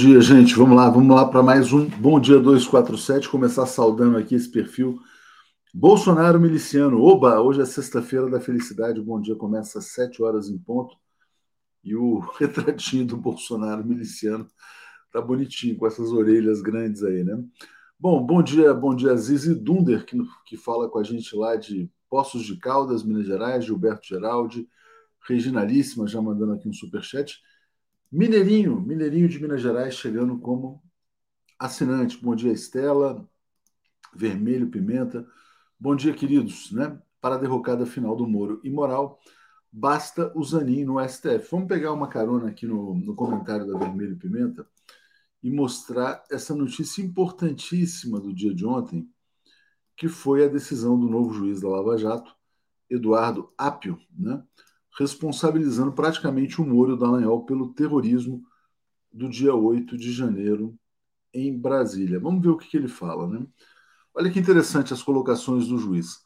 Dia, gente. Vamos lá, vamos lá para mais um Bom Dia 247. Começar saudando aqui esse perfil. Bolsonaro miliciano. Oba, hoje é sexta-feira da felicidade. O Bom Dia começa às 7 horas em ponto. E o retratinho do Bolsonaro miliciano tá bonitinho, com essas orelhas grandes aí, né? Bom, bom dia, bom dia, Zizi Dunder, que, que fala com a gente lá de Poços de Caldas, Minas Gerais, Gilberto Geraldi, Reginalíssima, já mandando aqui um superchat. Mineirinho, Mineirinho de Minas Gerais, chegando como assinante. Bom dia, Estela, Vermelho, Pimenta. Bom dia, queridos, né? Para a derrocada final do Moro imoral, basta o Zanin no STF. Vamos pegar uma carona aqui no, no comentário da Vermelho Pimenta e mostrar essa notícia importantíssima do dia de ontem, que foi a decisão do novo juiz da Lava Jato, Eduardo Apio, né? Responsabilizando praticamente o Moro e o Dallagnol pelo terrorismo do dia 8 de janeiro em Brasília. Vamos ver o que, que ele fala. Né? Olha que interessante as colocações do juiz.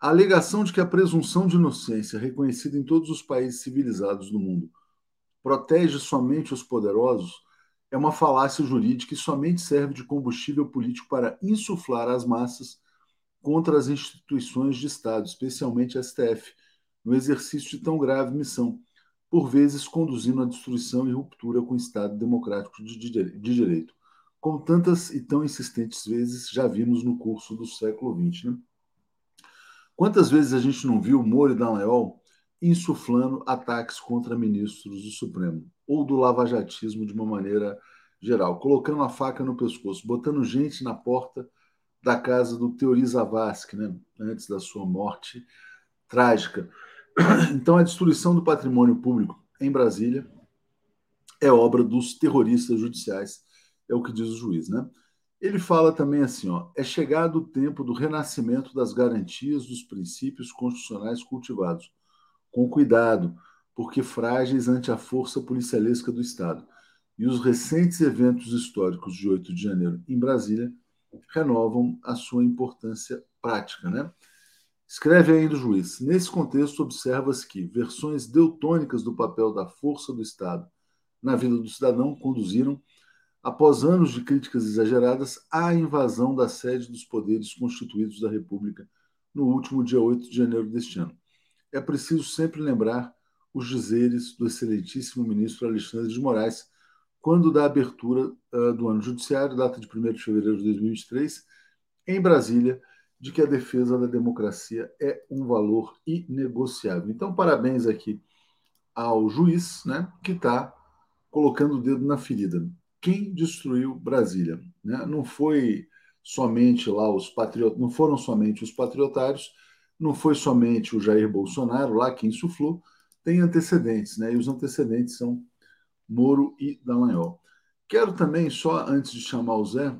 A alegação de que a presunção de inocência, reconhecida em todos os países civilizados do mundo, protege somente os poderosos, é uma falácia jurídica e somente serve de combustível político para insuflar as massas contra as instituições de Estado, especialmente a STF, no exercício de tão grave missão, por vezes conduzindo à destruição e ruptura com o Estado democrático de direito, como tantas e tão insistentes vezes já vimos no curso do século XX. Né? Quantas vezes a gente não viu Moro e Dallagnol insuflando ataques contra ministros do Supremo ou do lavajatismo de uma maneira geral, colocando a faca no pescoço, botando gente na porta da casa do Teori Zavascki, né, antes da sua morte trágica. Então, a destruição do patrimônio público em Brasília é obra dos terroristas judiciais, é o que diz o juiz, né? Ele fala também assim, ó, é chegado o tempo do renascimento das garantias dos princípios constitucionais cultivados, com cuidado, porque frágeis ante a força policialesca do Estado. E os recentes eventos históricos de 8 de janeiro em Brasília renovam a sua importância prática, né? Escreve ainda o juiz: nesse contexto, observa-se que versões deutônicas do papel da força do Estado na vida do cidadão conduziram, após anos de críticas exageradas, à invasão da sede dos poderes constituídos da República no último dia 8 de janeiro deste ano. É preciso sempre lembrar os dizeres do excelentíssimo ministro Alexandre de Moraes, quando da abertura uh, do ano judiciário, data de 1 de fevereiro de 2023, em Brasília de que a defesa da democracia é um valor inegociável. Então, parabéns aqui ao juiz, né, que está colocando o dedo na ferida. Quem destruiu Brasília? Né? Não foi somente lá os patriotas, não foram somente os patriotários, não foi somente o Jair Bolsonaro lá quem insuflou, tem antecedentes, né? E os antecedentes são Moro e Dallagnol. Quero também, só antes de chamar o Zé,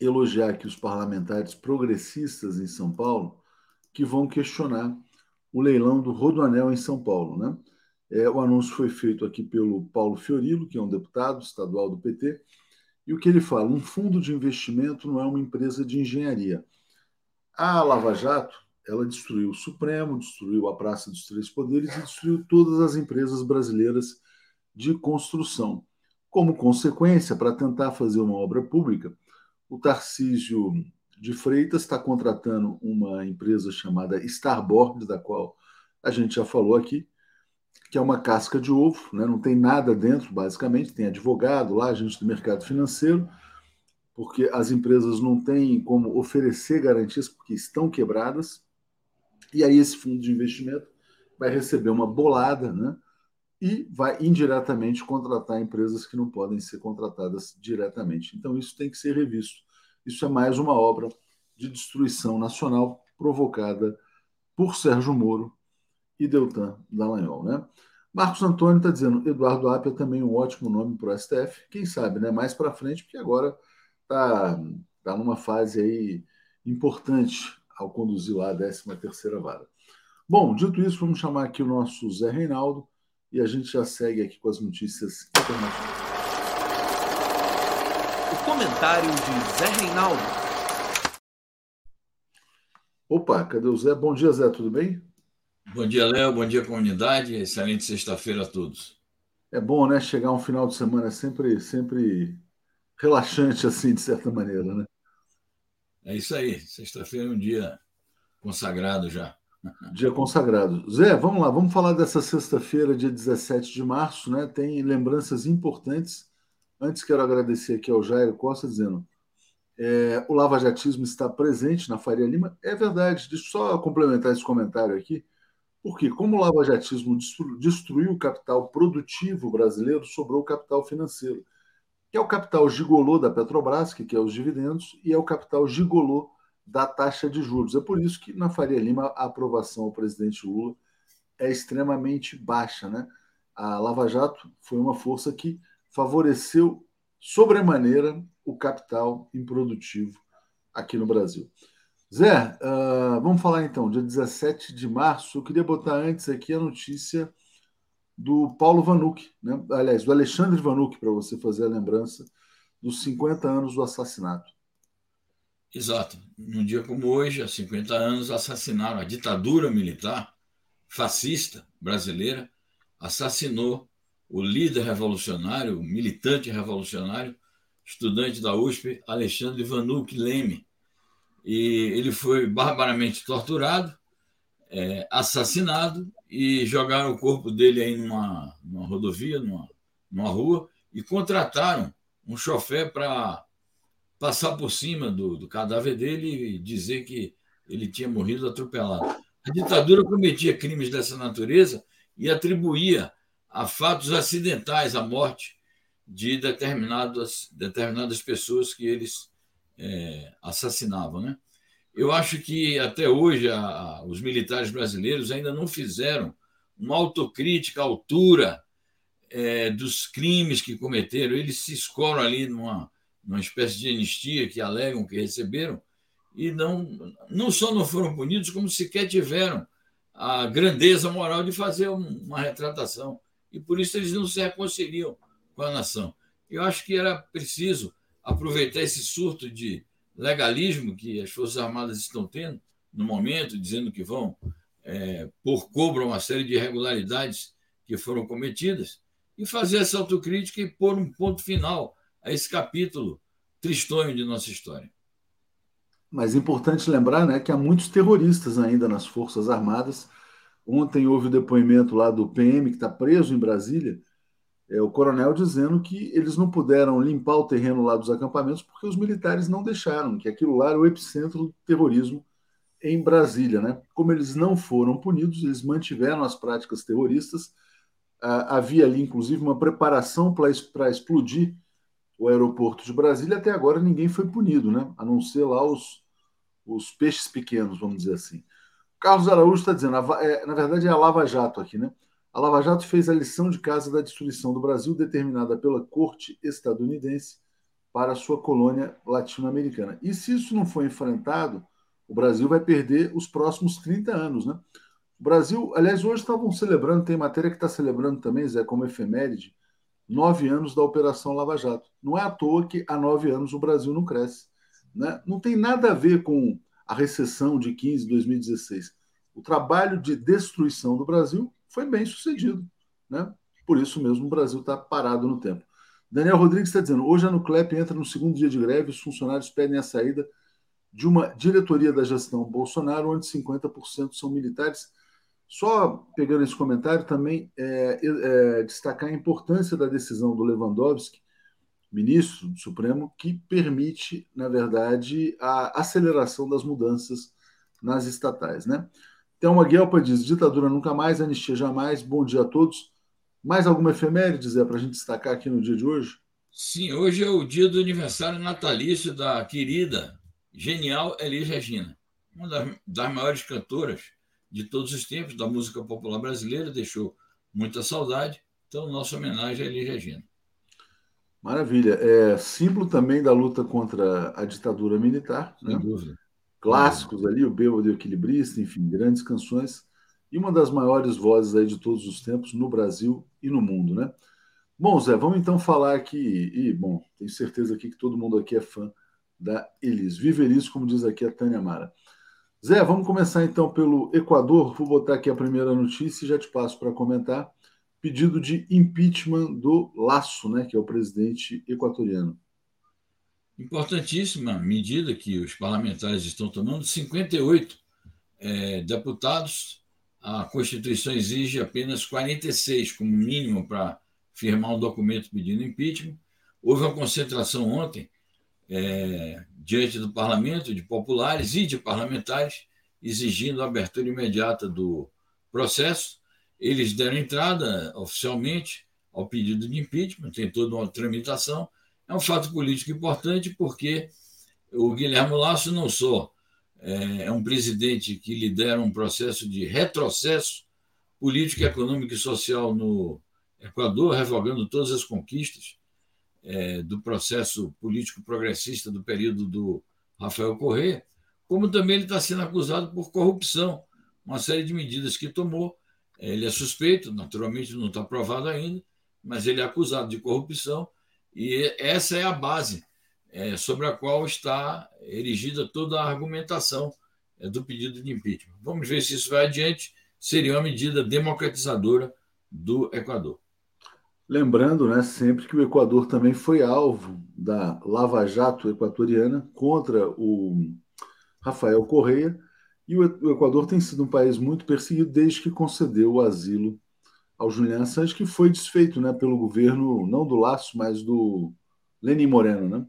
elogiar aqui os parlamentares progressistas em São Paulo que vão questionar o leilão do Rodoanel em São Paulo. Né? É, o anúncio foi feito aqui pelo Paulo Fiorilo, que é um deputado estadual do PT, e o que ele fala? Um fundo de investimento não é uma empresa de engenharia. A Lava Jato, ela destruiu o Supremo, destruiu a Praça dos Três Poderes e destruiu todas as empresas brasileiras de construção. Como consequência, para tentar fazer uma obra pública, o Tarcísio de Freitas está contratando uma empresa chamada Starboard, da qual a gente já falou aqui, que é uma casca de ovo, né? não tem nada dentro, basicamente, tem advogado lá, agente do mercado financeiro, porque as empresas não têm como oferecer garantias porque estão quebradas, e aí esse fundo de investimento vai receber uma bolada, né? E vai indiretamente contratar empresas que não podem ser contratadas diretamente. Então, isso tem que ser revisto. Isso é mais uma obra de destruição nacional provocada por Sérgio Moro e Deltan Dallagnol. Né? Marcos Antônio está dizendo Eduardo Apia também um ótimo nome para o STF. Quem sabe, né? mais para frente, porque agora está tá numa fase aí importante ao conduzir lá a 13 terceira vara. Bom, dito isso, vamos chamar aqui o nosso Zé Reinaldo e a gente já segue aqui com as notícias internacionais. O comentário de Zé Reinaldo. Opa, cadê o Zé? Bom dia, Zé, tudo bem? Bom dia, Léo. Bom dia, comunidade. Excelente sexta-feira a todos. É bom, né? Chegar um final de semana é sempre, sempre relaxante, assim, de certa maneira, né? É isso aí. Sexta-feira é um dia consagrado já. Dia consagrado. Zé, vamos lá, vamos falar dessa sexta-feira, dia 17 de março, né? Tem lembranças importantes. Antes, quero agradecer aqui ao Jair Costa, dizendo é, o lavajatismo está presente na Faria Lima. É verdade, deixa eu só complementar esse comentário aqui, porque como o lavajatismo destruiu o capital produtivo brasileiro, sobrou o capital financeiro, que é o capital gigolô da Petrobras, que quer os dividendos, e é o capital gigolô da taxa de juros. É por isso que na Faria Lima a aprovação ao presidente Lula é extremamente baixa. Né? A Lava Jato foi uma força que favoreceu sobremaneira o capital improdutivo aqui no Brasil. Zé, uh, vamos falar então, dia 17 de março. Eu queria botar antes aqui a notícia do Paulo Vanuc, né? aliás, do Alexandre Vanuc, para você fazer a lembrança dos 50 anos do assassinato. Exato. Num dia como hoje, há 50 anos, assassinaram a ditadura militar fascista brasileira, assassinou o líder revolucionário, o militante revolucionário, estudante da USP, Alexandre Vanuc Leme. E ele foi barbaramente torturado, é, assassinado e jogaram o corpo dele aí numa, numa rodovia, numa, numa rua, e contrataram um chofer para passar por cima do, do cadáver dele e dizer que ele tinha morrido atropelado. A ditadura cometia crimes dessa natureza e atribuía a fatos acidentais a morte de determinadas, determinadas pessoas que eles é, assassinavam. Né? Eu acho que até hoje a, os militares brasileiros ainda não fizeram uma autocrítica à altura é, dos crimes que cometeram. Eles se escoram ali numa, numa espécie de anistia que alegam que receberam e não, não só não foram punidos, como sequer tiveram a grandeza moral de fazer uma retratação. E por isso eles não se reconciliam com a nação. Eu acho que era preciso aproveitar esse surto de legalismo que as Forças Armadas estão tendo no momento, dizendo que vão é, pôr cobra uma série de irregularidades que foram cometidas, e fazer essa autocrítica e pôr um ponto final a esse capítulo tristonho de nossa história. Mas é importante lembrar né, que há muitos terroristas ainda nas Forças Armadas. Ontem houve o depoimento lá do PM, que está preso em Brasília, é, o coronel dizendo que eles não puderam limpar o terreno lá dos acampamentos porque os militares não deixaram, que aquilo lá era o epicentro do terrorismo em Brasília. Né? Como eles não foram punidos, eles mantiveram as práticas terroristas. Ah, havia ali, inclusive, uma preparação para explodir o aeroporto de Brasília. Até agora ninguém foi punido, né? a não ser lá os, os peixes pequenos, vamos dizer assim. Carlos Araújo está dizendo, é, na verdade é a Lava Jato aqui, né? A Lava Jato fez a lição de casa da destruição do Brasil, determinada pela corte estadunidense para sua colônia latino-americana. E se isso não for enfrentado, o Brasil vai perder os próximos 30 anos. Né? O Brasil, aliás, hoje estavam celebrando, tem matéria que está celebrando também, Zé, como efeméride, nove anos da Operação Lava Jato. Não é à toa que há nove anos o Brasil não cresce. Né? Não tem nada a ver com a recessão de 15, 2016. O trabalho de destruição do Brasil foi bem sucedido. Né? Por isso mesmo o Brasil está parado no tempo. Daniel Rodrigues está dizendo: hoje a Nuclep entra no segundo dia de greve, os funcionários pedem a saída de uma diretoria da gestão Bolsonaro, onde 50% são militares. Só pegando esse comentário, também é, é, destacar a importância da decisão do Lewandowski, ministro do Supremo, que permite, na verdade, a aceleração das mudanças nas estatais. Né? Então, a Guelpa diz: ditadura nunca mais, anistia jamais. Bom dia a todos. Mais alguma efeméride, Zé, para a gente destacar aqui no dia de hoje? Sim, hoje é o dia do aniversário natalício da querida, genial Elis Regina, uma das, das maiores cantoras de todos os tempos da música popular brasileira, deixou muita saudade. Então, nossa homenagem a Elis Regina. Maravilha. É símbolo também da luta contra a ditadura militar. Sem né? dúvida clássicos ali, o Bêbado e o Equilibrista, enfim, grandes canções, e uma das maiores vozes aí de todos os tempos no Brasil e no mundo, né? Bom, Zé, vamos então falar aqui, e, bom, tenho certeza aqui que todo mundo aqui é fã da Elis. Vive Elis, como diz aqui a Tânia Mara. Zé, vamos começar então pelo Equador. Vou botar aqui a primeira notícia e já te passo para comentar. pedido de impeachment do Laço, né, que é o presidente equatoriano. Importantíssima medida que os parlamentares estão tomando. 58 é, deputados, a Constituição exige apenas 46 como mínimo para firmar um documento pedindo impeachment. Houve uma concentração ontem é, diante do parlamento, de populares e de parlamentares, exigindo a abertura imediata do processo. Eles deram entrada oficialmente ao pedido de impeachment, tem toda uma tramitação. É um fato político importante porque o Guilherme Lasso não só é, é um presidente que lidera um processo de retrocesso político, econômico e social no Equador, revogando todas as conquistas é, do processo político progressista do período do Rafael Correa, como também ele está sendo acusado por corrupção, uma série de medidas que tomou. Ele é suspeito, naturalmente não está provado ainda, mas ele é acusado de corrupção e essa é a base é, sobre a qual está erigida toda a argumentação é, do pedido de impeachment. Vamos ver se isso vai adiante. Seria uma medida democratizadora do Equador. Lembrando, né, sempre que o Equador também foi alvo da Lava Jato equatoriana contra o Rafael Correia, e o Equador tem sido um país muito perseguido desde que concedeu o asilo ao Julian Assange, que foi desfeito né, pelo governo, não do Laço, mas do Lenin Moreno, né?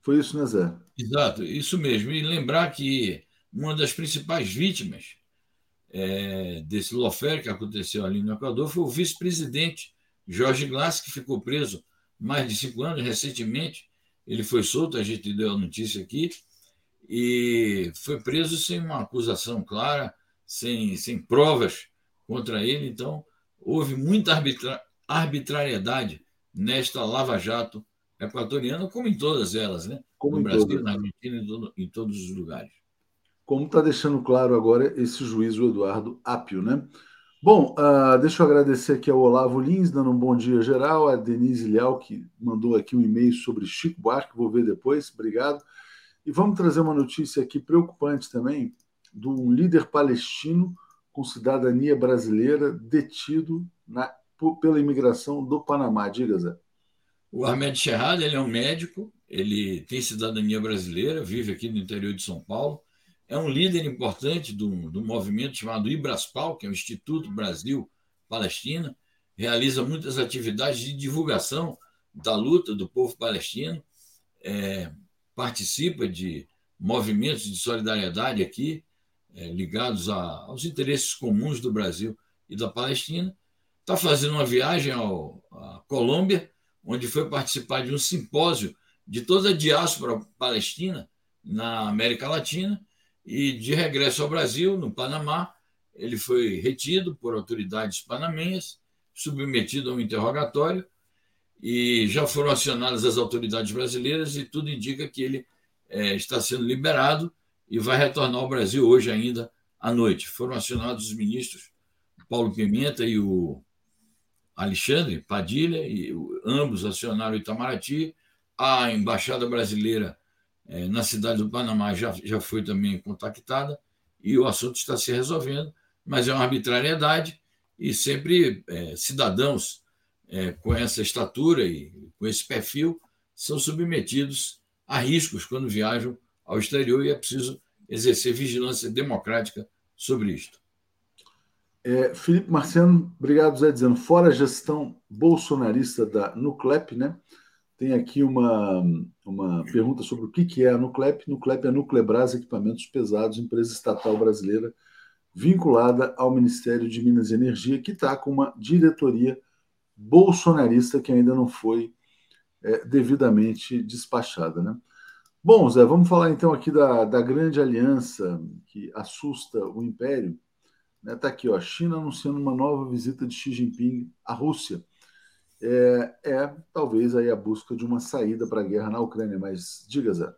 Foi isso, né, Zé? Exato, isso mesmo. E lembrar que uma das principais vítimas é, desse lawfare que aconteceu ali no Equador foi o vice-presidente Jorge Glass, que ficou preso mais de cinco anos recentemente. Ele foi solto, a gente deu a notícia aqui, e foi preso sem uma acusação clara, sem, sem provas contra ele. Então, houve muita arbitra arbitrariedade nesta lava-jato equatoriana, como em todas elas, né? Como no Brasil, na Argentina, em, todo, em todos os lugares como está deixando claro agora esse juiz, o Eduardo Apio, né? Bom, uh, deixa eu agradecer aqui ao Olavo Lins, dando um bom dia geral, a Denise Leal, que mandou aqui um e-mail sobre Chico Buarque, vou ver depois, obrigado. E vamos trazer uma notícia aqui preocupante também, de um líder palestino com cidadania brasileira detido na, pela imigração do Panamá. Diga, Zé. O Ahmed Sherrad, ele é um médico, ele tem cidadania brasileira, vive aqui no interior de São Paulo, é um líder importante do, do movimento chamado Ibraspal, que é o Instituto Brasil Palestina, realiza muitas atividades de divulgação da luta do povo palestino, é, participa de movimentos de solidariedade aqui, é, ligados a, aos interesses comuns do Brasil e da Palestina. Está fazendo uma viagem ao, à Colômbia, onde foi participar de um simpósio de toda a diáspora palestina na América Latina e de regresso ao Brasil, no Panamá, ele foi retido por autoridades panamenhas, submetido a um interrogatório, e já foram acionadas as autoridades brasileiras, e tudo indica que ele é, está sendo liberado e vai retornar ao Brasil hoje ainda à noite. Foram acionados os ministros Paulo Pimenta e o Alexandre Padilha, e ambos acionaram o Itamaraty. A embaixada brasileira é, na cidade do Panamá já, já foi também contactada e o assunto está se resolvendo, mas é uma arbitrariedade e sempre é, cidadãos é, com essa estatura e com esse perfil são submetidos a riscos quando viajam ao exterior e é preciso exercer vigilância democrática sobre isto. É, Felipe Marciano, obrigado, Zé, dizendo, fora a gestão bolsonarista da Nuclep, né? Tem aqui uma, uma pergunta sobre o que é a Nuclep. Nuclep é Nuclebras Equipamentos Pesados, empresa estatal brasileira vinculada ao Ministério de Minas e Energia, que está com uma diretoria bolsonarista que ainda não foi é, devidamente despachada. Né? Bom, Zé, vamos falar então aqui da, da grande aliança que assusta o Império. Está né? Aqui, ó, China anunciando uma nova visita de Xi Jinping à Rússia é, é talvez aí a busca de uma saída para a guerra na Ucrânia. Mas diga, Zé.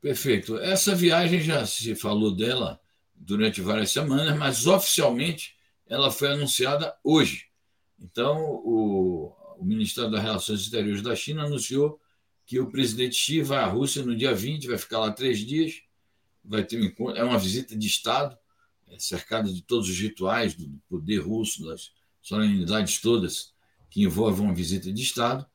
Perfeito. Essa viagem já se falou dela durante várias semanas, mas oficialmente ela foi anunciada hoje. Então, o, o Ministério das Relações Exteriores da China anunciou que o presidente Xi vai à Rússia no dia 20, vai ficar lá três dias, vai ter um encontro, é uma visita de Estado, é cercada de todos os rituais do poder russo, das solenidades todas que envolvam visita de Estado,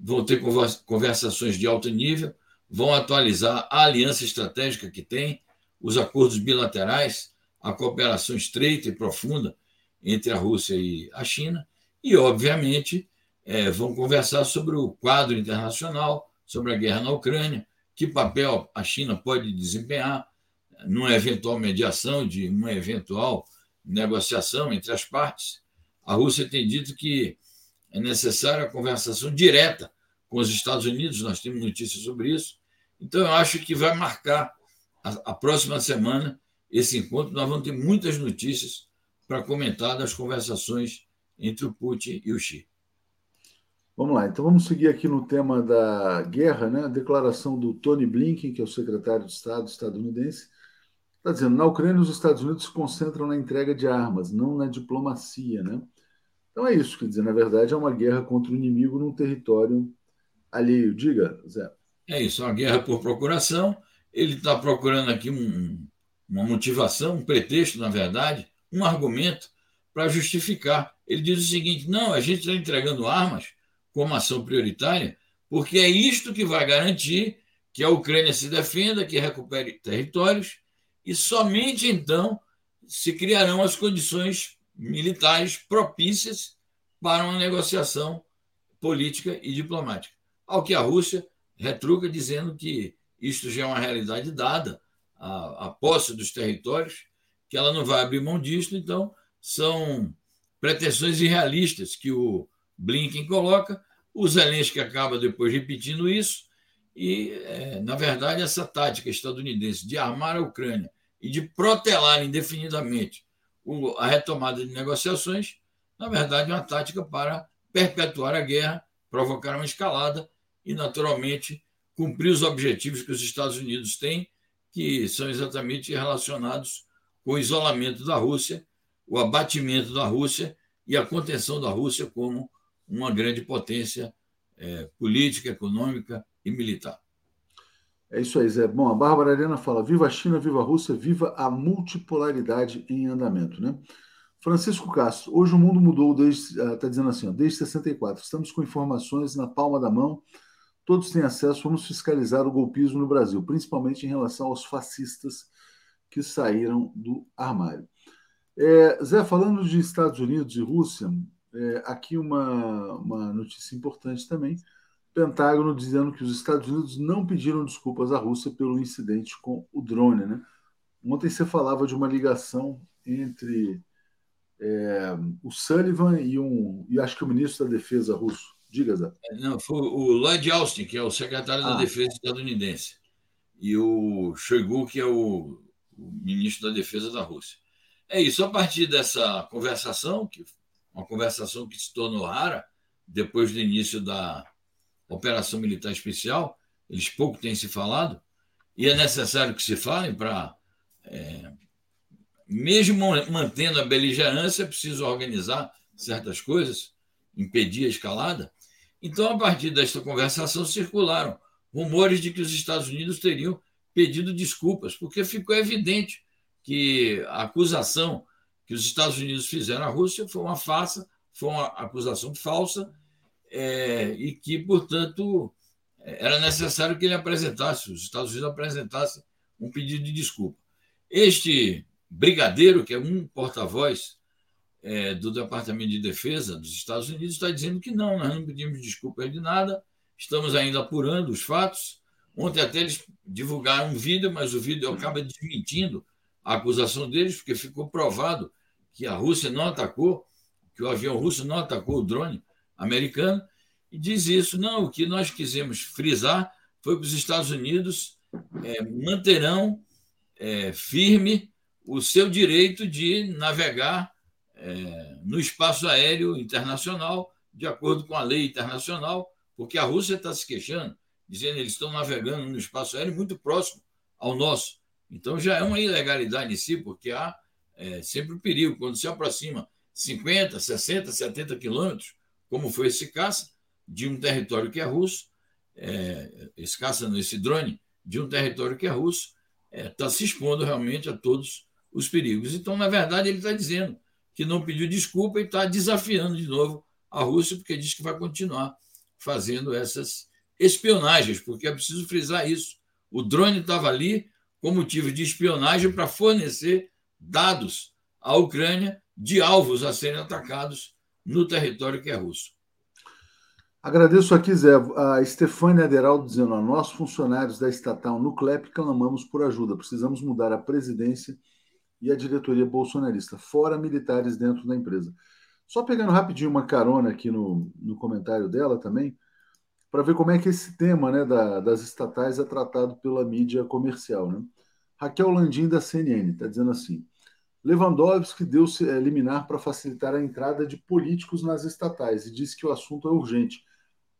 vão ter conversações de alto nível, vão atualizar a aliança estratégica que tem, os acordos bilaterais, a cooperação estreita e profunda entre a Rússia e a China, e, obviamente, é, vão conversar sobre o quadro internacional, sobre a guerra na Ucrânia, que papel a China pode desempenhar numa eventual mediação, de uma eventual negociação entre as partes. A Rússia tem dito que é necessária a conversação direta com os Estados Unidos, nós temos notícias sobre isso. Então, eu acho que vai marcar a, a próxima semana esse encontro. Nós vamos ter muitas notícias para comentar das conversações entre o Putin e o Xi. Vamos lá, então vamos seguir aqui no tema da guerra, né? A declaração do Tony Blinken, que é o secretário de Estado estadunidense, está dizendo: na Ucrânia, os Estados Unidos se concentram na entrega de armas, não na diplomacia, né? Então é isso, quer dizer, na verdade é uma guerra contra o inimigo num território alheio. Diga, Zé. É isso, é uma guerra por procuração. Ele está procurando aqui um, uma motivação, um pretexto, na verdade, um argumento para justificar. Ele diz o seguinte: não, a gente está entregando armas como ação prioritária, porque é isto que vai garantir que a Ucrânia se defenda, que recupere territórios, e somente então se criarão as condições militares propícias para uma negociação política e diplomática. Ao que a Rússia retruca dizendo que isto já é uma realidade dada, a, a posse dos territórios, que ela não vai abrir mão disso, então são pretensões irrealistas que o Blinken coloca, o Zelensky acaba depois repetindo isso, e, é, na verdade, essa tática estadunidense de armar a Ucrânia e de protelar indefinidamente a retomada de negociações, na verdade, uma tática para perpetuar a guerra, provocar uma escalada e, naturalmente, cumprir os objetivos que os Estados Unidos têm, que são exatamente relacionados com o isolamento da Rússia, o abatimento da Rússia e a contenção da Rússia como uma grande potência é, política, econômica e militar. É isso aí, Zé. Bom, a Bárbara Arena fala: viva a China, viva a Rússia, viva a multipolaridade em andamento, né? Francisco Castro, hoje o mundo mudou desde, está ah, dizendo assim, desde 64. Estamos com informações na palma da mão, todos têm acesso, vamos fiscalizar o golpismo no Brasil, principalmente em relação aos fascistas que saíram do armário. É, Zé, falando de Estados Unidos e Rússia, é, aqui uma, uma notícia importante também. Pentágono dizendo que os Estados Unidos não pediram desculpas à Rússia pelo incidente com o drone. Né? Ontem você falava de uma ligação entre é, o Sullivan e um e acho que o ministro da Defesa russo. Diga, Zé. É, não, foi o Lloyd Austin, que é o secretário ah. da Defesa estadunidense, e o Shoigu, que é o, o ministro da Defesa da Rússia. É isso, a partir dessa conversação, que uma conversação que se tornou rara depois do início da operação militar especial, eles pouco têm se falado, e é necessário que se falem para. É, mesmo mantendo a beligerância, é preciso organizar certas coisas, impedir a escalada. Então, a partir desta conversação, circularam rumores de que os Estados Unidos teriam pedido desculpas, porque ficou evidente que a acusação que os Estados Unidos fizeram à Rússia foi uma farsa, foi uma acusação falsa, é, e que, portanto, era necessário que ele apresentasse, os Estados Unidos apresentassem um pedido de desculpa. Este brigadeiro, que é um porta-voz é, do Departamento de Defesa dos Estados Unidos, está dizendo que não, nós não pedimos desculpa de nada, estamos ainda apurando os fatos. Ontem até eles divulgaram um vídeo, mas o vídeo acaba desmentindo a acusação deles, porque ficou provado que a Rússia não atacou, que o avião russo não atacou o drone americano, e diz isso. Não, o que nós quisemos frisar foi que os Estados Unidos é, manterão é, firme o seu direito de navegar é, no espaço aéreo internacional, de acordo com a lei internacional, porque a Rússia está se queixando, dizendo que eles estão navegando no espaço aéreo muito próximo ao nosso. Então já é uma ilegalidade em si, porque há é, sempre o perigo. Quando se aproxima 50, 60, 70 quilômetros, como foi esse caça, de um território que é russo, é, esse caça, esse drone, de um território que é russo, está é, se expondo realmente a todos os perigos. Então, na verdade, ele está dizendo que não pediu desculpa e está desafiando de novo a Rússia, porque diz que vai continuar fazendo essas espionagens, porque é preciso frisar isso. O drone estava ali com motivo de espionagem para fornecer dados à Ucrânia de alvos a serem atacados no território que é russo. Agradeço aqui, Zé, a Stefânia Aderaldo dizendo: nós, funcionários da estatal Nuclep, clamamos por ajuda. Precisamos mudar a presidência e a diretoria bolsonarista, fora militares dentro da empresa. Só pegando rapidinho uma carona aqui no, no comentário dela também, para ver como é que esse tema né, da, das estatais é tratado pela mídia comercial. Né? Raquel Landim, da CNN, está dizendo assim: Lewandowski deu se eliminar para facilitar a entrada de políticos nas estatais e disse que o assunto é urgente.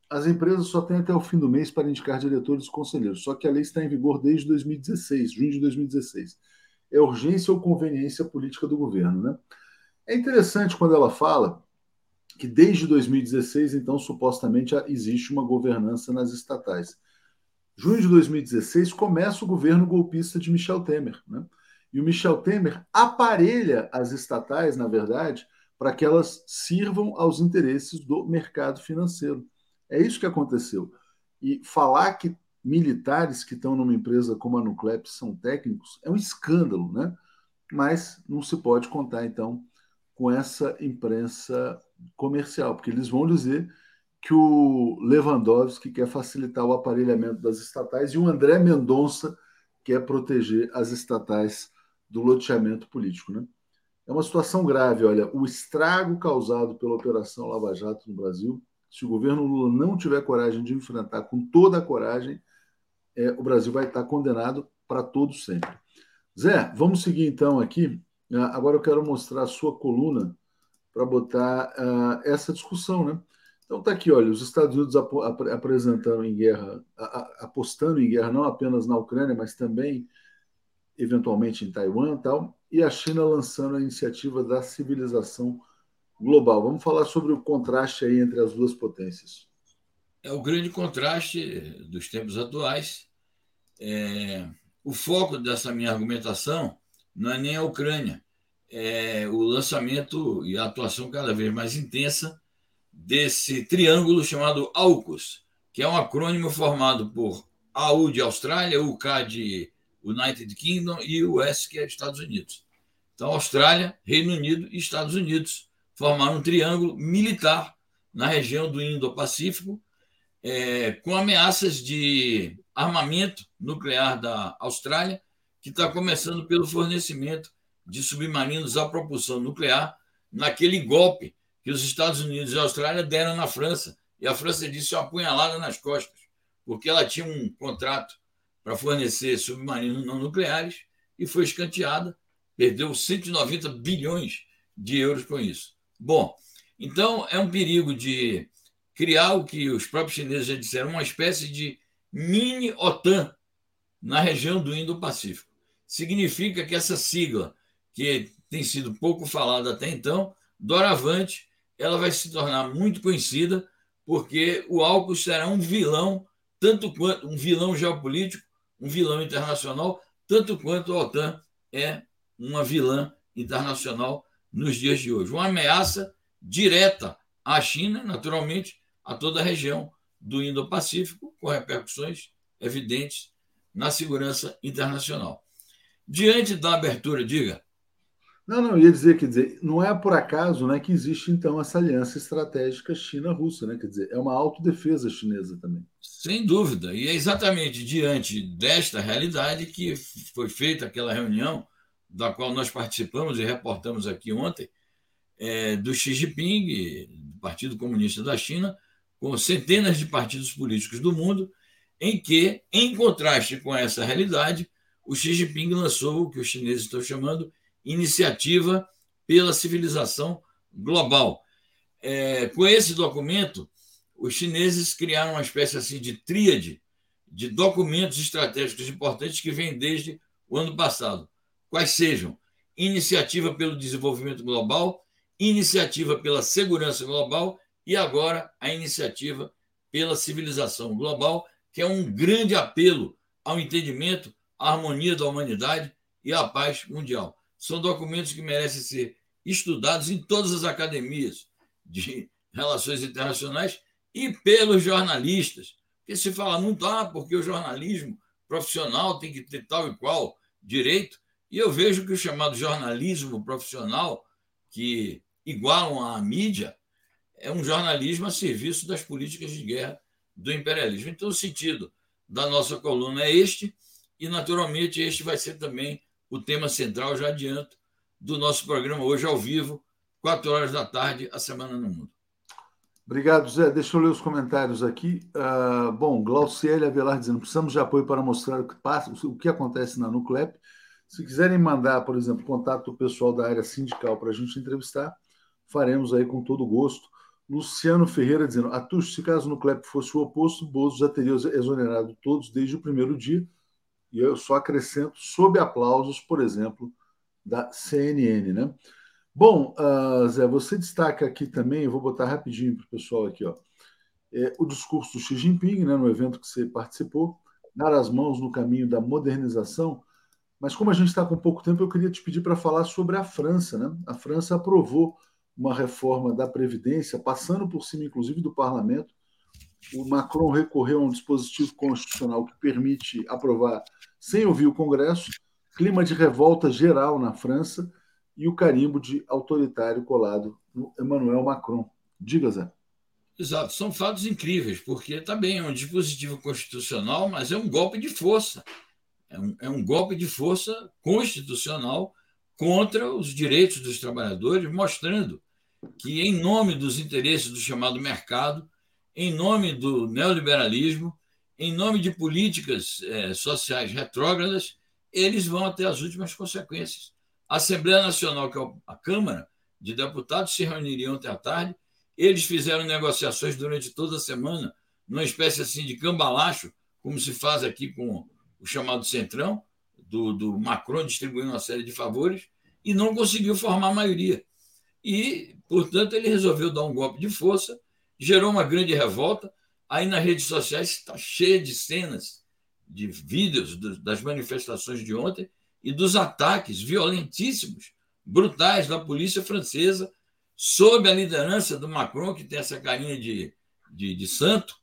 As empresas só têm até o fim do mês para indicar diretores e conselheiros, só que a lei está em vigor desde 2016, junho de 2016. É urgência ou conveniência política do governo, né? É interessante quando ela fala que desde 2016, então, supostamente existe uma governança nas estatais. Junho de 2016 começa o governo golpista de Michel Temer, né? E o Michel Temer aparelha as estatais, na verdade, para que elas sirvam aos interesses do mercado financeiro. É isso que aconteceu. E falar que militares que estão numa empresa como a Nuclep são técnicos é um escândalo, né? Mas não se pode contar, então, com essa imprensa comercial, porque eles vão dizer que o Lewandowski quer facilitar o aparelhamento das estatais e o André Mendonça quer proteger as estatais do loteamento político. Né? É uma situação grave. Olha, o estrago causado pela Operação Lava Jato no Brasil, se o governo Lula não tiver coragem de enfrentar com toda a coragem, é, o Brasil vai estar condenado para todo sempre. Zé, vamos seguir então aqui. Uh, agora eu quero mostrar a sua coluna para botar uh, essa discussão, né? Então tá aqui, olha, os Estados Unidos ap apresentando em guerra, apostando em guerra não apenas na Ucrânia, mas também eventualmente em Taiwan tal, e a China lançando a iniciativa da civilização global. Vamos falar sobre o contraste aí entre as duas potências. É o grande contraste dos tempos atuais. É, o foco dessa minha argumentação não é nem a Ucrânia, é o lançamento e a atuação cada vez mais intensa desse triângulo chamado AUKUS, que é um acrônimo formado por AU de Austrália, UK de United Kingdom e o US, que é Estados Unidos. Então, Austrália, Reino Unido e Estados Unidos formaram um triângulo militar na região do Indo-Pacífico, é, com ameaças de armamento nuclear da Austrália, que está começando pelo fornecimento de submarinos a propulsão nuclear, naquele golpe que os Estados Unidos e a Austrália deram na França. E a França disse uma apunhalada nas costas, porque ela tinha um contrato para fornecer submarinos não nucleares e foi escanteada, perdeu 190 bilhões de euros com isso. Bom, então é um perigo de criar o que os próprios chineses já disseram, uma espécie de mini OTAN na região do Indo-Pacífico. Significa que essa sigla, que tem sido pouco falada até então, doravante, ela vai se tornar muito conhecida, porque o álcool será um vilão, tanto quanto um vilão geopolítico, um vilão internacional, tanto quanto a OTAN é uma vilã internacional nos dias de hoje. Uma ameaça direta à China, naturalmente, a toda a região do Indo-Pacífico, com repercussões evidentes na segurança internacional. Diante da abertura, diga. Não, não, ia dizer, quer dizer, não é por acaso né, que existe então essa aliança estratégica China-Rússia, né? Quer dizer, é uma autodefesa chinesa também. Sem dúvida. E é exatamente diante desta realidade que foi feita aquela reunião da qual nós participamos e reportamos aqui ontem, é, do Xi Jinping, do Partido Comunista da China, com centenas de partidos políticos do mundo, em que, em contraste com essa realidade, o Xi Jinping lançou o que os chineses estão chamando Iniciativa pela Civilização Global. É, com esse documento, os chineses criaram uma espécie assim de tríade de documentos estratégicos importantes que vêm desde o ano passado. Quais sejam? Iniciativa pelo Desenvolvimento Global, Iniciativa pela Segurança Global e agora a Iniciativa pela Civilização Global, que é um grande apelo ao entendimento, à harmonia da humanidade e à paz mundial. São documentos que merecem ser estudados em todas as academias de relações internacionais e pelos jornalistas. Porque se fala muito, ah, porque o jornalismo profissional tem que ter tal e qual direito, e eu vejo que o chamado jornalismo profissional, que igualam à mídia, é um jornalismo a serviço das políticas de guerra do imperialismo. Então, o sentido da nossa coluna é este, e naturalmente este vai ser também o tema central, já adianto, do nosso programa hoje ao vivo, quatro horas da tarde, a Semana no Mundo. Obrigado, Zé. Deixa eu ler os comentários aqui. Uh, bom, Glauciele Avelar dizendo: precisamos de apoio para mostrar o que passa, o que acontece na Nuclep. Se quiserem mandar, por exemplo, contato do pessoal da área sindical para a gente entrevistar, faremos aí com todo gosto. Luciano Ferreira dizendo: Atucho, se caso no CLEP fosse o oposto, Bozo já teria exonerado todos desde o primeiro dia. E eu só acrescento, sob aplausos, por exemplo, da CNN, né? Bom, uh, Zé, você destaca aqui também, eu vou botar rapidinho para o pessoal aqui, ó, é, o discurso do Xi Jinping, né, no evento que você participou, dar as mãos no caminho da modernização. Mas como a gente está com pouco tempo, eu queria te pedir para falar sobre a França, né? A França aprovou uma reforma da Previdência, passando por cima, inclusive, do parlamento. O Macron recorreu a um dispositivo constitucional que permite aprovar sem ouvir o Congresso. Clima de revolta geral na França e o carimbo de autoritário colado no Emmanuel Macron. Diga, Zé. Exato, são fatos incríveis, porque também é um dispositivo constitucional, mas é um golpe de força. É um, é um golpe de força constitucional contra os direitos dos trabalhadores, mostrando que, em nome dos interesses do chamado mercado, em nome do neoliberalismo, em nome de políticas é, sociais retrógradas, eles vão até as últimas consequências. A Assembleia Nacional, que é a Câmara de Deputados, se reuniriam ontem à tarde. Eles fizeram negociações durante toda a semana, numa espécie assim de cambalacho, como se faz aqui com o chamado Centrão, do, do Macron distribuindo uma série de favores, e não conseguiu formar maioria. E, portanto, ele resolveu dar um golpe de força, gerou uma grande revolta. Aí nas redes sociais está cheia de cenas, de vídeos das manifestações de ontem, e dos ataques violentíssimos, brutais da polícia francesa, sob a liderança do Macron, que tem essa carinha de, de, de santo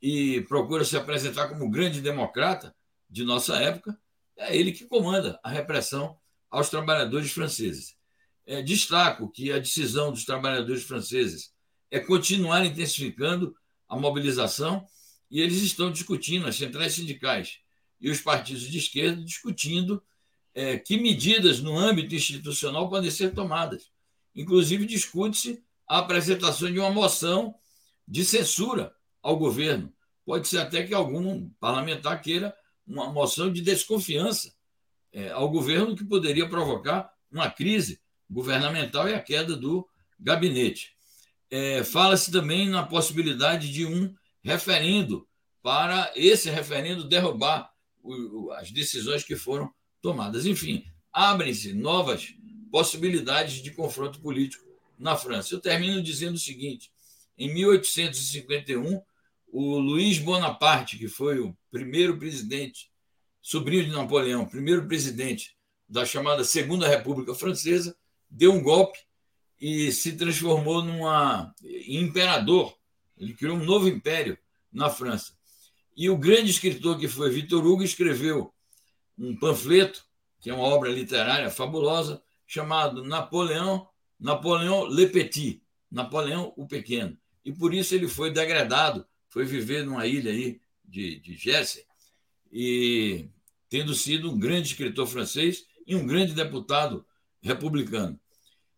e procura se apresentar como grande democrata de nossa época, é ele que comanda a repressão aos trabalhadores franceses. É, destaco que a decisão dos trabalhadores franceses é continuar intensificando a mobilização e eles estão discutindo, as centrais sindicais e os partidos de esquerda, discutindo é, que medidas no âmbito institucional podem ser tomadas. Inclusive, discute-se a apresentação de uma moção de censura ao governo. Pode ser até que algum parlamentar queira uma moção de desconfiança é, ao governo, que poderia provocar uma crise governamental e a queda do gabinete. É, Fala-se também na possibilidade de um referendo para esse referendo derrubar o, as decisões que foram tomadas. Enfim, abrem-se novas possibilidades de confronto político na França. Eu termino dizendo o seguinte: em 1851, o Luiz Bonaparte, que foi o primeiro presidente, sobrinho de Napoleão, primeiro presidente da chamada Segunda República Francesa, deu um golpe e se transformou numa em imperador. Ele criou um novo império na França. E o grande escritor que foi Victor Hugo escreveu um panfleto, que é uma obra literária fabulosa, chamado Napoleão, Napoleão Le Petit, Napoleão o Pequeno. E por isso ele foi degradado, foi viver numa ilha aí de, de Jersey, e tendo sido um grande escritor francês e um grande deputado republicano.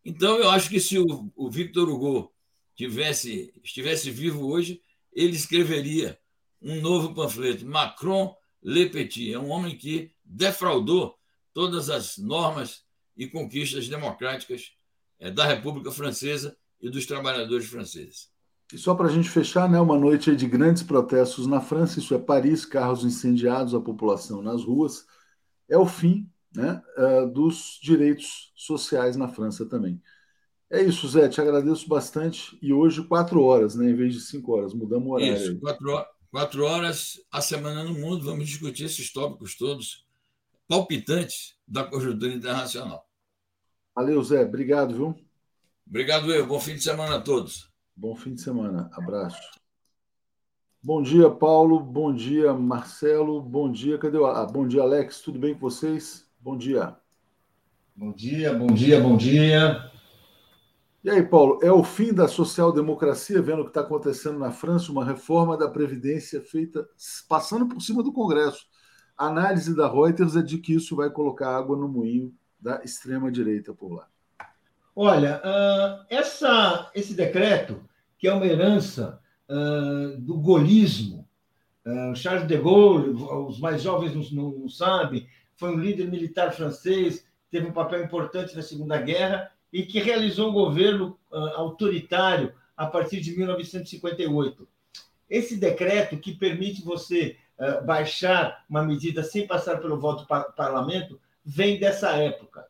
Então, eu acho que se o, o Victor Hugo tivesse, estivesse vivo hoje, ele escreveria um novo panfleto, Macron Le Petit. É um homem que defraudou todas as normas e conquistas democráticas é, da República Francesa e dos trabalhadores franceses. E só para a gente fechar, né, uma noite de grandes protestos na França, isso é Paris, carros incendiados, a população nas ruas, é o fim né, uh, dos direitos sociais na França também. É isso, Zé, te agradeço bastante. E hoje, quatro horas, né, em vez de cinco horas, mudamos o horário. Isso, quatro, quatro horas, a Semana no Mundo, vamos discutir esses tópicos todos palpitantes da conjuntura internacional. Valeu, Zé. Obrigado, viu? Obrigado, eu. Bom fim de semana a todos. Bom fim de semana. Abraço. Bom dia, Paulo. Bom dia, Marcelo. Bom dia. Cadê o. Ah, bom dia, Alex. Tudo bem com vocês? Bom dia. Bom dia, bom dia, bom dia. E aí, Paulo, é o fim da social-democracia, vendo o que está acontecendo na França, uma reforma da Previdência feita passando por cima do Congresso. A análise da Reuters é de que isso vai colocar água no moinho da extrema-direita por lá. Olha, uh, essa, esse decreto, que é uma herança uh, do golismo, uh, Charles de Gaulle, os mais jovens não, não, não sabem, foi um líder militar francês, teve um papel importante na Segunda Guerra e que realizou um governo autoritário a partir de 1958. Esse decreto que permite você uh, baixar uma medida sem passar pelo voto do parlamento vem dessa época.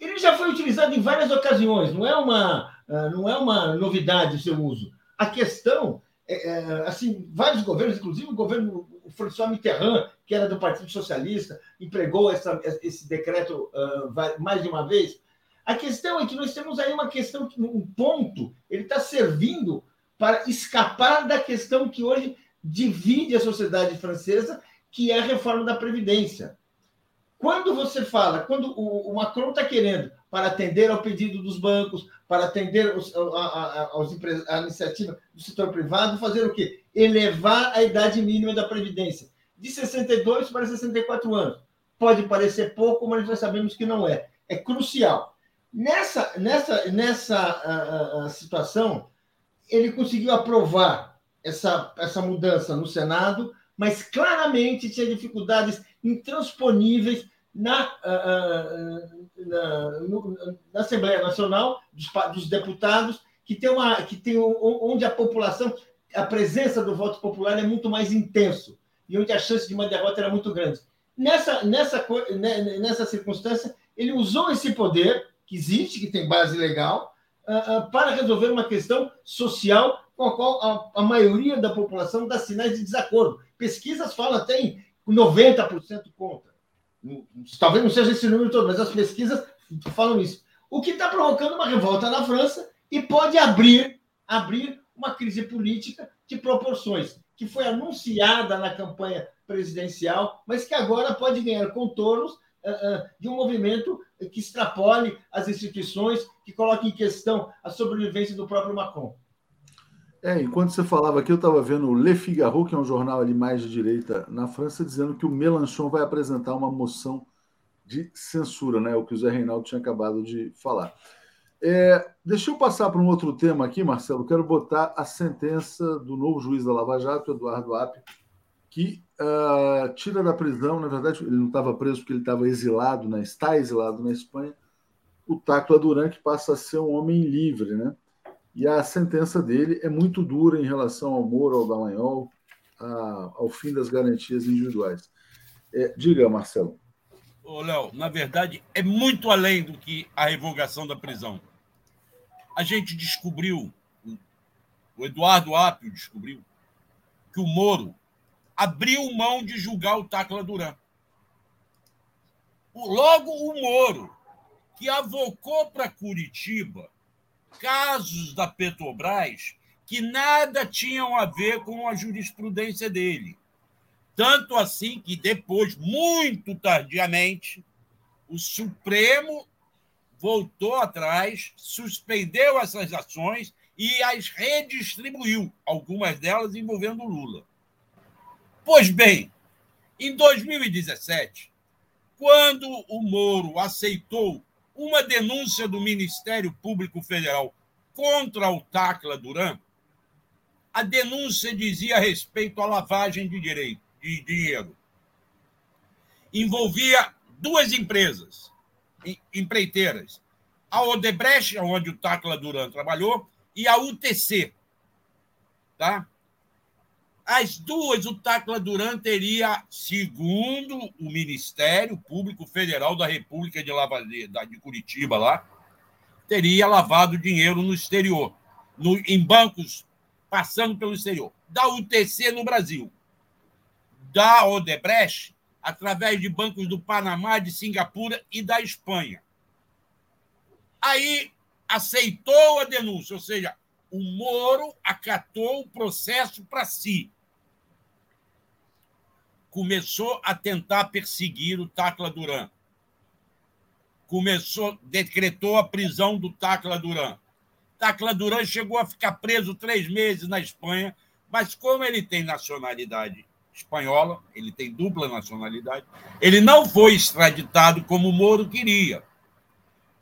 Ele já foi utilizado em várias ocasiões, não é uma, uh, não é uma novidade o seu uso. A questão é, é, assim, vários governos, inclusive o governo o François Mitterrand, que era do Partido Socialista, empregou essa, esse decreto uh, mais de uma vez. A questão é que nós temos aí uma questão, um ponto, ele está servindo para escapar da questão que hoje divide a sociedade francesa, que é a reforma da Previdência. Quando você fala, quando o, Macron está querendo para atender ao pedido dos bancos, para atender os, a, a, aos, a iniciativa do setor privado, fazer o quê? Elevar a idade mínima da Previdência de 62 para 64 anos. Pode parecer pouco, mas nós sabemos que não é. É crucial. Nessa, nessa, nessa a, a situação, ele conseguiu aprovar essa, essa mudança no Senado, mas claramente tinha dificuldades intransponíveis na, na, na Assembleia Nacional dos, dos, deputados, que tem, uma, que tem onde a população, a presença do voto popular é muito mais intenso e onde a chance de uma derrota era muito grande. Nessa, nessa, né, nessa circunstância, ele usou esse poder, que existe, que tem base legal, para resolver uma questão social com a qual a, a maioria da população dá sinais de desacordo. Pesquisas falam até em 90% contra. Talvez não seja esse número todo, mas as pesquisas falam isso. O que está provocando uma revolta na França e pode abrir, abrir uma crise política de proporções, que foi anunciada na campanha presidencial, mas que agora pode ganhar contornos uh, uh, de um movimento que extrapole as instituições, que coloque em questão a sobrevivência do próprio Macron. É, enquanto você falava aqui, eu estava vendo o Le Figaro, que é um jornal ali mais de direita na França, dizendo que o Mélenchon vai apresentar uma moção de censura, né? O que o Zé Reinaldo tinha acabado de falar. É, deixa eu passar para um outro tema aqui, Marcelo. Quero botar a sentença do novo juiz da Lava Jato, Eduardo Apio, que uh, tira da prisão, na verdade, ele não estava preso porque ele estava exilado, né? está exilado na Espanha, o Tacla Duran, que passa a ser um homem livre, né? E a sentença dele é muito dura em relação ao Moro, ao Dallagnol, a, ao fim das garantias individuais. É, diga, Marcelo. Ô, Léo, na verdade, é muito além do que a revogação da prisão. A gente descobriu, o Eduardo Apio descobriu, que o Moro abriu mão de julgar o Tacla Duran. Logo, o Moro, que avocou para Curitiba casos da Petrobras que nada tinham a ver com a jurisprudência dele. Tanto assim que depois, muito tardiamente, o Supremo voltou atrás, suspendeu essas ações e as redistribuiu, algumas delas envolvendo Lula. Pois bem, em 2017, quando o Moro aceitou uma denúncia do Ministério Público Federal contra o Tacla Duran, a denúncia dizia respeito à lavagem de, direito, de dinheiro. Envolvia duas empresas empreiteiras, a Odebrecht, onde o Tacla Duran trabalhou, e a UTC. Tá? As duas, o Tacla Duran teria, segundo o Ministério Público Federal da República de, Lava, de Curitiba, lá, teria lavado dinheiro no exterior, no, em bancos passando pelo exterior. Da UTC no Brasil. Da Odebrecht, através de bancos do Panamá, de Singapura e da Espanha. Aí aceitou a denúncia, ou seja, o Moro acatou o processo para si. Começou a tentar perseguir o Tacla Duran. Começou, decretou a prisão do Tacla Duran. Tacla Duran chegou a ficar preso três meses na Espanha, mas como ele tem nacionalidade espanhola, ele tem dupla nacionalidade, ele não foi extraditado como o Moro queria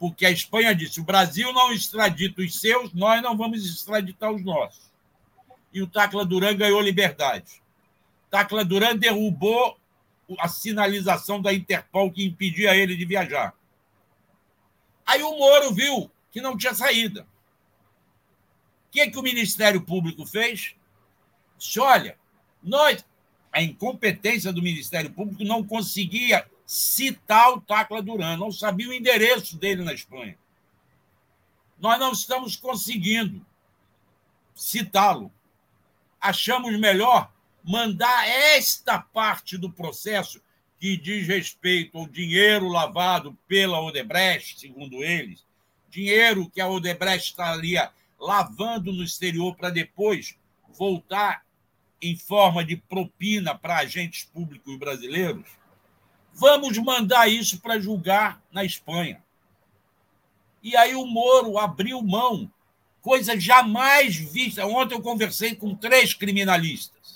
porque a Espanha disse: o Brasil não extradita os seus, nós não vamos extraditar os nossos. E o Tacla Duran ganhou liberdade. Tacla Duran derrubou a sinalização da Interpol que impedia ele de viajar. Aí o Moro viu que não tinha saída. O que, que o Ministério Público fez? Disse: olha, nós, a incompetência do Ministério Público não conseguia citar o Tacla Duran, não sabia o endereço dele na Espanha. Nós não estamos conseguindo citá-lo. Achamos melhor mandar esta parte do processo que diz respeito ao dinheiro lavado pela Odebrecht, segundo eles, dinheiro que a Odebrecht estaria lavando no exterior para depois voltar em forma de propina para agentes públicos brasileiros Vamos mandar isso para julgar na Espanha. E aí o Moro abriu mão, coisa jamais vista. Ontem eu conversei com três criminalistas.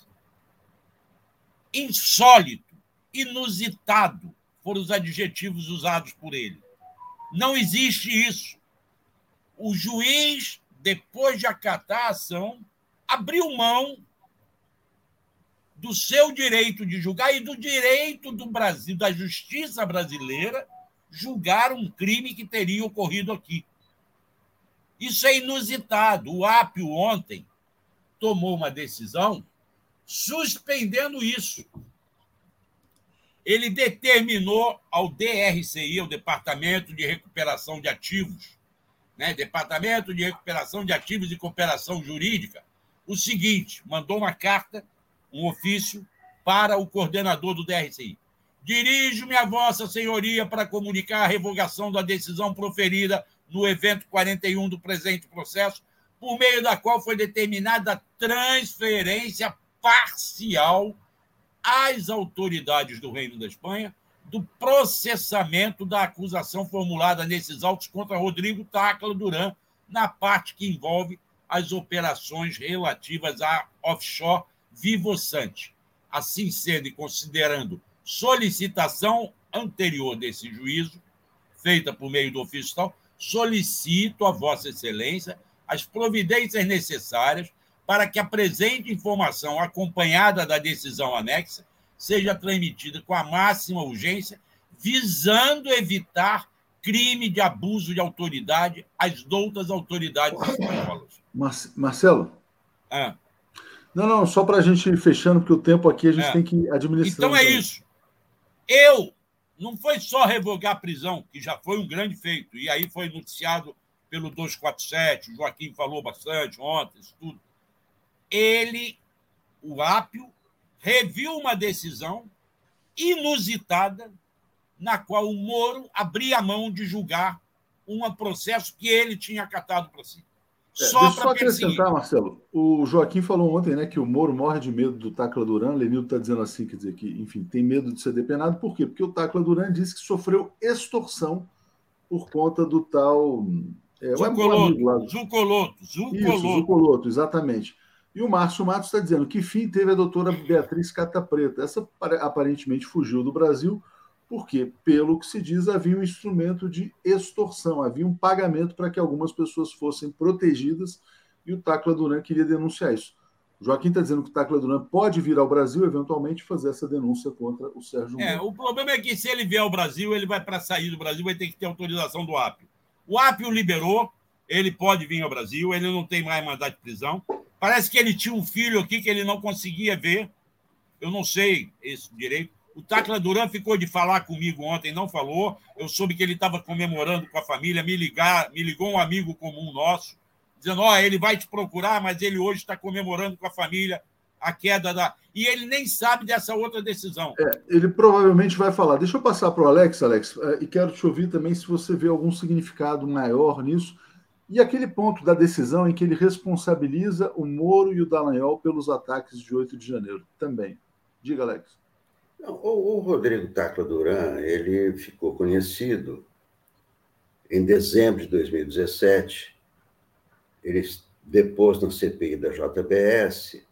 Insólito, inusitado foram os adjetivos usados por ele. Não existe isso. O juiz, depois de acatar a ação, abriu mão do seu direito de julgar e do direito do Brasil, da justiça brasileira, julgar um crime que teria ocorrido aqui. Isso é inusitado. O Apio ontem tomou uma decisão suspendendo isso. Ele determinou ao DRCI, ao Departamento de Recuperação de Ativos, né, Departamento de Recuperação de Ativos e Cooperação Jurídica, o seguinte: mandou uma carta um ofício para o coordenador do DRCI. Dirijo-me a Vossa Senhoria para comunicar a revogação da decisão proferida no evento 41 do presente processo, por meio da qual foi determinada transferência parcial às autoridades do Reino da Espanha do processamento da acusação formulada nesses autos contra Rodrigo Tacla Duran, na parte que envolve as operações relativas à offshore vivoçante. Assim sendo e considerando solicitação anterior desse juízo, feita por meio do ofício tal, solicito a Vossa Excelência as providências necessárias para que a presente informação, acompanhada da decisão anexa, seja transmitida com a máxima urgência, visando evitar crime de abuso de autoridade às doutas autoridades espanholas. Marcelo? Ah. Não, não, só para a gente ir fechando, porque o tempo aqui a gente é. tem que administrar. Então é isso. Eu não foi só revogar a prisão, que já foi um grande feito, e aí foi noticiado pelo 247, o Joaquim falou bastante ontem, isso tudo. Ele, o Ápio, reviu uma decisão inusitada na qual o Moro abria a mão de julgar um processo que ele tinha acatado para si. É, só só acrescentar, Marcelo. O Joaquim falou ontem né, que o Moro morre de medo do Tacla Duran. Lenildo está dizendo assim, quer dizer, que, enfim, tem medo de ser depenado. Por quê? Porque o Tacla Duran disse que sofreu extorsão por conta do tal. É, Zucoloto, Zucoloto, Zucoloto. Zucoloto, exatamente. E o Márcio Matos está dizendo que fim teve a doutora Beatriz Cata Preta. Essa aparentemente fugiu do Brasil porque, pelo que se diz, havia um instrumento de extorsão, havia um pagamento para que algumas pessoas fossem protegidas e o Tacla Duran queria denunciar isso. O Joaquim está dizendo que o Tacla Duran pode vir ao Brasil eventualmente fazer essa denúncia contra o Sérgio É, o problema é que se ele vier ao Brasil, ele vai para sair do Brasil, vai ter que ter autorização do Apio. O Apio liberou, ele pode vir ao Brasil, ele não tem mais mandado de prisão. Parece que ele tinha um filho aqui que ele não conseguia ver. Eu não sei esse direito. O Tacla Duran ficou de falar comigo ontem, não falou. Eu soube que ele estava comemorando com a família, me ligar, me ligou um amigo comum nosso, dizendo: ó, oh, ele vai te procurar, mas ele hoje está comemorando com a família a queda da. E ele nem sabe dessa outra decisão. É, ele provavelmente vai falar. Deixa eu passar para o Alex, Alex, é, e quero te ouvir também se você vê algum significado maior nisso. E aquele ponto da decisão em que ele responsabiliza o Moro e o Dallagnol pelos ataques de 8 de janeiro também. Diga, Alex. Não, o, Rodrigo Tacla Duran, ele ficou conhecido em dezembro de 2017. Ele depôs na CPI da JBS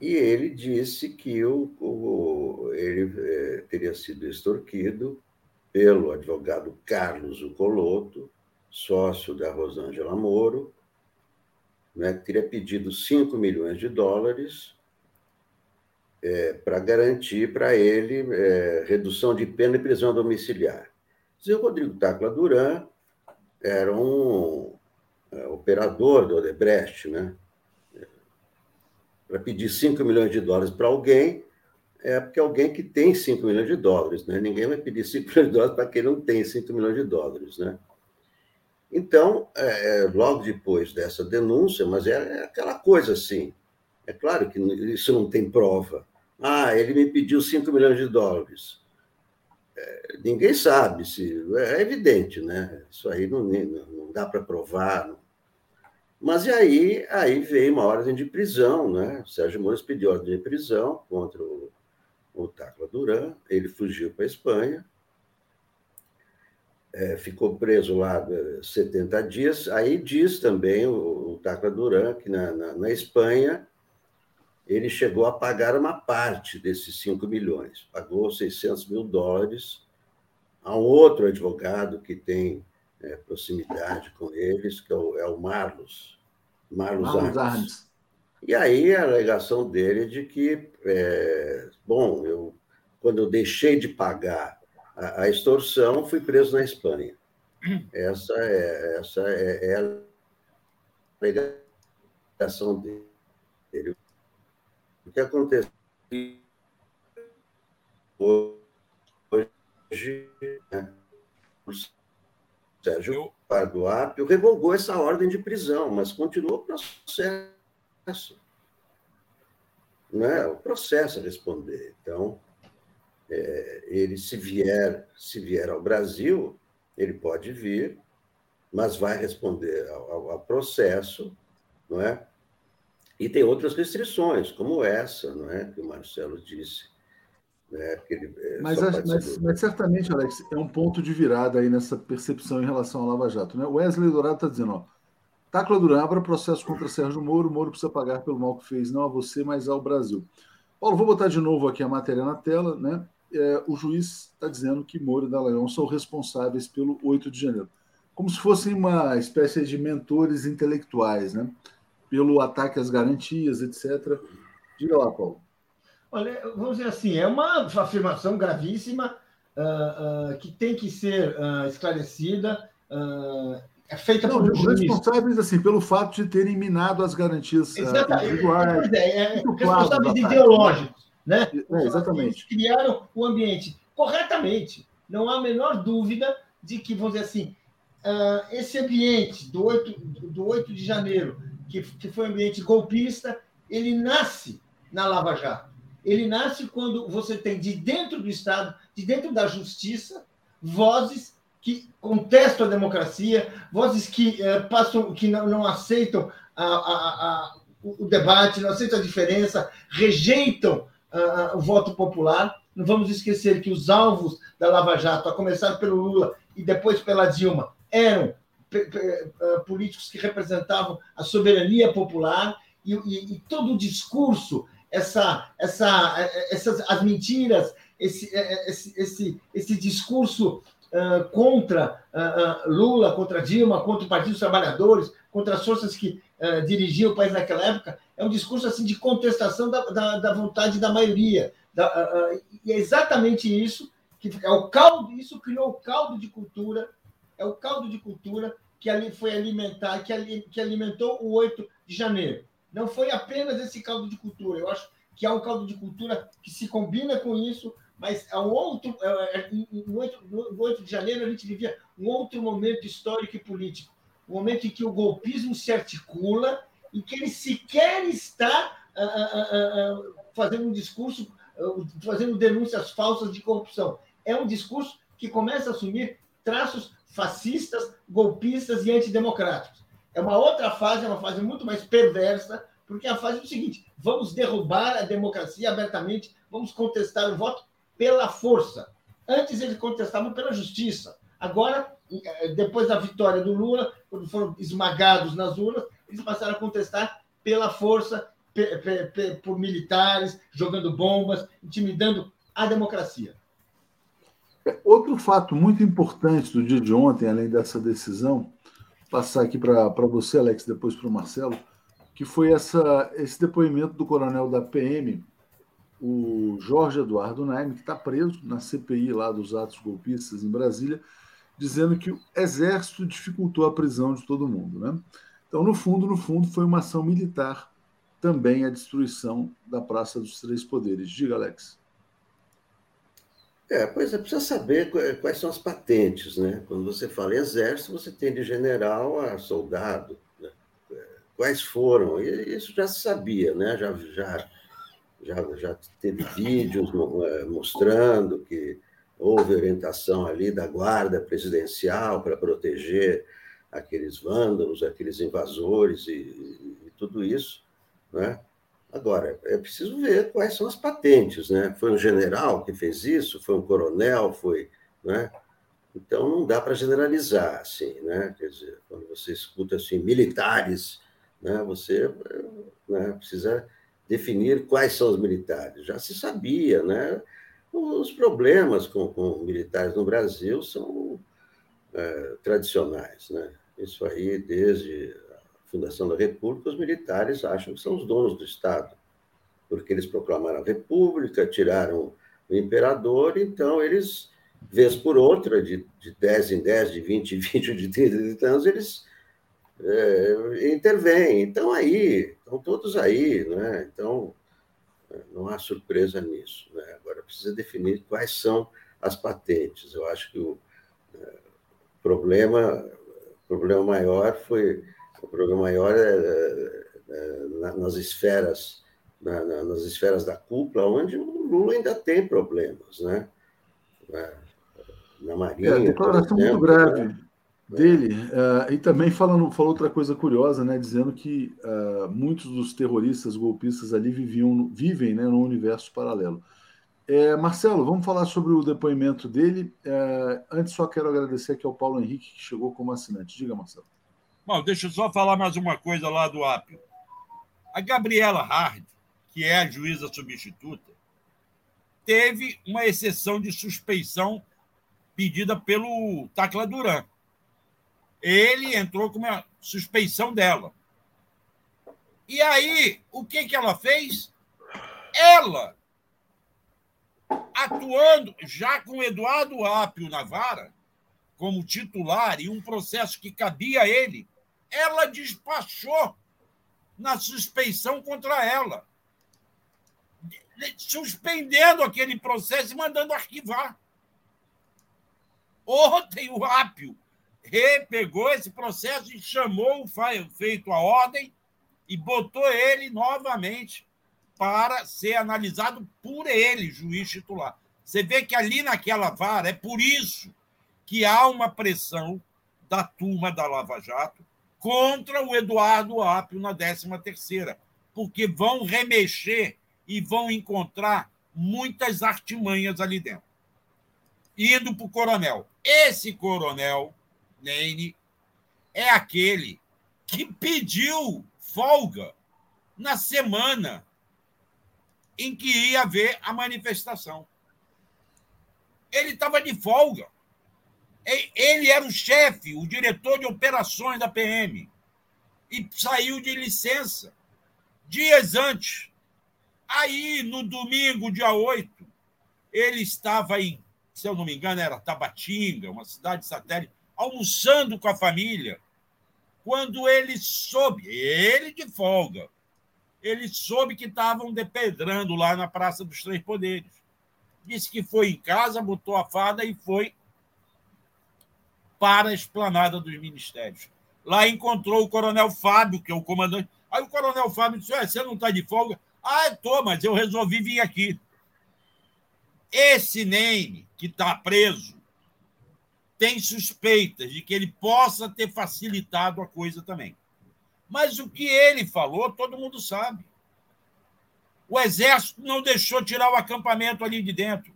e ele disse que o, o ele é, teria sido extorquido pelo advogado Carlos Ucoloto, sócio da Rosângela Moro, né, que teria pedido 5 milhões de dólares é, para garantir para ele é, redução de pena e prisão domiciliar. O Rodrigo Tacla Duran era um é, operador do Odebrecht, né? Para pedir 5 milhões de dólares para alguém, é porque alguém que tem 5 milhões de dólares, né? Ninguém vai pedir 5 milhões de dólares para quem não tem 5 milhões de dólares, né? Então, é, é, logo depois dessa denúncia, mas é, é, aquela coisa assim, é claro que isso não tem prova. Ah, ele me pediu 5 milhões de dólares. É, ninguém sabe se. É evidente, né? Isso aí não, não dá para provar. Não. Mas e aí, aí veio uma ordem de prisão, né? O Sérgio Moro pediu ordem de prisão contra o, o Tacla Duran, ele fugiu para a Espanha, é, ficou preso lá 70 é, dias. Aí diz também o, o Tacla Duran que na, na, na, Espanha ele chegou a pagar uma parte desses 5 milhões, pagou 600 mil dólares a um outro advogado que tem é, proximidade com eles, que é o, é o Marlos, Marlos, Marlos Arnes. Arnes. E aí a alegação dele é de que, é, bom, eu, quando eu deixei de pagar a, a extorsão, fui preso na Espanha. Essa é, essa é, é a alegação dele. O que aconteceu hoje, né? o Sérgio Parduapio revogou essa ordem de prisão, mas continua o processo. Não é o processo a responder. Então, é, ele se vier, se vier ao Brasil, ele pode vir, mas vai responder ao, ao processo, não é? E tem outras restrições, como essa, não é, que o Marcelo disse. Né, ele, é, mas, mas, mas, certamente, Alex, é um ponto de virada aí nessa percepção em relação ao Lava Jato. Né? Wesley Dourado está dizendo, ó, Tacla Duran abra processo contra Sérgio Moro, Moro precisa pagar pelo mal que fez, não a você, mas ao Brasil. Paulo, vou botar de novo aqui a matéria na tela, né? É, o juiz está dizendo que Moro e Dallagnol são responsáveis pelo 8 de janeiro. Como se fossem uma espécie de mentores intelectuais, né? Pelo ataque às garantias, etc. Diga lá, Paulo. Olha, vamos dizer assim, é uma afirmação gravíssima uh, uh, que tem que ser uh, esclarecida. é feita Não, por um responsáveis assim pelo fato de terem minado as garantias individuais. É, é, responsáveis ideológicos né? É, exatamente. Eles criaram o ambiente corretamente. Não há a menor dúvida de que, vamos dizer assim, uh, esse ambiente do 8, do 8 de janeiro, que, que foi um ambiente golpista, ele nasce na Lava Jato. Ele nasce quando você tem de dentro do Estado, de dentro da justiça, vozes que contestam a democracia, vozes que uh, passam, que não, não aceitam a, a, a, o debate, não aceitam a diferença, rejeitam uh, o voto popular. Não vamos esquecer que os alvos da Lava Jato, a começar pelo Lula e depois pela Dilma, eram uh, políticos que representavam a soberania popular e, e, e todo o discurso, essa, essa, essas, as mentiras, esse, esse, esse, esse discurso uh, contra uh, Lula, contra Dilma, contra o Partido dos Trabalhadores, contra as forças que uh, dirigiam o país naquela época, é um discurso assim de contestação da, da, da vontade da maioria. Da, uh, e é exatamente isso que é o caldo, isso criou o caldo de cultura, é o caldo de cultura que ali foi alimentar, que, ali, que alimentou o 8 de janeiro. Não foi apenas esse caldo de cultura, eu acho que há um caldo de cultura que se combina com isso, mas há um outro, no 8, no 8 de janeiro a gente vivia um outro momento histórico e político, um momento em que o golpismo se articula em que ele sequer está uh, uh, uh, fazendo um discurso, fazendo denúncias falsas de corrupção. É um discurso que começa a assumir traços fascistas, golpistas e antidemocráticos. É uma outra fase, é uma fase muito mais perversa, porque é a fase é o seguinte: vamos derrubar a democracia abertamente, vamos contestar o voto pela força. Antes eles contestavam pela justiça. Agora, depois da vitória do Lula, quando foram esmagados nas urnas, eles passaram a contestar pela força, por militares, jogando bombas, intimidando a democracia. É, outro fato muito importante do dia de ontem, além dessa decisão, passar aqui para você, Alex, depois para o Marcelo, que foi essa, esse depoimento do coronel da PM, o Jorge Eduardo Naime, que está preso na CPI lá dos atos golpistas em Brasília, dizendo que o exército dificultou a prisão de todo mundo. Né? Então, no fundo, no fundo, foi uma ação militar também a destruição da Praça dos Três Poderes. Diga, Alex. É, pois é, precisa saber quais são as patentes, né? Quando você fala exército, você tem de general a soldado. Né? Quais foram? Isso já se sabia, né? Já, já, já, já teve vídeos é, mostrando que houve orientação ali da guarda presidencial para proteger aqueles vândalos, aqueles invasores e, e tudo isso, né? Agora, é preciso ver quais são as patentes, né? Foi um general que fez isso, foi um coronel, foi, né? Então não dá para generalizar assim, né? Quer dizer, quando você escuta assim militares, né? Você né, precisa definir quais são os militares. Já se sabia, né? Os problemas com, com militares no Brasil são é, tradicionais, né? Isso aí desde fundação da República, os militares acham que são os donos do Estado, porque eles proclamaram a República, tiraram o imperador, então eles, vez por outra, de, de 10 em 10, de 20 em 20, de 30 em 30 anos, eles é, intervêm. Então, aí, estão todos aí, né? Então, não há surpresa nisso. Né? Agora, precisa definir quais são as patentes. Eu acho que o é, problema, o problema maior foi o problema maior é, é, é nas esferas na, na, nas esferas da cúpula, onde o Lula ainda tem problemas, né? É, na Marinha. É, declaração exemplo, muito grave né? Dele. Uh, e também falando, falou outra coisa curiosa, né? Dizendo que uh, muitos dos terroristas golpistas ali viviam, vivem né, num universo paralelo. É, Marcelo, vamos falar sobre o depoimento dele. É, antes, só quero agradecer aqui ao Paulo Henrique, que chegou como assinante. Diga, Marcelo. Bom, deixa eu só falar mais uma coisa lá do Apio. A Gabriela Hard, que é a juíza substituta, teve uma exceção de suspeição pedida pelo Tacla Duran. Ele entrou com uma suspeição dela. E aí, o que, que ela fez? Ela, atuando já com Eduardo Apio na vara, como titular, e um processo que cabia a ele, ela despachou na suspeição contra ela, suspendendo aquele processo e mandando arquivar. Ontem o Ápio repegou esse processo e chamou o feito a ordem e botou ele novamente para ser analisado por ele, juiz titular. Você vê que ali naquela vara é por isso que há uma pressão da turma da Lava Jato contra o Eduardo Apio na 13ª, porque vão remexer e vão encontrar muitas artimanhas ali dentro. Indo para o coronel. Esse coronel, Neine, é aquele que pediu folga na semana em que ia haver a manifestação. Ele estava de folga. Ele era o chefe, o diretor de operações da PM. E saiu de licença dias antes. Aí, no domingo, dia 8, ele estava em, se eu não me engano, era Tabatinga, uma cidade satélite, almoçando com a família. Quando ele soube, ele de folga, ele soube que estavam depedrando lá na Praça dos Três Poderes. Disse que foi em casa, botou a fada e foi para a esplanada dos ministérios. Lá encontrou o coronel Fábio, que é o comandante. Aí o coronel Fábio disse: Você não está de folga? Ah, estou, mas eu resolvi vir aqui. Esse Neime, que está preso, tem suspeitas de que ele possa ter facilitado a coisa também. Mas o que ele falou, todo mundo sabe. O Exército não deixou tirar o acampamento ali de dentro.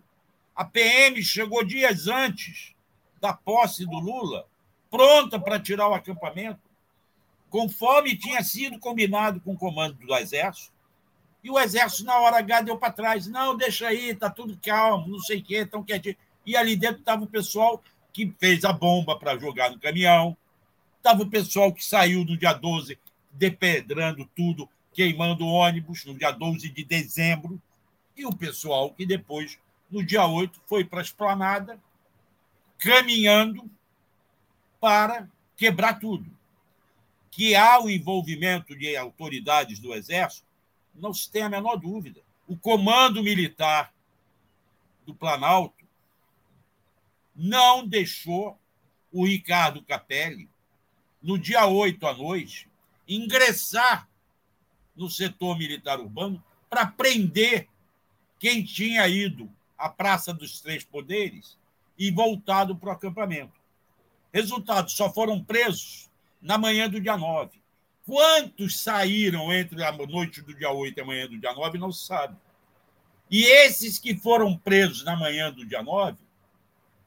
A PM chegou dias antes da posse do Lula, pronta para tirar o acampamento, conforme tinha sido combinado com o comando do Exército. E o Exército, na hora H, deu para trás. Não, deixa aí, está tudo calmo, não sei o quê, tão quietinho. E ali dentro estava o pessoal que fez a bomba para jogar no caminhão, estava o pessoal que saiu no dia 12 depedrando tudo, queimando ônibus no dia 12 de dezembro, e o pessoal que depois, no dia 8, foi para a esplanada, caminhando para quebrar tudo. Que há o envolvimento de autoridades do Exército, não se tem a menor dúvida. O comando militar do Planalto não deixou o Ricardo Capelli, no dia 8 à noite, ingressar no setor militar urbano para prender quem tinha ido à Praça dos Três Poderes e voltado para o acampamento. Resultado: só foram presos na manhã do dia 9. Quantos saíram entre a noite do dia 8 e a manhã do dia 9 não se sabe. E esses que foram presos na manhã do dia 9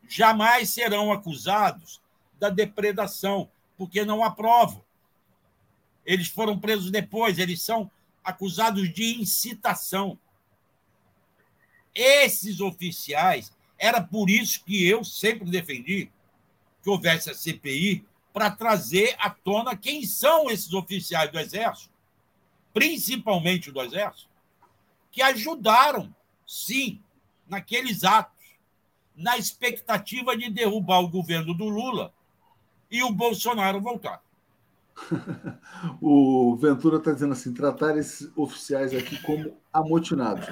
jamais serão acusados da depredação, porque não aprovam. Eles foram presos depois, eles são acusados de incitação. Esses oficiais, era por isso que eu sempre defendi que houvesse a CPI para trazer à tona quem são esses oficiais do Exército, principalmente do Exército, que ajudaram, sim, naqueles atos, na expectativa de derrubar o governo do Lula e o Bolsonaro voltar. o Ventura está dizendo assim: tratar esses oficiais aqui como amotinados.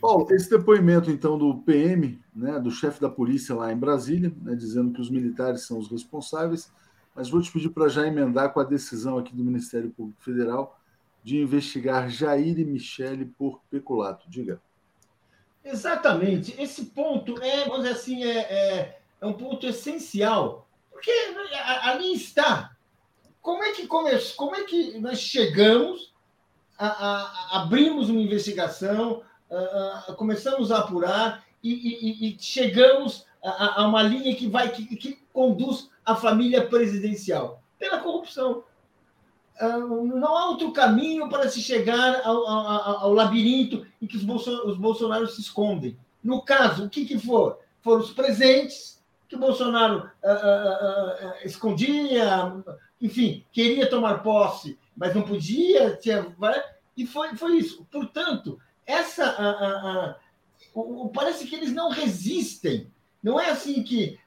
Paulo, esse depoimento, então, do PM, né, do chefe da polícia lá em Brasília, né, dizendo que os militares são os responsáveis, mas vou te pedir para já emendar com a decisão aqui do Ministério Público Federal de investigar Jair e Michele por peculato. Diga. Exatamente. Esse ponto é, vamos dizer assim, é, é, é um ponto essencial, porque ali está como é que começou? Como é que nós chegamos, a, a, abrimos uma investigação, a, começamos a apurar e, e, e chegamos a, uma linha que vai que, que, conduz a família presidencial pela corrupção. Ah, não há outro caminho para se chegar ao, ao, ao labirinto em que os, Bolson, os Bolsonaros se escondem. No caso, o que, que for? Foram os presentes que o Bolsonaro uh, uh, escondia, enfim, queria tomar posse, mas não podia, tinha, e foi, foi isso. Portanto, essa parece que eles não resistem. Não é assim que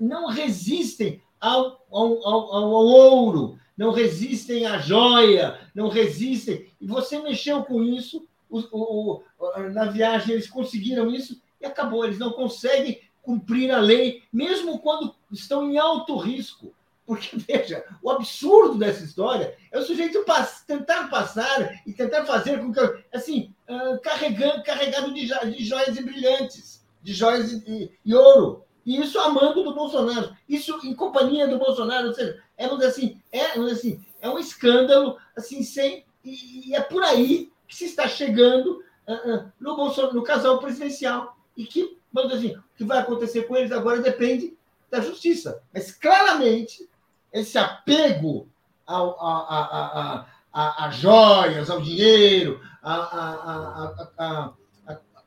não resistem ao, ao, ao, ao, ouro, não resistem à joia, não resistem. E você mexeu com isso, o, o, o, na viagem eles conseguiram isso e acabou. Eles não conseguem cumprir a lei, mesmo quando estão em alto risco. Porque, veja, o absurdo dessa história é o sujeito pass tentar passar e tentar fazer com que, assim, uh, carregando, carregado de, de joias e brilhantes, de joias e, e, ouro. E isso amando do Bolsonaro. Isso em companhia do Bolsonaro. Ou seja, é, vamos dizer assim, é, vamos dizer assim, é um escândalo, assim, sem. E, e é por aí que se está chegando uh, uh, no, Bolsonaro, no casal presidencial. E que, vamos dizer assim, o que vai acontecer com eles agora depende da justiça. Mas claramente esse apego ao, a, a, a, a, joias, ao dinheiro,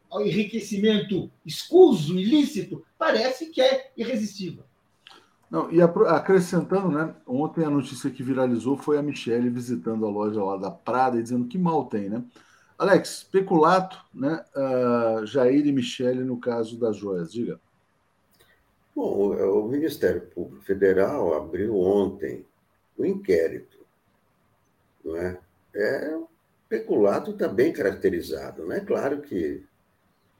ao enriquecimento escuso, ilícito, parece que é irresistível. Não, e acrescentando, né? Ontem a notícia que viralizou foi a Michelle visitando a loja lá da Prada e dizendo que mal tem, né? Alex, peculato, né? Uh, Jair e Michele no caso das joias, diga. Bom, o Ministério Público Federal abriu ontem o um inquérito, não é? É peculato está bem caracterizado, né? Claro que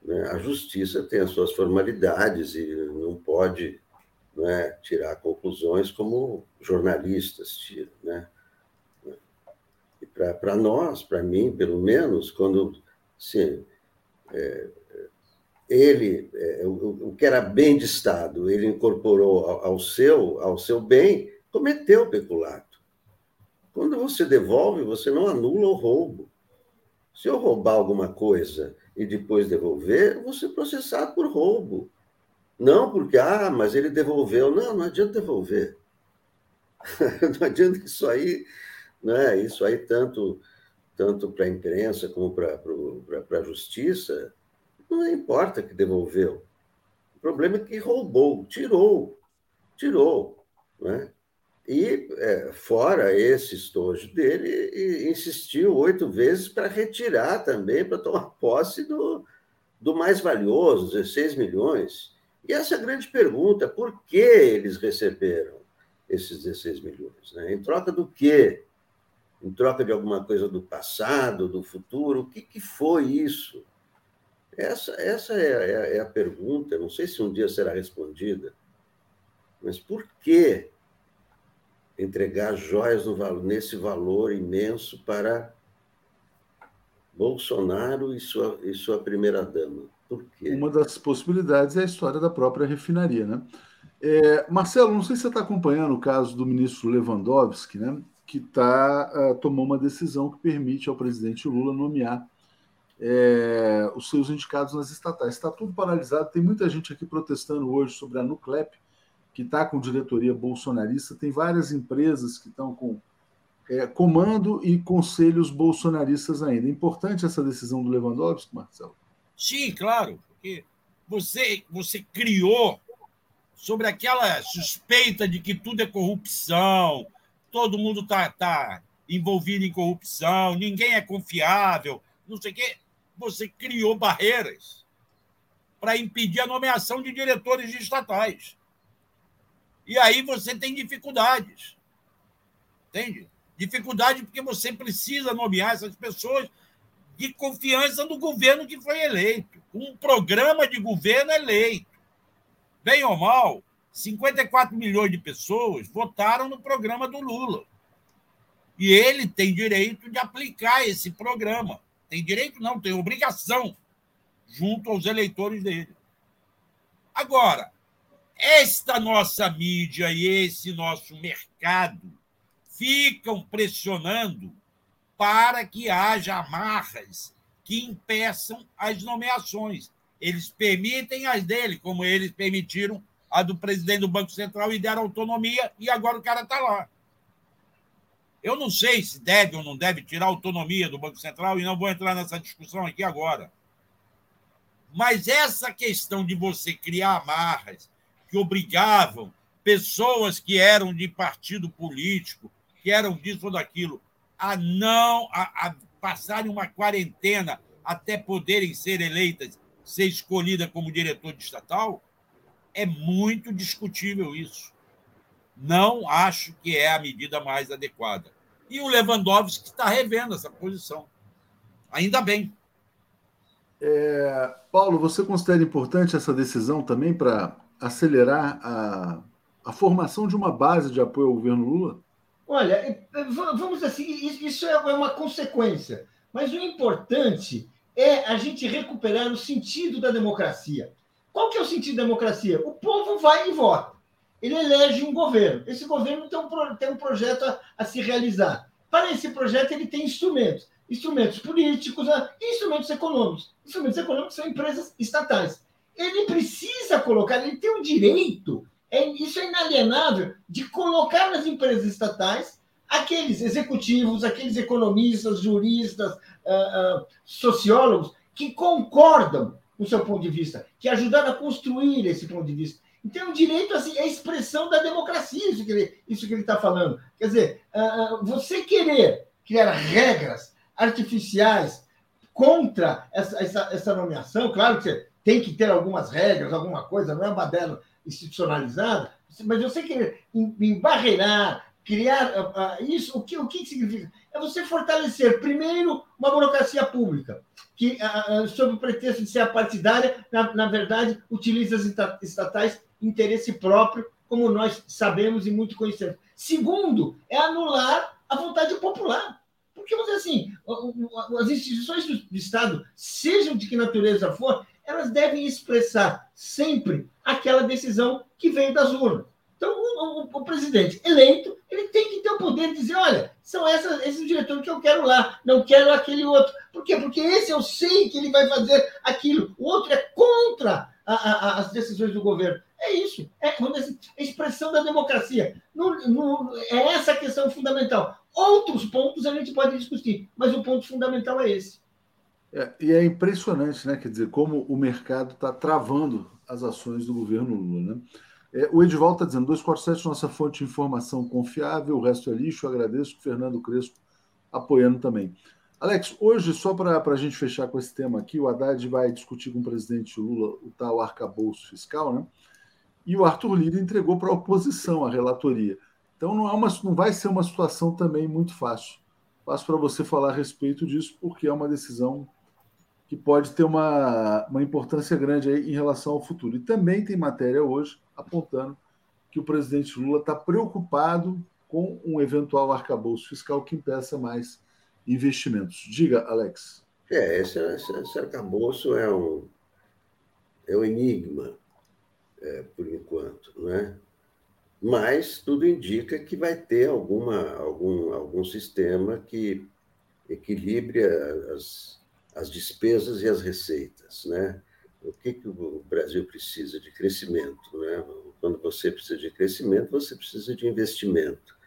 né, a justiça tem as suas formalidades e não pode né, tirar conclusões como jornalistas tiram, né? E para nós, para mim, pelo menos, quando se, é, ele, é, o, o, que era bem de Estado, ele incorporou ao, ao, seu, ao seu bem, cometeu peculato. Quando você devolve, você não anula o roubo. Se eu roubar alguma coisa e depois devolver, você processado por roubo. Não porque, ah, mas ele devolveu. Não, não adianta devolver. não adianta isso aí, né? Isso aí tanto tanto para a imprensa como para a justiça, não importa que devolveu. O problema é que roubou, tirou, tirou. Né? E, é, fora esse estojo dele, insistiu oito vezes para retirar também, para tomar posse do, do mais valioso, 16 milhões. E essa é a grande pergunta: por que eles receberam esses 16 milhões? Né? Em troca do quê? Em troca de alguma coisa do passado, do futuro? O que, que foi isso? Essa, essa é, é, é a pergunta. Não sei se um dia será respondida, mas por que entregar joias nesse valor imenso para Bolsonaro e sua, e sua primeira-dama? Por quê? Uma das possibilidades é a história da própria refinaria, né? É, Marcelo, não sei se você está acompanhando o caso do ministro Lewandowski, né? Que tá, uh, tomou uma decisão que permite ao presidente Lula nomear é, os seus indicados nas estatais. Está tudo paralisado. Tem muita gente aqui protestando hoje sobre a Nuclep, que está com diretoria bolsonarista. Tem várias empresas que estão com é, comando e conselhos bolsonaristas ainda. É importante essa decisão do Lewandowski, Marcelo? Sim, claro, porque você, você criou sobre aquela suspeita de que tudo é corrupção, todo mundo está tá envolvido em corrupção, ninguém é confiável, não sei o quê. Você criou barreiras para impedir a nomeação de diretores de estatais. E aí você tem dificuldades. Entende? Dificuldade porque você precisa nomear essas pessoas de confiança no governo que foi eleito, um programa de governo eleito. Bem ou mal, 54 milhões de pessoas votaram no programa do Lula. E ele tem direito de aplicar esse programa. Tem direito, não, tem obrigação junto aos eleitores dele. Agora, esta nossa mídia e esse nosso mercado ficam pressionando para que haja amarras que impeçam as nomeações. Eles permitem as dele, como eles permitiram a do presidente do Banco Central e deram autonomia, e agora o cara está lá. Eu não sei se deve ou não deve tirar autonomia do Banco Central, e não vou entrar nessa discussão aqui agora. Mas essa questão de você criar amarras que obrigavam pessoas que eram de partido político, que eram disso ou daquilo, a não a, a passarem uma quarentena até poderem ser eleitas, ser escolhida como diretor de estatal, é muito discutível isso. Não acho que é a medida mais adequada. E o Lewandowski está revendo essa posição. Ainda bem. É, Paulo, você considera importante essa decisão também para acelerar a, a formação de uma base de apoio ao governo Lula? Olha, é, é, vamos assim, isso é uma consequência, mas o importante é a gente recuperar o sentido da democracia. Qual que é o sentido da democracia? O povo vai e vota. Ele elege um governo. Esse governo tem um, tem um projeto a, a se realizar. Para esse projeto, ele tem instrumentos. Instrumentos políticos e instrumentos econômicos. Instrumentos econômicos são empresas estatais. Ele precisa colocar, ele tem o direito é, isso é inalienável, de colocar nas empresas estatais aqueles executivos, aqueles economistas, juristas, uh, uh, sociólogos que concordam com o seu ponto de vista, que ajudaram a construir esse ponto de vista. Então, o direito assim, é a expressão da democracia, isso que ele isso que ele está falando. Quer dizer, uh, você querer criar regras artificiais contra essa, essa, essa nomeação, claro que você tem que ter algumas regras, alguma coisa, não é uma delas institucionalizada, mas você querer embarreirar, criar uh, isso, o que, o que significa? É você fortalecer, primeiro, uma burocracia pública, que, uh, sob o pretexto de ser partidária, na, na verdade, utiliza as estatais interesse próprio, como nós sabemos e muito conhecemos. Segundo, é anular a vontade popular. Porque, vamos dizer assim, as instituições do Estado, sejam de que natureza for, elas devem expressar sempre aquela decisão que veio das urnas. Então, o, o, o, presidente eleito, ele tem que ter o poder de dizer, olha, são essas, esses diretores que eu quero lá, não quero aquele outro. Por quê? Porque esse eu sei que ele vai fazer aquilo. O outro é contra a, a, as decisões do governo. É isso. É a expressão da democracia. é essa a questão fundamental. Outros pontos a gente pode discutir, mas o ponto fundamental é esse. É, e é impressionante, né? Quer dizer, como o mercado está travando as ações do governo Lula, né? É, o Edival está dizendo: 247, nossa fonte de informação confiável, o resto é lixo. Agradeço o Fernando Crespo apoiando também. Alex, hoje, só para a gente fechar com esse tema aqui, o Haddad vai discutir com o presidente Lula o tal arcabouço fiscal, né? E o Arthur Lira entregou para a oposição a relatoria. Então não, é uma, não vai ser uma situação também muito fácil. Passo para você falar a respeito disso, porque é uma decisão que pode ter uma, uma importância grande aí em relação ao futuro. E também tem matéria hoje apontando que o presidente Lula está preocupado com um eventual arcabouço fiscal que impeça mais investimentos. Diga, Alex. É, esse, esse, esse arcabouço é um, é um enigma, é, por enquanto, não é? Mas tudo indica que vai ter alguma, algum, algum sistema que equilibre as, as despesas e as receitas, né? O que, que o Brasil precisa de crescimento, né? Quando você precisa de crescimento, você precisa de investimento.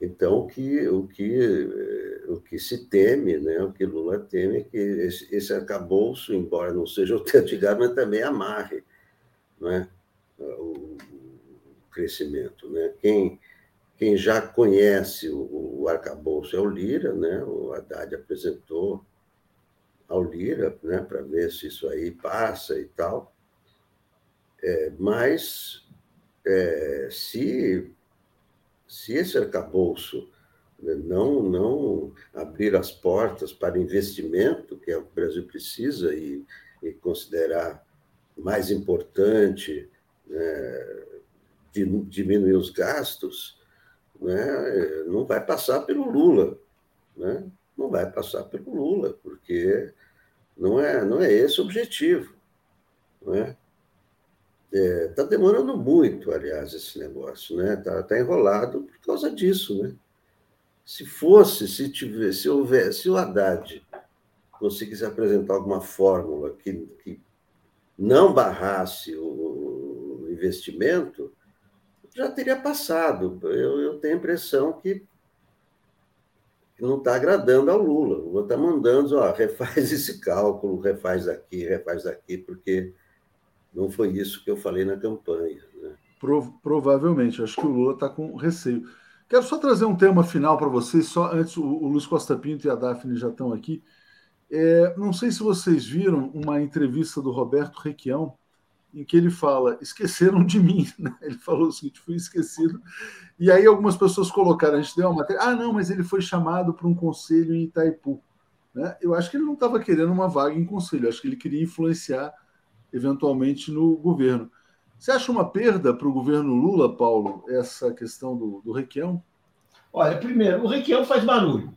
Então, o que, o que, o que se teme, né? o que Lula teme é que esse, esse arcabouço, embora não seja o teto de gás, mas também amarre né? o, o crescimento. Né? Quem, quem já conhece o, o arcabouço é o Lira, né? o Haddad apresentou ao Lira, né, para ver se isso aí passa e tal. É, mas é, se, se esse arcabouço né, não, não abrir as portas para investimento, que é o que o Brasil precisa, e, e considerar mais importante né, diminuir os gastos, né, não vai passar pelo Lula. Né? Não vai passar pelo Lula, porque não é, não é esse o objetivo. Não é? Está é, tá demorando muito, aliás, esse negócio, né? Está tá enrolado por causa disso, né? Se fosse, se tivesse, se houvesse, se o Haddad conseguisse apresentar alguma fórmula que, que não barrasse o investimento, já teria passado. Eu, eu tenho a impressão que não está agradando ao Lula. O Lula está mandando, ó, refaz esse cálculo, refaz aqui, refaz aqui, porque não foi isso que eu falei na campanha. Né? provavelmente, acho que o Lula está com receio. Quero só trazer um tema final para vocês, só antes o, o Luiz Costa Pinto e a Daphne já estão aqui. É, não sei se vocês viram uma entrevista do Roberto Requião, em que ele fala: esqueceram de mim. Né? Ele falou o seguinte: fui esquecido. E aí algumas pessoas colocaram, a gente deu uma matéria, ah, não, mas ele foi chamado para um conselho em Itaipu. Né? Eu acho que ele não estava querendo uma vaga em conselho, acho que ele queria influenciar eventualmente no governo. Você acha uma perda para o governo Lula, Paulo, essa questão do, do Requião? Olha, primeiro, o Requião faz barulho.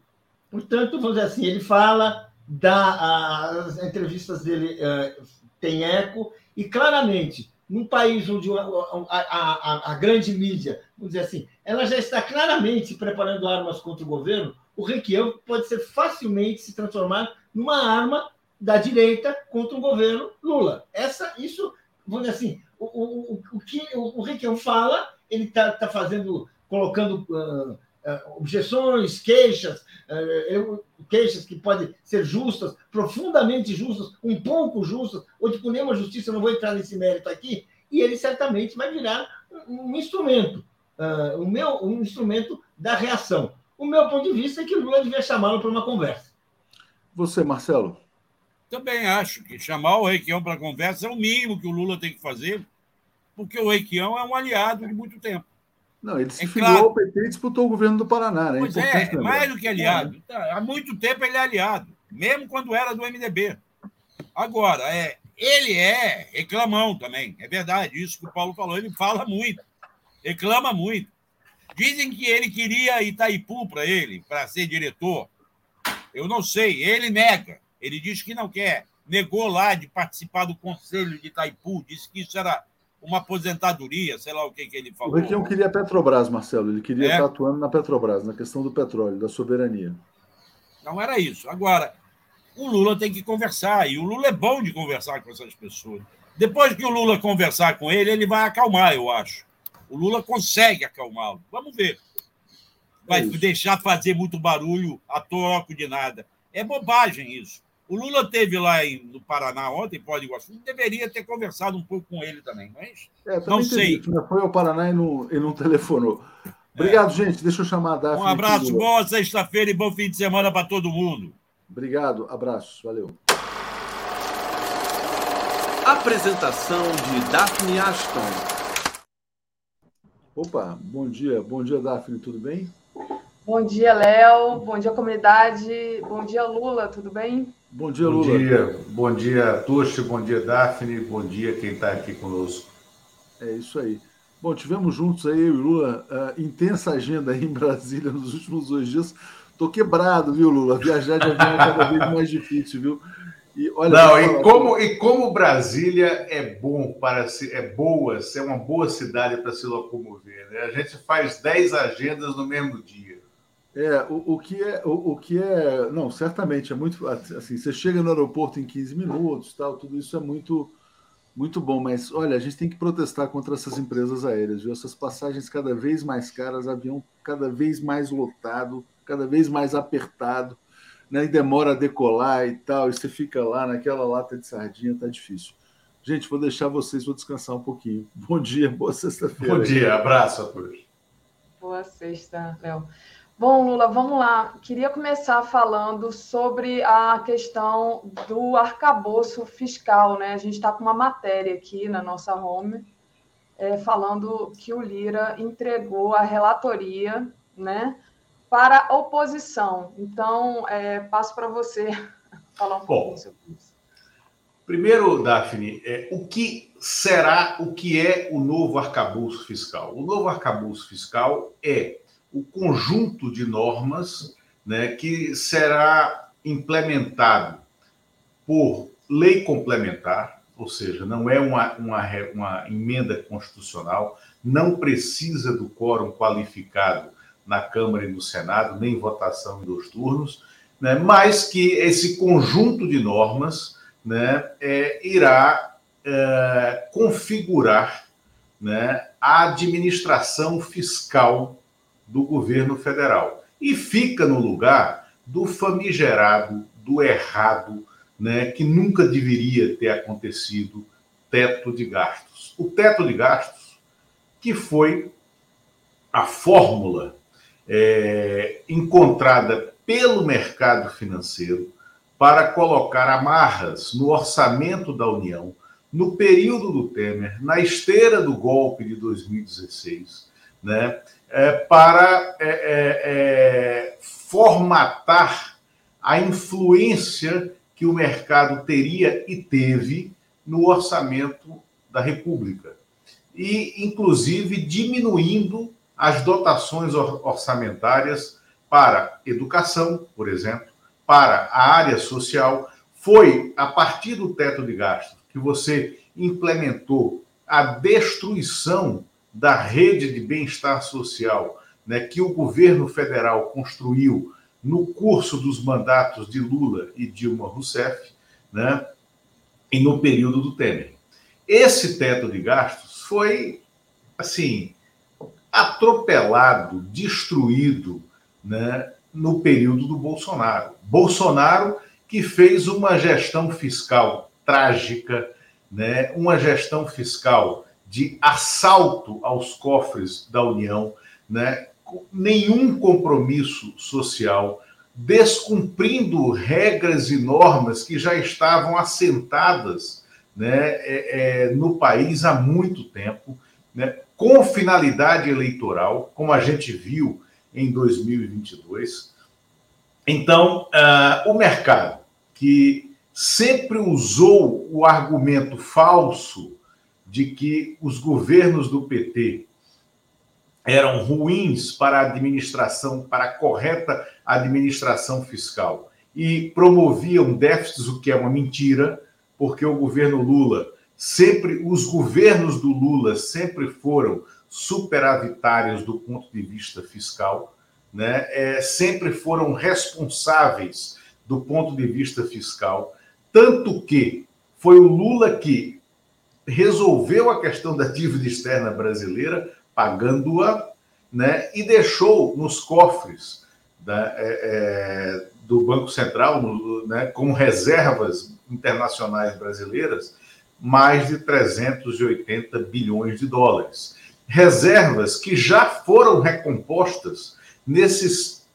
Portanto, vamos dizer assim, ele fala, dá as entrevistas dele uh, tem eco, e claramente, num país onde a, a, a, grande mídia, vamos dizer assim, ela já está claramente preparando armas contra o governo, o Requião pode ser facilmente se transformar numa arma da direita contra o governo Lula. Essa, isso, vamos dizer assim, o, o, o que o, o Requião fala, ele está tá fazendo, colocando uh, objeções, queixas, uh, queixas que podem ser justas, profundamente justas, um pouco justas, ou de por nenhuma justiça, não vou entrar nesse mérito aqui, e ele certamente vai virar um, um instrumento, o meu, um instrumento da reação. O meu ponto de vista é que o Lula devia chamá-lo para uma conversa. Você, Marcelo? Também acho que chamar o Requião para conversa é o mínimo que o Lula tem que fazer, porque o Requião é um aliado de muito tempo. Não, ele se é filiou claro. ao PT e disputou o governo do Paraná, né? Pois é, é mais do que aliado. Tá, há muito tempo ele é aliado, mesmo quando era do MDB. Agora, é, ele é reclamão também, é verdade, isso que o Paulo falou, ele fala muito, reclama muito. Dizem que ele queria Itaipu para ele, para ser diretor. Eu não sei, ele nega, ele diz que não quer. negou lá de participar do conselho de Itaipu, disse que isso era uma aposentadoria, sei lá o que, que ele falou. O Requião queria a Petrobras, Marcelo, ele queria é. estar atuando na Petrobras, na questão do petróleo, da soberania. Não era isso. Agora, o Lula tem que conversar, e o Lula é bom de conversar com essas pessoas. Depois que o Lula conversar com ele, ele vai acalmar, eu acho. O Lula consegue acalmá-lo. Vamos ver. Vai é deixar fazer muito barulho a troco de nada. É bobagem isso. O Lula teve lá em, no Paraná ontem, pode Iguaçu, deveria ter conversado um pouco com ele também, mas é, não sei. Isso, né? Foi ao Paraná e não, e não telefonou. Obrigado, é. gente. Deixa eu chamar a Daphne. Um abraço, boa sexta-feira e bom fim de semana para todo mundo. Obrigado, abraços, valeu. Apresentação de Daphne Ashton. Opa, bom dia, bom dia, Daphne, tudo bem? Bom dia, Léo. Bom dia, comunidade. Bom dia, Lula. Tudo bem? Bom dia, Lula. Bom dia, bom dia, Tuxi. Bom dia, Daphne. Bom dia, quem está aqui conosco. É isso aí. Bom, tivemos juntos aí, eu e Lula, uh, intensa agenda aí em Brasília nos últimos dois dias. Tô quebrado, viu, Lula? Viajar de avião é cada vez mais difícil, viu? E, olha, Não, e como, e como Brasília é bom para se, é boa, é uma boa cidade para se locomover. Né? A gente faz 10 agendas no mesmo dia. É, o, o, que é, o, o, que é, não, certamente é muito assim, você chega no aeroporto em 15 minutos, tal, tudo isso é muito muito bom, mas olha, a gente tem que protestar contra essas empresas aéreas, viu? Essas passagens cada vez mais caras, avião cada vez mais lotado, cada vez mais apertado, né? E demora a decolar e tal, e você fica lá naquela lata de sardinha, tá difícil. Gente, vou deixar vocês, vou descansar um pouquinho. Bom dia, boa sexta-feira. Bom dia, abraço a todos. Boa sexta, Léo. Bom, Lula, vamos lá. Queria começar falando sobre a questão do arcabouço fiscal. Né? A gente está com uma matéria aqui na nossa home é, falando que o Lira entregou a relatoria né, para a oposição. Então, é, passo para você falar um pouco sobre isso. Primeiro, Daphne, é, o que será, o que é o novo arcabouço fiscal? O novo arcabouço fiscal é o conjunto de normas né, que será implementado por lei complementar, ou seja, não é uma, uma, uma emenda constitucional, não precisa do quórum qualificado na Câmara e no Senado, nem votação em dois turnos, né, mas que esse conjunto de normas né, é, irá é, configurar né, a administração fiscal do governo federal. E fica no lugar do famigerado, do errado, né, que nunca deveria ter acontecido, teto de gastos. O teto de gastos, que foi a fórmula é, encontrada pelo mercado financeiro para colocar amarras no orçamento da União no período do Temer, na esteira do golpe de 2016, né, é, para é, é, é, formatar a influência que o mercado teria e teve no orçamento da República. E, inclusive, diminuindo as dotações orçamentárias para educação, por exemplo, para a área social. Foi a partir do teto de gastos que você implementou a destruição da rede de bem-estar social né, que o governo federal construiu no curso dos mandatos de Lula e Dilma Rousseff, né, e no período do Temer. Esse teto de gastos foi, assim, atropelado, destruído, né, no período do Bolsonaro. Bolsonaro que fez uma gestão fiscal trágica, né, uma gestão fiscal de assalto aos cofres da União, né? nenhum compromisso social, descumprindo regras e normas que já estavam assentadas né, é, é, no país há muito tempo, né, com finalidade eleitoral, como a gente viu em 2022. Então, uh, o mercado, que sempre usou o argumento falso de que os governos do PT eram ruins para a administração, para a correta administração fiscal, e promoviam déficits, o que é uma mentira, porque o governo Lula sempre, os governos do Lula sempre foram superavitários do ponto de vista fiscal, né? É, sempre foram responsáveis do ponto de vista fiscal, tanto que foi o Lula que resolveu a questão da dívida externa brasileira, pagando-a, né? E deixou nos cofres da, é, é, do Banco Central, no, né, reservas internacionais brasileiras, mais de 380 bilhões de dólares. Reservas que já foram recompostas nesses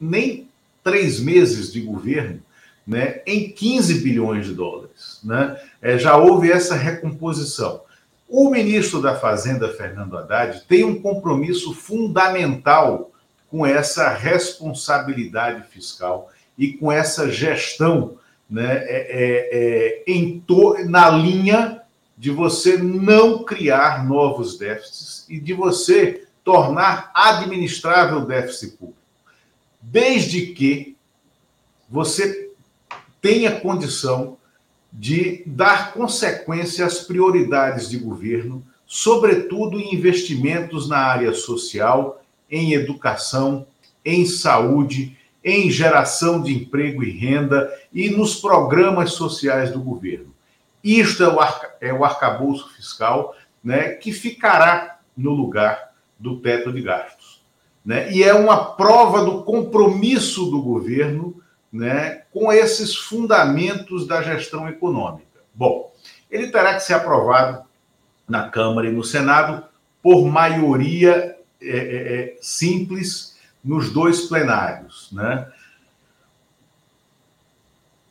nem três meses de governo, né, em 15 bilhões de dólares. Né? É, já houve essa recomposição. O ministro da Fazenda, Fernando Haddad, tem um compromisso fundamental com essa responsabilidade fiscal e com essa gestão né, é, é, é, em na linha de você não criar novos déficits e de você tornar administrável o déficit público. Desde que você tenha condição de dar consequência às prioridades de governo, sobretudo em investimentos na área social em educação, em saúde, em geração de emprego e renda e nos programas sociais do governo. Isto é o, arca, é o arcabouço fiscal né, que ficará no lugar do teto de gastos. Né? E é uma prova do compromisso do governo né, com esses fundamentos da gestão econômica. Bom, ele terá que ser aprovado na Câmara e no Senado por maioria é, é, é, simples nos dois plenários. Né?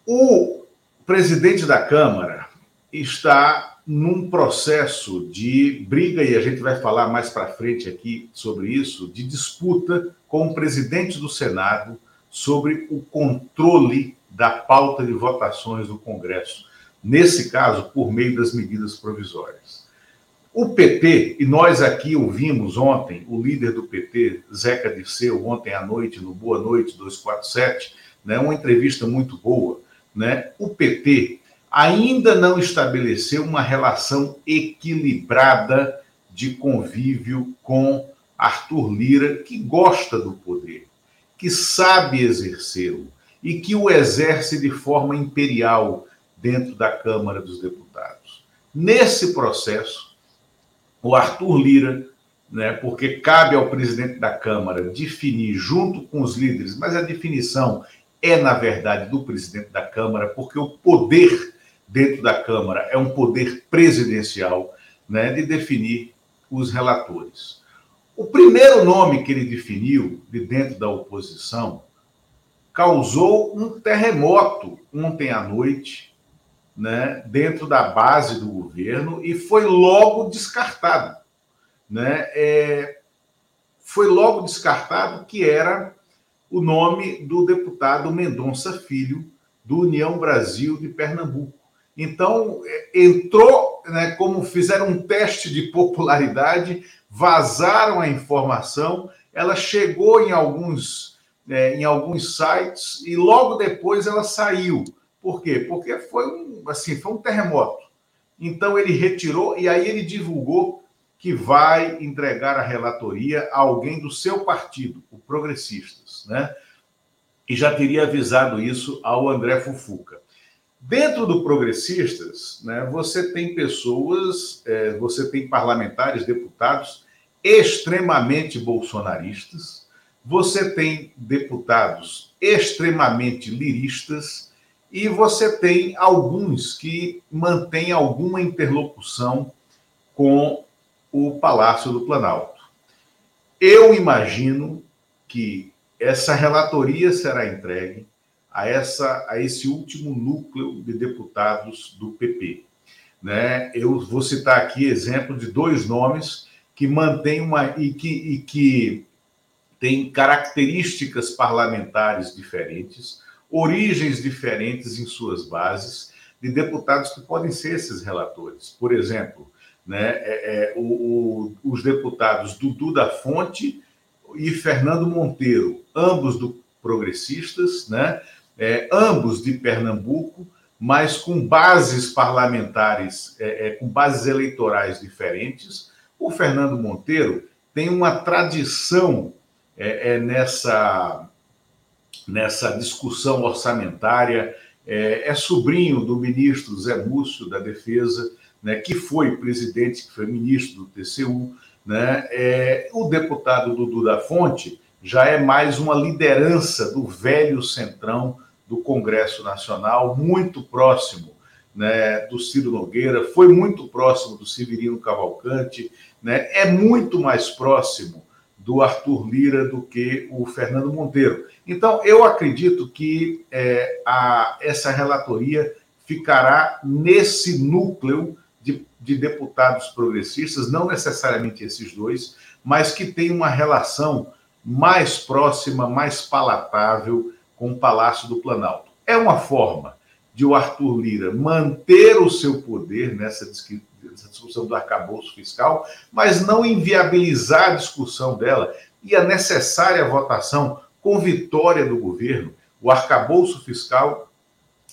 O presidente da Câmara está num processo de briga, e a gente vai falar mais para frente aqui sobre isso, de disputa com o presidente do Senado sobre o controle da pauta de votações do Congresso, nesse caso, por meio das medidas provisórias. O PT, e nós aqui ouvimos ontem o líder do PT, Zeca Dirceu, ontem à noite, no Boa Noite 247, né, uma entrevista muito boa. Né? O PT ainda não estabeleceu uma relação equilibrada de convívio com Arthur Lira, que gosta do poder, que sabe exercê-lo e que o exerce de forma imperial dentro da Câmara dos Deputados. Nesse processo, o Arthur Lira, né, porque cabe ao presidente da Câmara definir junto com os líderes, mas a definição é, na verdade, do presidente da Câmara, porque o poder dentro da Câmara é um poder presidencial né, de definir os relatores. O primeiro nome que ele definiu de dentro da oposição causou um terremoto ontem à noite né, dentro da base do governo e foi logo descartado. Né? É, foi logo descartado que era o nome do deputado Mendonça Filho, do União Brasil de Pernambuco. Então, é, entrou, né, como fizeram um teste de popularidade, vazaram a informação, ela chegou em alguns, é, em alguns sites e logo depois ela saiu. Por quê? Porque foi um, assim, foi um terremoto. Então ele retirou e aí ele divulgou que vai entregar a relatoria a alguém do seu partido, o Progressistas, né? E já teria avisado isso ao André Fufuca. Dentro do Progressistas, né, você tem pessoas, é, você tem parlamentares, deputados extremamente bolsonaristas, você tem deputados extremamente liristas, e você tem alguns que mantêm alguma interlocução com o Palácio do Planalto. Eu imagino que essa relatoria será entregue a, essa, a esse último núcleo de deputados do PP. Né? Eu vou citar aqui exemplo de dois nomes que mantêm uma e que, e que têm características parlamentares diferentes origens diferentes em suas bases de deputados que podem ser esses relatores. Por exemplo, né, é, é, o, o, os deputados Dudu da Fonte e Fernando Monteiro, ambos do progressistas, né, é, ambos de Pernambuco, mas com bases parlamentares, é, é, com bases eleitorais diferentes. O Fernando Monteiro tem uma tradição é, é, nessa, nessa discussão orçamentária, é, é, sobrinho do ministro Zé Múcio da Defesa, né, que foi presidente, que foi ministro do TCU. Né, o deputado Dudu da Fonte já é mais uma liderança do velho centrão do Congresso Nacional, muito próximo né, do Ciro Nogueira, foi muito próximo do Severino Cavalcante, né, é muito mais próximo do Arthur Lira do que o Fernando Monteiro. Então, eu acredito que é, a, essa relatoria ficará nesse núcleo de, de deputados progressistas, não necessariamente esses dois, mas que tem uma relação mais próxima, mais palatável com o Palácio do Planalto. É uma forma de o Arthur Lira manter o seu poder nessa discussão do arcabouço fiscal, mas não inviabilizar a discussão dela e a necessária votação com vitória do governo. O arcabouço fiscal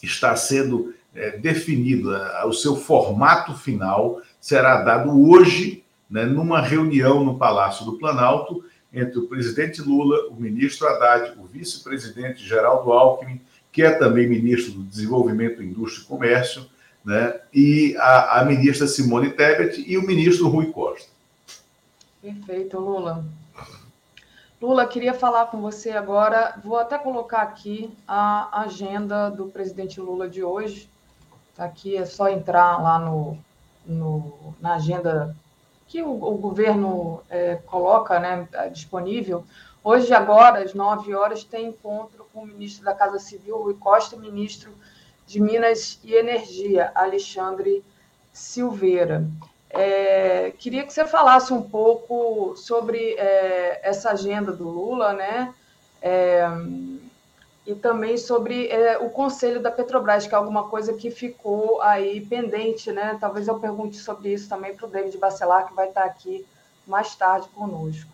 está sendo é, definido, o seu formato final será dado hoje, né, numa reunião no Palácio do Planalto, entre o presidente Lula, o ministro Haddad, o vice-presidente Geraldo Alckmin, que é também ministro do Desenvolvimento, Indústria e Comércio, né, e a, a ministra Simone Tebet e o ministro Rui Costa. Perfeito, Lula. Lula, queria falar com você agora. Vou até colocar aqui a agenda do presidente Lula de hoje. Está aqui, é só entrar lá no, no na agenda que o, o governo é, coloca né, é disponível. Hoje, agora, às 9 horas, tem encontro com o ministro da Casa Civil, Rui Costa, e ministro de Minas e Energia, Alexandre Silveira. É, queria que você falasse um pouco sobre é, essa agenda do Lula, né? E também sobre é, o conselho da Petrobras, que é alguma coisa que ficou aí pendente, né? Talvez eu pergunte sobre isso também para o David Bacelar, que vai estar aqui mais tarde conosco.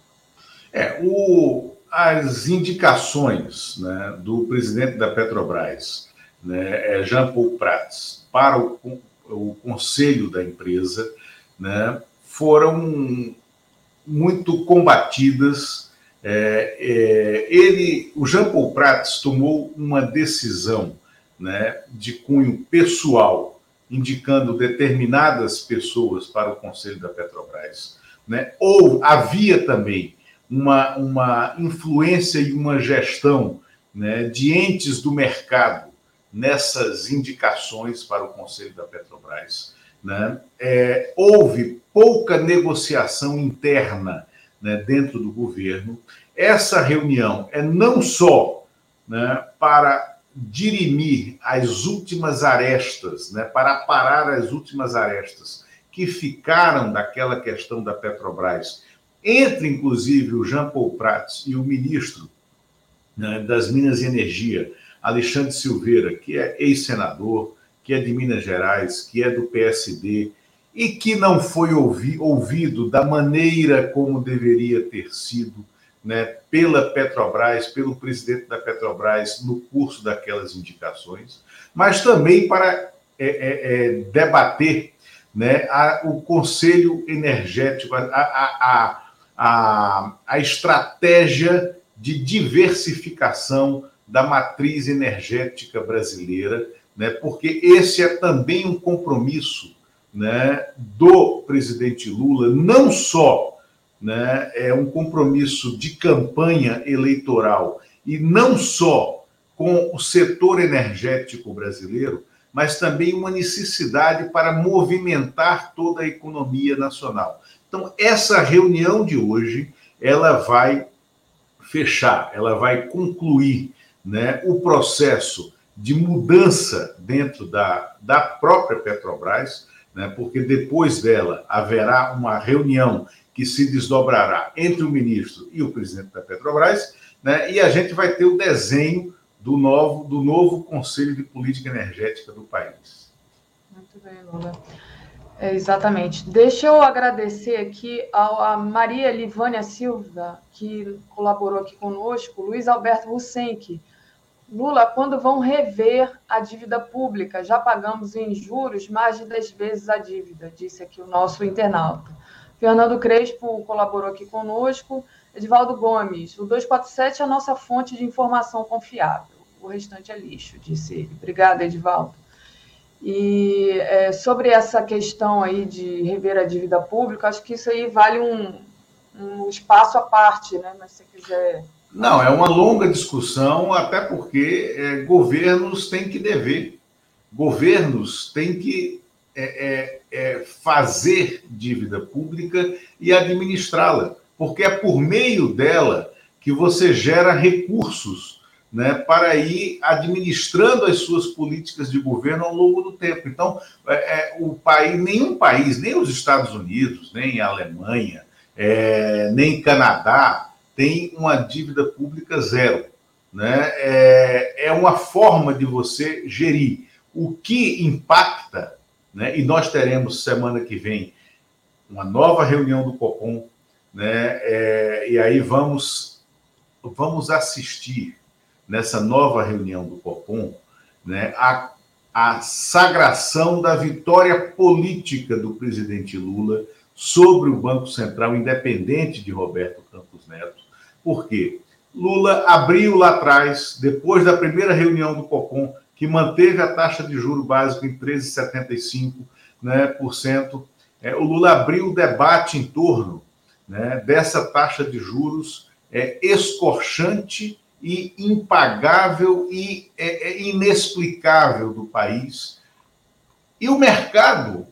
É, o, as indicações né, do presidente da Petrobras, né, é Jean Paul Prats, para o, o conselho da empresa, né, foram muito combatidas é, é, ele, o Jean Paul Prats tomou uma decisão né, de cunho pessoal, indicando determinadas pessoas para o conselho da Petrobras. Né? Ou havia também uma, uma influência e uma gestão né, de entes do mercado nessas indicações para o conselho da Petrobras. Né? É, houve pouca negociação interna né, dentro do governo. Essa reunião é não só né, para dirimir as últimas arestas, né, para parar as últimas arestas que ficaram daquela questão da Petrobras, entre inclusive o Jean Paul Prats e o ministro né, das Minas e Energia, Alexandre Silveira, que é ex-senador, que é de Minas Gerais, que é do PSD, e que não foi ouvi, ouvido da maneira como deveria ter sido né, pela Petrobras, pelo presidente da Petrobras no curso daquelas indicações, mas também para é, é, é, debater né, a, o Conselho Energético, a, a, a, a estratégia de diversificação da matriz energética brasileira, né, porque esse é também um compromisso né, do presidente Lula, não só né, é um compromisso de campanha eleitoral e não só com o setor energético brasileiro, mas também uma necessidade para movimentar toda a economia nacional. Então, essa reunião de hoje, ela vai fechar, ela vai concluir né, o processo de mudança dentro da, da própria Petrobras, né, porque depois dela haverá uma reunião que se desdobrará entre o ministro e o presidente da Petrobras, né, e a gente vai ter o desenho do novo, do novo Conselho de Política Energética do país. Muito bem, Lula. É, exatamente. Deixa eu agradecer aqui a, a Maria Livânia Silva, que colaborou aqui conosco, Luiz Alberto Husenck, Lula, quando vão rever a dívida pública? Já pagamos em juros mais de 10 vezes a dívida, disse aqui o nosso internauta. Fernando Crespo colaborou aqui conosco. Edivaldo Gomes, o 247 é a nossa fonte de informação confiável. O restante é lixo, disse ele. Obrigada, Edivaldo. E é, sobre essa questão aí de rever a dívida pública, acho que isso aí vale um, um espaço à parte, né? Mas se quiser não, é uma longa discussão, até porque é, governos têm que dever, governos têm que é, é, é fazer dívida pública e administrá-la, porque é por meio dela que você gera recursos né, para ir administrando as suas políticas de governo ao longo do tempo. Então, é, é, o país, nenhum país, nem os Estados Unidos, nem a Alemanha, nem Canadá, tem uma dívida pública zero. Né? É, é uma forma de você gerir. O que impacta, né? e nós teremos semana que vem uma nova reunião do COPOM, né? É, e aí vamos, vamos assistir nessa nova reunião do COPOM né? a, a sagração da vitória política do presidente Lula sobre o Banco Central, independente de Roberto Campos Neto, por quê? Lula abriu lá atrás, depois da primeira reunião do COPOM, que manteve a taxa de juro básico em 13,75%, né, por cento, é, o Lula abriu o debate em torno né, dessa taxa de juros é, escorchante e impagável e é, é inexplicável do país. E o mercado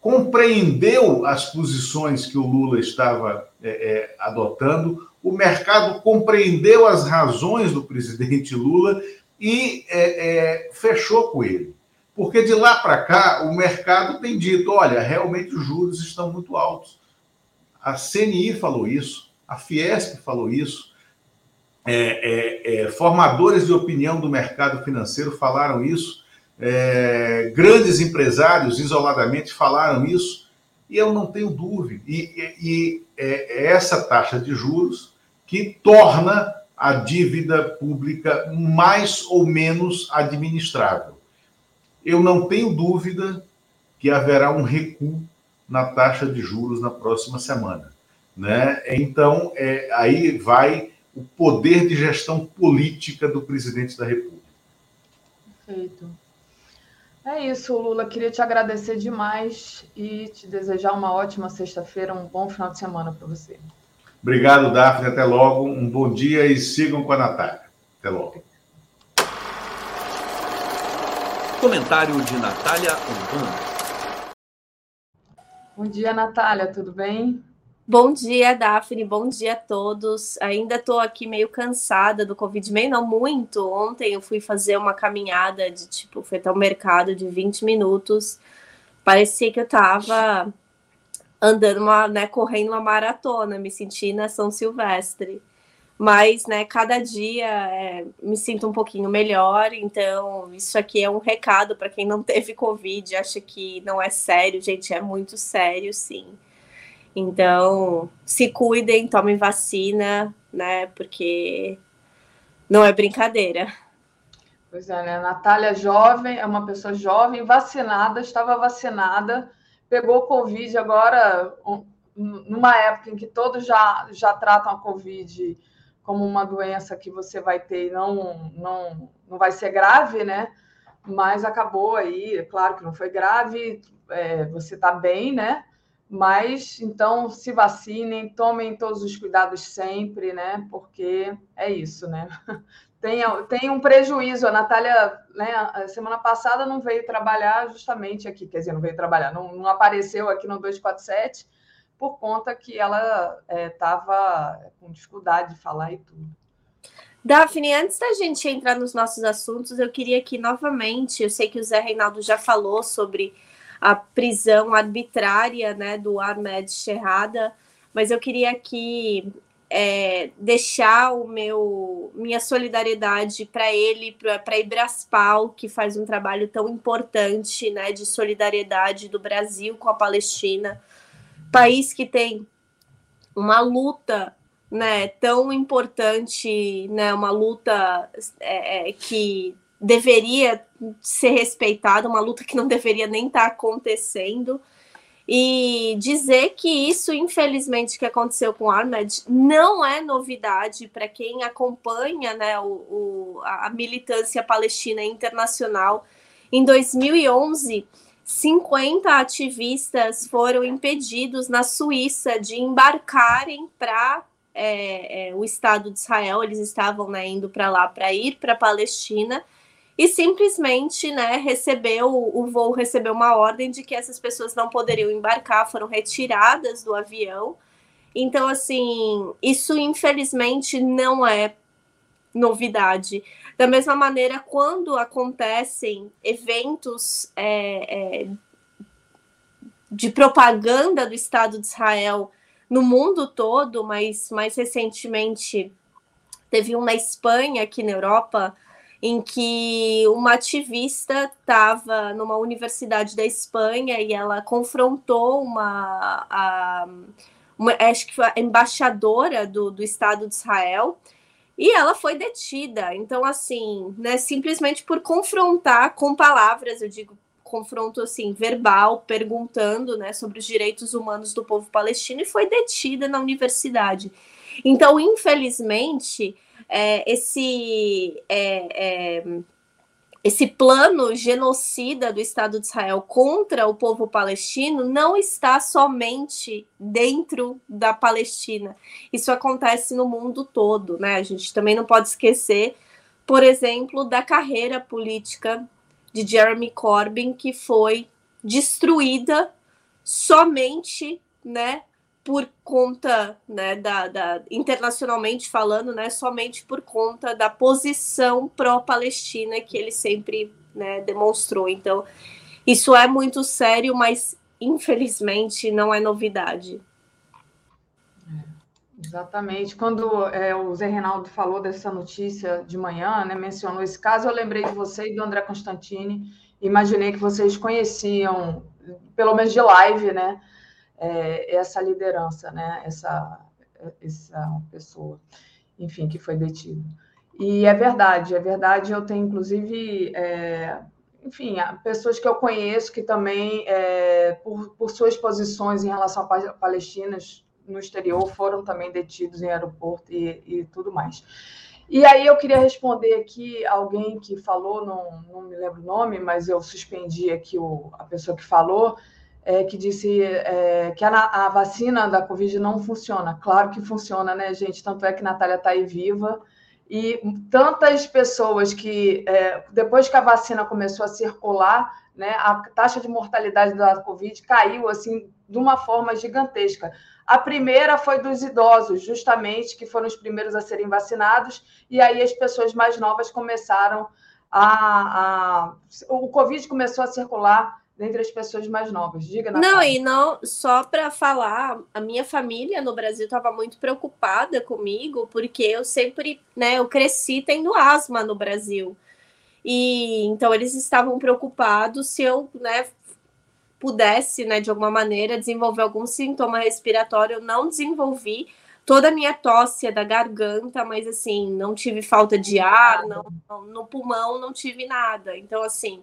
compreendeu as posições que o Lula estava é, é, adotando, o mercado compreendeu as razões do presidente Lula e é, é, fechou com ele. Porque de lá para cá, o mercado tem dito: olha, realmente os juros estão muito altos. A CNI falou isso, a Fiesp falou isso, é, é, é, formadores de opinião do mercado financeiro falaram isso, é, grandes empresários isoladamente falaram isso, e eu não tenho dúvida. E, e, e essa taxa de juros que torna a dívida pública mais ou menos administrável. Eu não tenho dúvida que haverá um recuo na taxa de juros na próxima semana. Né? Então, é, aí vai o poder de gestão política do presidente da República. Perfeito. É isso, Lula. Queria te agradecer demais e te desejar uma ótima sexta-feira, um bom final de semana para você. Obrigado, Daphne. Até logo. Um bom dia e sigam com a Natália. Até logo. Comentário de Natália Urbano. Bom dia, Natália. Tudo bem? Bom dia, Daphne. Bom dia a todos. Ainda estou aqui meio cansada do Covid, meio não muito. Ontem eu fui fazer uma caminhada de tipo, fui até o mercado de 20 minutos. Parecia que eu estava andando uma, né, correndo uma maratona, me senti na São Silvestre. Mas, né, cada dia é, me sinto um pouquinho melhor, então isso aqui é um recado para quem não teve Covid, acha que não é sério, gente, é muito sério, sim. Então, se cuidem, tomem vacina, né, porque não é brincadeira. Pois é, né? Natália é jovem, é uma pessoa jovem, vacinada, estava vacinada, pegou Covid agora, numa época em que todos já, já tratam a Covid como uma doença que você vai ter e não, não, não vai ser grave, né? Mas acabou aí, é claro que não foi grave, é, você está bem, né? Mas então se vacinem, tomem todos os cuidados sempre, né? Porque é isso, né? tem, tem um prejuízo. A Natália, né, semana passada não veio trabalhar justamente aqui, quer dizer, não veio trabalhar, não, não apareceu aqui no 247 por conta que ela estava é, com dificuldade de falar e tudo. Daphne, antes da gente entrar nos nossos assuntos, eu queria que novamente, eu sei que o Zé Reinaldo já falou sobre a prisão arbitrária né, do Ahmed Sherrada, mas eu queria aqui é, deixar o meu minha solidariedade para ele, para Ibraspal, que faz um trabalho tão importante né, de solidariedade do Brasil com a Palestina, país que tem uma luta né, tão importante, né, uma luta é, é, que deveria ser respeitada, uma luta que não deveria nem estar tá acontecendo. E dizer que isso, infelizmente, que aconteceu com Ahmed, não é novidade para quem acompanha né, o, o, a militância palestina internacional. Em 2011, 50 ativistas foram impedidos na Suíça de embarcarem para é, é, o Estado de Israel. Eles estavam né, indo para lá para ir para a Palestina e simplesmente né, recebeu o voo recebeu uma ordem de que essas pessoas não poderiam embarcar, foram retiradas do avião. Então, assim, isso infelizmente não é novidade. Da mesma maneira, quando acontecem eventos é, é, de propaganda do Estado de Israel no mundo todo, mas mais recentemente teve um na Espanha, aqui na Europa, em que uma ativista estava numa universidade da Espanha e ela confrontou uma, a, uma acho que foi a embaixadora do, do Estado de Israel e ela foi detida. Então, assim, né, simplesmente por confrontar com palavras, eu digo confronto assim verbal, perguntando, né, sobre os direitos humanos do povo palestino e foi detida na universidade. Então, infelizmente, é, esse, é, é, esse plano genocida do Estado de Israel contra o povo palestino não está somente dentro da Palestina. Isso acontece no mundo todo, né? A gente também não pode esquecer, por exemplo, da carreira política de Jeremy Corbyn, que foi destruída somente, né, por conta, né, da, da, internacionalmente falando, né, somente por conta da posição pró-Palestina que ele sempre né, demonstrou. Então, isso é muito sério, mas infelizmente não é novidade. É, exatamente. Quando é, o Zé Reinaldo falou dessa notícia de manhã, né, mencionou esse caso, eu lembrei de você e do André Constantini. Imaginei que vocês conheciam, pelo menos de live, né? É, essa liderança, né? essa, essa pessoa, enfim, que foi detida. E é verdade, é verdade. Eu tenho, inclusive, é, enfim, pessoas que eu conheço que também, é, por, por suas posições em relação a palestinas no exterior, foram também detidos em aeroporto e, e tudo mais. E aí eu queria responder aqui alguém que falou, não, não me lembro o nome, mas eu suspendi aqui o, a pessoa que falou, é, que disse é, que a, a, vacina da Covid não funciona. Claro que funciona, né, gente? Tanto é que Natália está aí viva. E tantas pessoas que, é, depois que a vacina começou a circular, né, a taxa de mortalidade da Covid caiu assim de uma forma gigantesca. A primeira foi dos idosos, justamente, que foram os primeiros a serem vacinados, e aí as pessoas mais novas começaram a. a o Covid começou a circular dentre as pessoas mais novas. Diga, Natália. Não, e não, só para falar, a minha família no Brasil estava muito preocupada comigo, porque eu sempre, né, eu cresci tendo asma no Brasil. E então eles estavam preocupados se eu, né, pudesse, né, de alguma maneira desenvolver algum sintoma respiratório, eu não desenvolvi. Toda a minha tosse é da garganta, mas assim, não tive falta de ar, não, no pulmão não tive nada. Então, assim,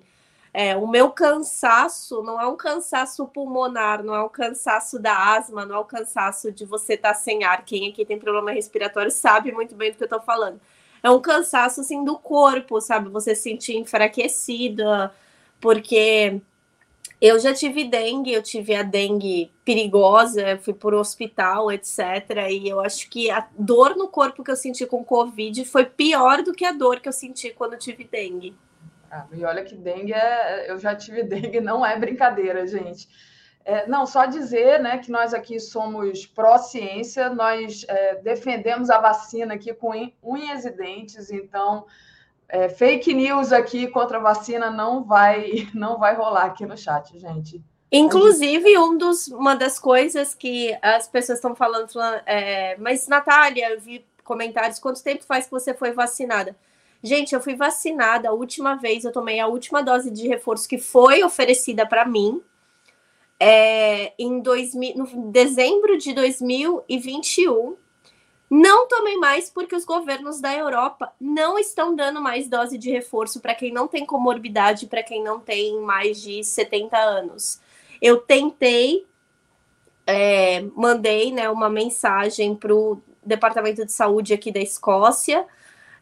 é, o meu cansaço não é um cansaço pulmonar, não é um cansaço da asma, não é um cansaço de você estar tá sem ar. Quem aqui tem problema respiratório sabe muito bem do que eu estou falando. É um cansaço assim do corpo, sabe? Você se sentir enfraquecida, porque eu já tive dengue, eu tive a dengue perigosa, fui por hospital, etc. E eu acho que a dor no corpo que eu senti com Covid foi pior do que a dor que eu senti quando tive dengue. Ah, e olha que dengue é. Eu já tive dengue, não é brincadeira, gente. É, não, só dizer né, que nós aqui somos pró-ciência, nós é, defendemos a vacina aqui com unhas e dentes, então é, fake news aqui contra a vacina não vai, não vai rolar aqui no chat, gente. Inclusive, um dos, uma das coisas que as pessoas estão falando, é, mas Natália, eu vi comentários, quanto tempo faz que você foi vacinada? Gente, eu fui vacinada a última vez, eu tomei a última dose de reforço que foi oferecida para mim é, em 2000, no dezembro de 2021. Não tomem mais porque os governos da Europa não estão dando mais dose de reforço para quem não tem comorbidade, para quem não tem mais de 70 anos. Eu tentei, é, mandei né, uma mensagem para o Departamento de Saúde aqui da Escócia,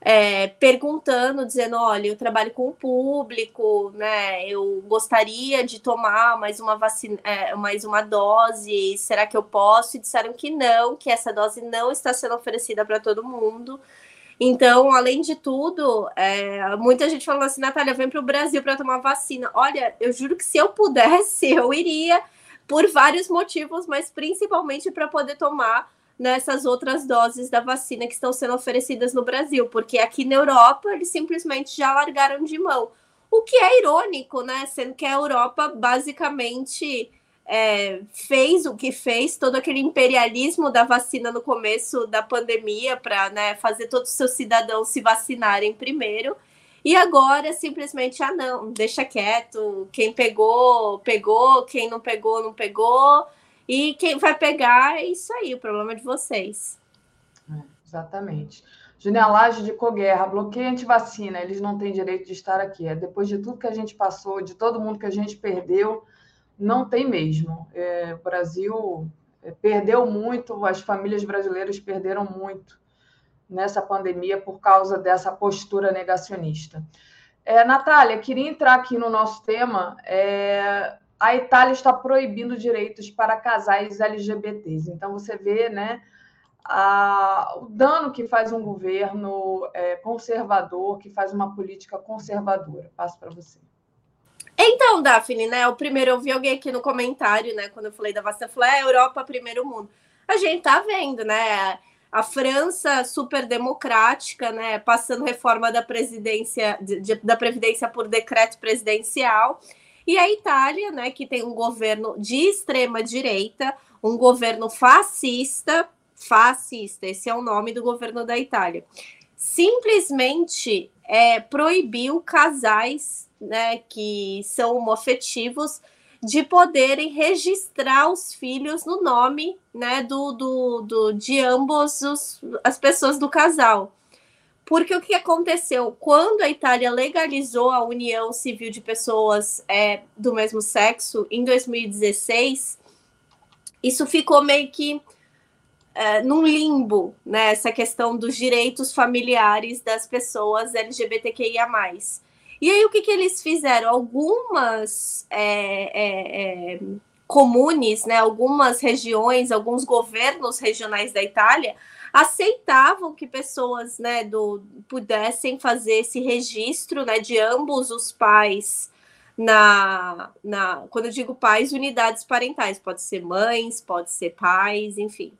é, perguntando, dizendo, olha, eu trabalho com o público, né? Eu gostaria de tomar mais uma vacina, é, mais uma dose, será que eu posso? E disseram que não, que essa dose não está sendo oferecida para todo mundo. Então, além de tudo, é, muita gente falou assim, Natália, vem para o Brasil para tomar vacina. Olha, eu juro que se eu pudesse, eu iria por vários motivos, mas principalmente para poder tomar nessas outras doses da vacina que estão sendo oferecidas no Brasil, porque aqui na Europa eles simplesmente já largaram de mão. O que é irônico, né? Sendo que a Europa basicamente é, fez o que fez, todo aquele imperialismo da vacina no começo da pandemia para né, fazer todos os seus cidadãos se vacinarem primeiro. E agora simplesmente, ah, não, deixa quieto. Quem pegou, pegou. Quem não pegou, não pegou. E quem vai pegar é isso aí, o problema é de vocês. É, exatamente. Genealagem de Coguerra, bloqueio antivacina, eles não têm direito de estar aqui. É, depois de tudo que a gente passou, de todo mundo que a gente perdeu, não tem mesmo. É, o Brasil é, perdeu muito, as famílias brasileiras perderam muito nessa pandemia por causa dessa postura negacionista. É, Natália, queria entrar aqui no nosso tema. É, a Itália está proibindo direitos para casais LGBTs. Então, você vê né, a, o dano que faz um governo é, conservador, que faz uma política conservadora. Passo para você. Então, Daphne, né? O primeiro eu vi alguém aqui no comentário, né? Quando eu falei da vacina, falei, é, Europa, primeiro mundo. A gente tá vendo, né? A França super democrática, né? Passando reforma da presidência, de, de, da Previdência por decreto presidencial. E a Itália, né, que tem um governo de extrema direita, um governo fascista, fascista, esse é o nome do governo da Itália, simplesmente é, proibiu casais né, que são homoafetivos de poderem registrar os filhos no nome né, do, do, do de ambos os, as pessoas do casal. Porque o que aconteceu? Quando a Itália legalizou a união civil de pessoas é, do mesmo sexo, em 2016, isso ficou meio que é, num limbo, né? Essa questão dos direitos familiares das pessoas LGBTQIA. E aí, o que, que eles fizeram? Algumas é, é, é comunes, né? Algumas regiões, alguns governos regionais da Itália aceitavam que pessoas né, do, pudessem fazer esse registro né, de ambos os pais na, na. Quando eu digo pais, unidades parentais, pode ser mães, pode ser pais, enfim.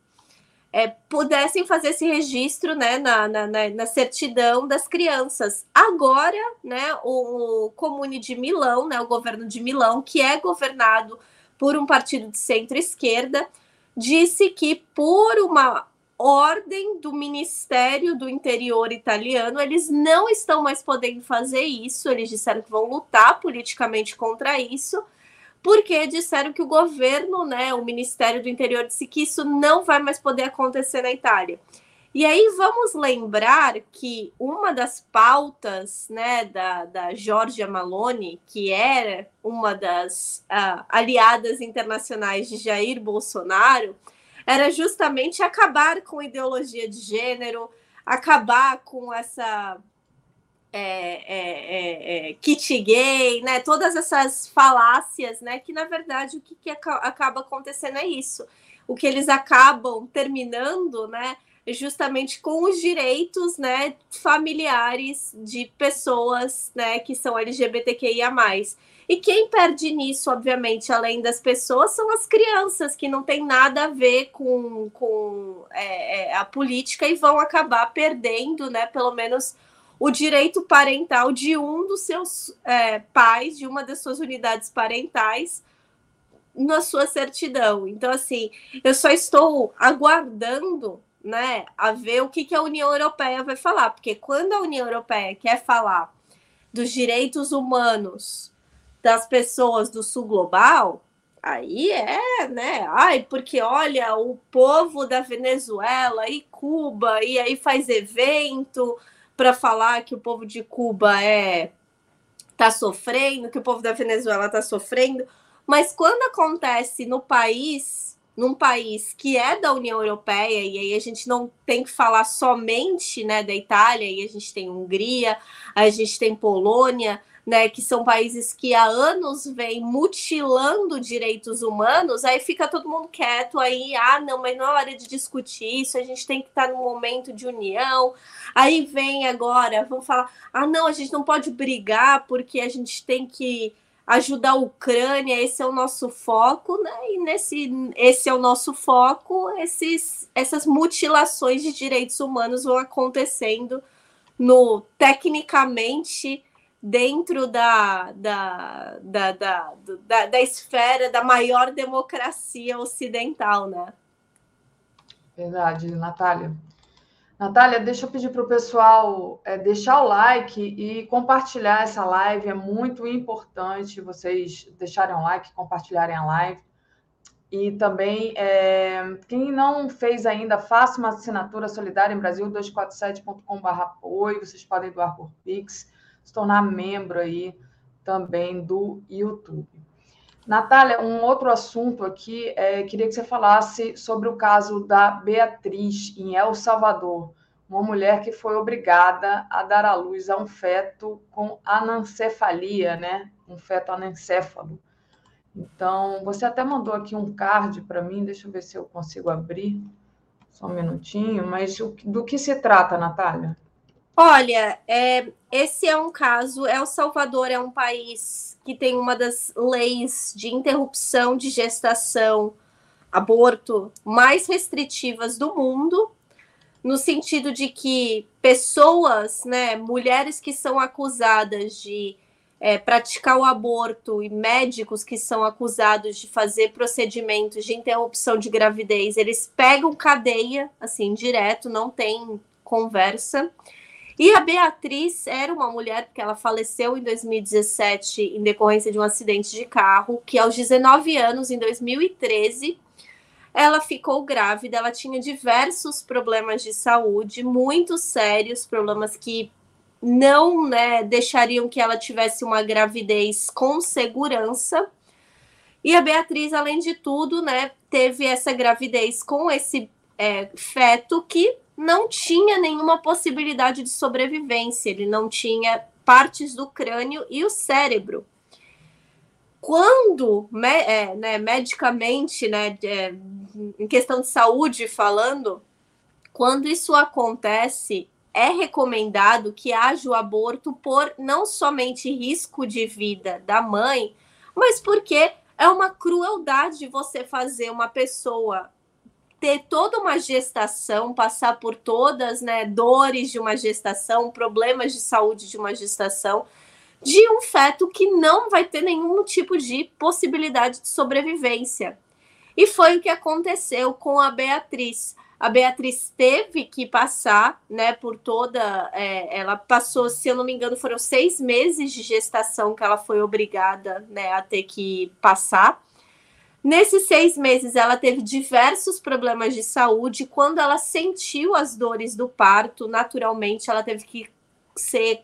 É, pudessem fazer esse registro né, na, na, na, certidão das crianças. Agora, né, o Comune de Milão, né, o governo de Milão, que é governado por um partido de centro-esquerda, disse que por uma ordem do Ministério do Interior italiano, eles não estão mais podendo fazer isso. Eles disseram que vão lutar politicamente contra isso, porque disseram que o governo, né, o Ministério do Interior, disse que isso não vai mais poder acontecer na Itália. E aí vamos lembrar que uma das pautas né, da, da Giorgia Malone, que era uma das uh, aliadas internacionais de Jair Bolsonaro, era justamente acabar com ideologia de gênero, acabar com essa é, é, é, é kit gay, né? Todas essas falácias, né? Que na verdade o que, que acaba acontecendo é isso. O que eles acabam terminando, né? Justamente com os direitos, né? Familiares de pessoas, né? Que são LGBTQIA+. E quem perde nisso, obviamente, além das pessoas, são as crianças, que não tem nada a ver com, com é, é, a política e vão acabar perdendo, né, pelo menos o direito parental de um dos seus é, pais, de uma das suas unidades parentais, na sua certidão. Então, assim, eu só estou aguardando né, a ver o que, que a União Europeia vai falar, porque quando a União Europeia quer falar dos direitos humanos das pessoas do sul global, Aí é, né? Ai, porque olha, o povo da Venezuela e Cuba, e aí faz evento para falar que o povo de Cuba é tá sofrendo, que o povo da Venezuela tá sofrendo. Mas quando acontece no país, num país que é da União Europeia, e aí a gente não tem que falar somente né, da Itália, e a gente tem Hungria, a gente tem Polônia, né, que são países que há anos vêm mutilando direitos humanos, aí fica todo mundo quieto, aí, ah, não, mas não é hora de discutir isso, a gente tem que estar no momento de união. Aí vem agora, vamos falar, ah, não, a gente não pode brigar porque a gente tem que ajudar a Ucrânia, esse é o nosso foco, né? E nesse esse é o nosso foco, esses, essas mutilações de direitos humanos vão acontecendo no tecnicamente dentro da, da, da, da, da, da esfera da maior democracia ocidental, né? Verdade, Natália. Natália, deixa eu pedir para o pessoal é, deixar o like e compartilhar essa live. É muito importante vocês deixarem o like, compartilharem a live. E também, é, quem não fez ainda, faça uma assinatura solidária em Brasil 247.com.br apoio. Vocês podem doar por Pix se tornar membro aí também do YouTube. Natália, um outro assunto aqui, é, queria que você falasse sobre o caso da Beatriz, em El Salvador, uma mulher que foi obrigada a dar à luz a um feto com anencefalia, né? Um feto anencéfalo. Então, você até mandou aqui um card para mim, deixa eu ver se eu consigo abrir, só um minutinho, mas do que se trata, Natália? Olha, é, esse é um caso. El Salvador é um país que tem uma das leis de interrupção de gestação, aborto, mais restritivas do mundo, no sentido de que pessoas, né, mulheres que são acusadas de é, praticar o aborto e médicos que são acusados de fazer procedimentos de interrupção de gravidez, eles pegam cadeia, assim, direto, não tem conversa. E a Beatriz era uma mulher, porque ela faleceu em 2017 em decorrência de um acidente de carro, que aos 19 anos, em 2013, ela ficou grávida. Ela tinha diversos problemas de saúde, muito sérios, problemas que não né, deixariam que ela tivesse uma gravidez com segurança. E a Beatriz, além de tudo, né, teve essa gravidez com esse é, feto que não tinha nenhuma possibilidade de sobrevivência, ele não tinha partes do crânio e o cérebro. Quando, é, né, medicamente, né, é, em questão de saúde falando, quando isso acontece, é recomendado que haja o aborto por não somente risco de vida da mãe, mas porque é uma crueldade você fazer uma pessoa ter toda uma gestação, passar por todas, né, dores de uma gestação, problemas de saúde de uma gestação, de um feto que não vai ter nenhum tipo de possibilidade de sobrevivência. E foi o que aconteceu com a Beatriz. A Beatriz teve que passar, né, por toda. É, ela passou, se eu não me engano, foram seis meses de gestação que ela foi obrigada, né, a ter que passar. Nesses seis meses, ela teve diversos problemas de saúde. Quando ela sentiu as dores do parto, naturalmente, ela teve que ser.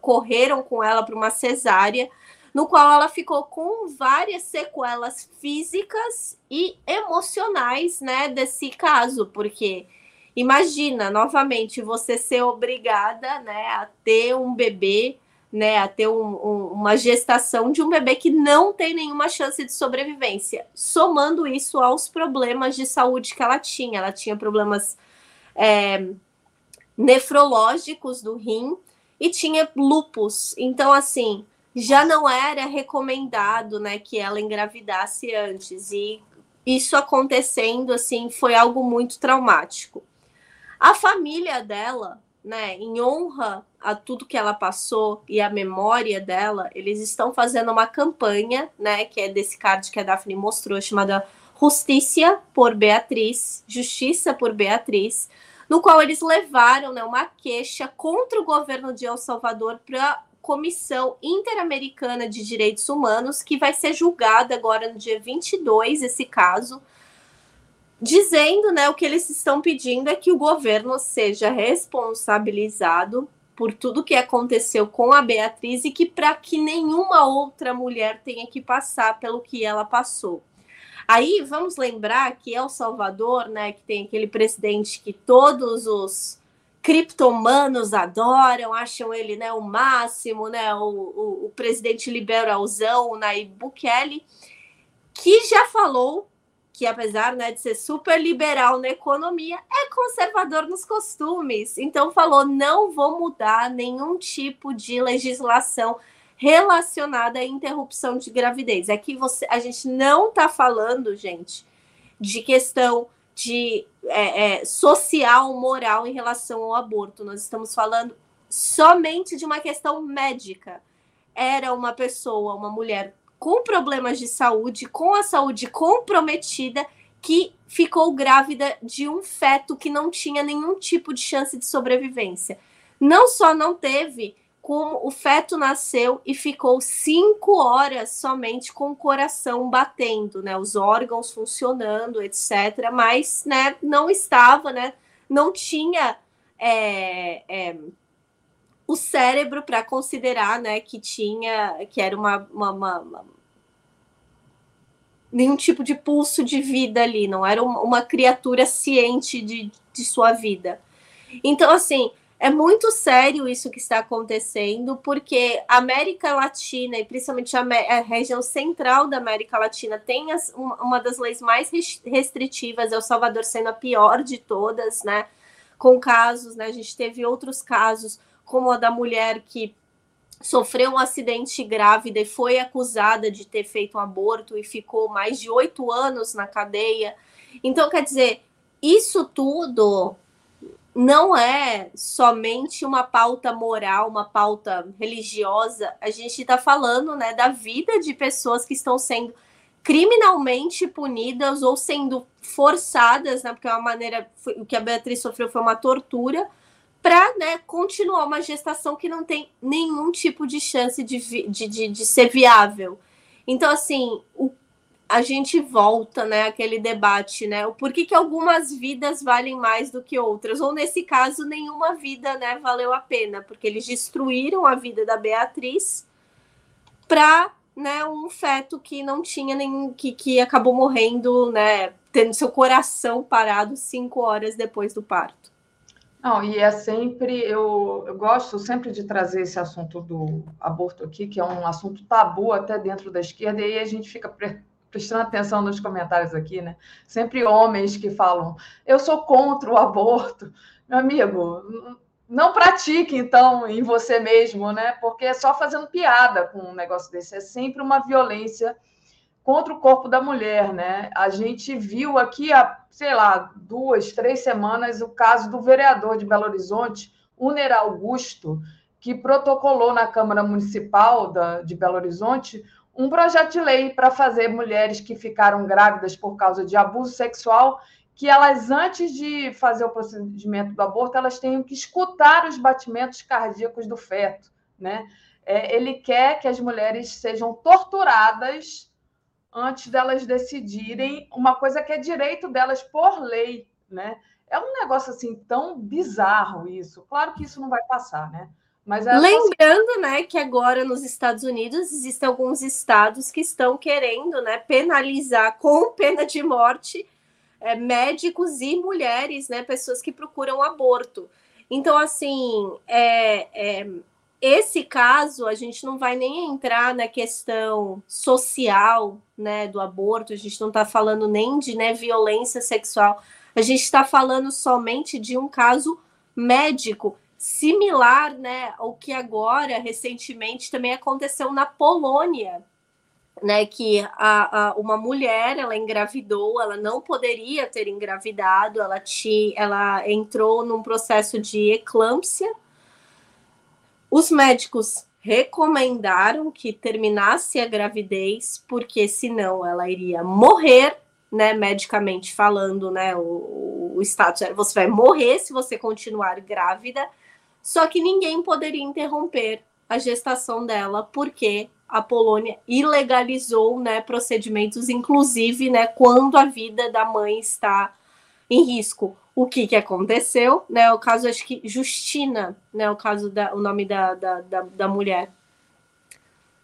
correram com ela para uma cesárea, no qual ela ficou com várias sequelas físicas e emocionais, né, desse caso, porque imagina novamente você ser obrigada, né, a ter um bebê né, a ter um, um, uma gestação de um bebê que não tem nenhuma chance de sobrevivência, somando isso aos problemas de saúde que ela tinha. Ela tinha problemas é, nefrológicos do rim e tinha lupus. Então, assim, já não era recomendado, né, que ela engravidasse antes. E isso acontecendo, assim, foi algo muito traumático. A família dela né, em honra a tudo que ela passou e a memória dela, eles estão fazendo uma campanha, né, que é desse card que a Daphne mostrou, chamada Justiça por Beatriz, Justiça por Beatriz, no qual eles levaram, né, uma queixa contra o governo de El Salvador para comissão interamericana de direitos humanos que vai ser julgada agora no dia 22 esse caso, dizendo, né, o que eles estão pedindo é que o governo seja responsabilizado por tudo que aconteceu com a Beatriz e que para que nenhuma outra mulher tenha que passar pelo que ela passou. Aí vamos lembrar que El Salvador, né, que tem aquele presidente que todos os criptomanos adoram, acham ele né, o máximo, né, o, o, o presidente liberalzão, o Nayib Bukele, que já falou que apesar né, de ser super liberal na economia, é conservador nos costumes. Então falou: não vou mudar nenhum tipo de legislação relacionada à interrupção de gravidez. É que você, a gente não está falando, gente, de questão de é, é, social, moral em relação ao aborto. Nós estamos falando somente de uma questão médica. Era uma pessoa, uma mulher com problemas de saúde, com a saúde comprometida, que ficou grávida de um feto que não tinha nenhum tipo de chance de sobrevivência. Não só não teve como o feto nasceu e ficou cinco horas somente com o coração batendo, né? Os órgãos funcionando, etc. Mas, né? Não estava, né? Não tinha é, é, o cérebro para considerar, né? Que tinha, que era uma, uma, uma, uma, nenhum tipo de pulso de vida ali. Não era uma, criatura ciente de, de sua vida. Então, assim é muito sério isso que está acontecendo, porque a América Latina, e principalmente a, a região central da América Latina, tem as, uma, das leis mais restritivas, El Salvador sendo a pior de todas, né? Com casos, né? A gente teve outros casos, como a da mulher que sofreu um acidente grávida e foi acusada de ter feito um aborto e ficou mais de oito anos na cadeia. Então, quer dizer, isso tudo não é somente uma pauta moral, uma pauta religiosa. A gente está falando né, da vida de pessoas que estão sendo criminalmente punidas ou sendo forçadas, né, porque é uma maneira, o que a Beatriz sofreu foi uma tortura, para né, continuar uma gestação que não tem nenhum tipo de chance de, de, de, de ser viável. Então, assim, o a gente volta, né, aquele debate, né, o porquê que algumas vidas valem mais do que outras, ou nesse caso, nenhuma vida, né, valeu a pena, porque eles destruíram a vida da Beatriz para, né, um feto que não tinha que, que acabou morrendo, né, tendo seu coração parado cinco horas depois do parto. Não, e é sempre, eu, eu gosto sempre de trazer esse assunto do aborto aqui, que é um assunto tabu até dentro da esquerda, e aí a gente fica prestando atenção nos comentários aqui, né? Sempre homens que falam, eu sou contra o aborto. Meu amigo, não pratique, então, em você mesmo, né? Porque é só fazendo piada com um negócio desse. É sempre uma violência contra o corpo da mulher, né? A gente viu aqui há, sei lá, duas, três semanas o caso do vereador de Belo Horizonte, Uner Augusto, que protocolou na Câmara Municipal da, de Belo Horizonte um projeto de lei para fazer mulheres que ficaram grávidas por causa de abuso sexual que elas, antes de fazer o procedimento do aborto, elas tenham que escutar os batimentos cardíacos do feto, né? É, ele quer que as mulheres sejam torturadas antes delas decidirem uma coisa que é direito delas por lei, né? É um negócio assim tão bizarro isso. Claro que isso não vai passar, né? Mas Lembrando, né, que agora nos Estados Unidos existem alguns estados que estão querendo, né, penalizar com pena de morte é, médicos e mulheres, né, pessoas que procuram aborto. Então, assim, é, é, esse caso a gente não vai nem entrar na questão social, né, do aborto. A gente não está falando nem de né, violência sexual. A gente está falando somente de um caso médico similar né, ao que agora, recentemente, também aconteceu na Polônia, né, que a, a, uma mulher ela engravidou, ela não poderia ter engravidado, ela, tinha, ela entrou num processo de eclâmpsia. Os médicos recomendaram que terminasse a gravidez, porque senão ela iria morrer, né, medicamente falando, né, o, o status era você vai morrer se você continuar grávida. Só que ninguém poderia interromper a gestação dela, porque a Polônia ilegalizou né, procedimentos, inclusive né, quando a vida da mãe está em risco. O que, que aconteceu? Né, o caso, acho que Justina, né, o caso da, o nome da, da, da, da mulher.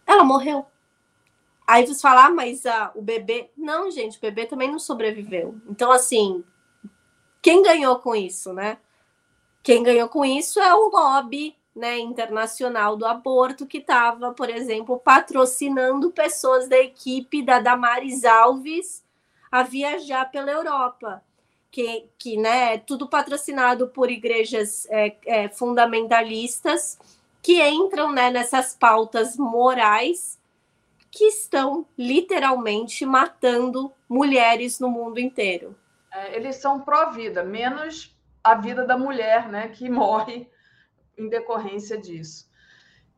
Ela morreu. Aí você fala, ah, mas ah, o bebê. Não, gente, o bebê também não sobreviveu. Então, assim, quem ganhou com isso, né? Quem ganhou com isso é o lobby né, internacional do aborto, que estava, por exemplo, patrocinando pessoas da equipe da Damares Alves a viajar pela Europa. Que, que né, é tudo patrocinado por igrejas é, é, fundamentalistas que entram né, nessas pautas morais que estão literalmente matando mulheres no mundo inteiro. É, eles são pró-vida, menos a vida da mulher, né, que morre em decorrência disso.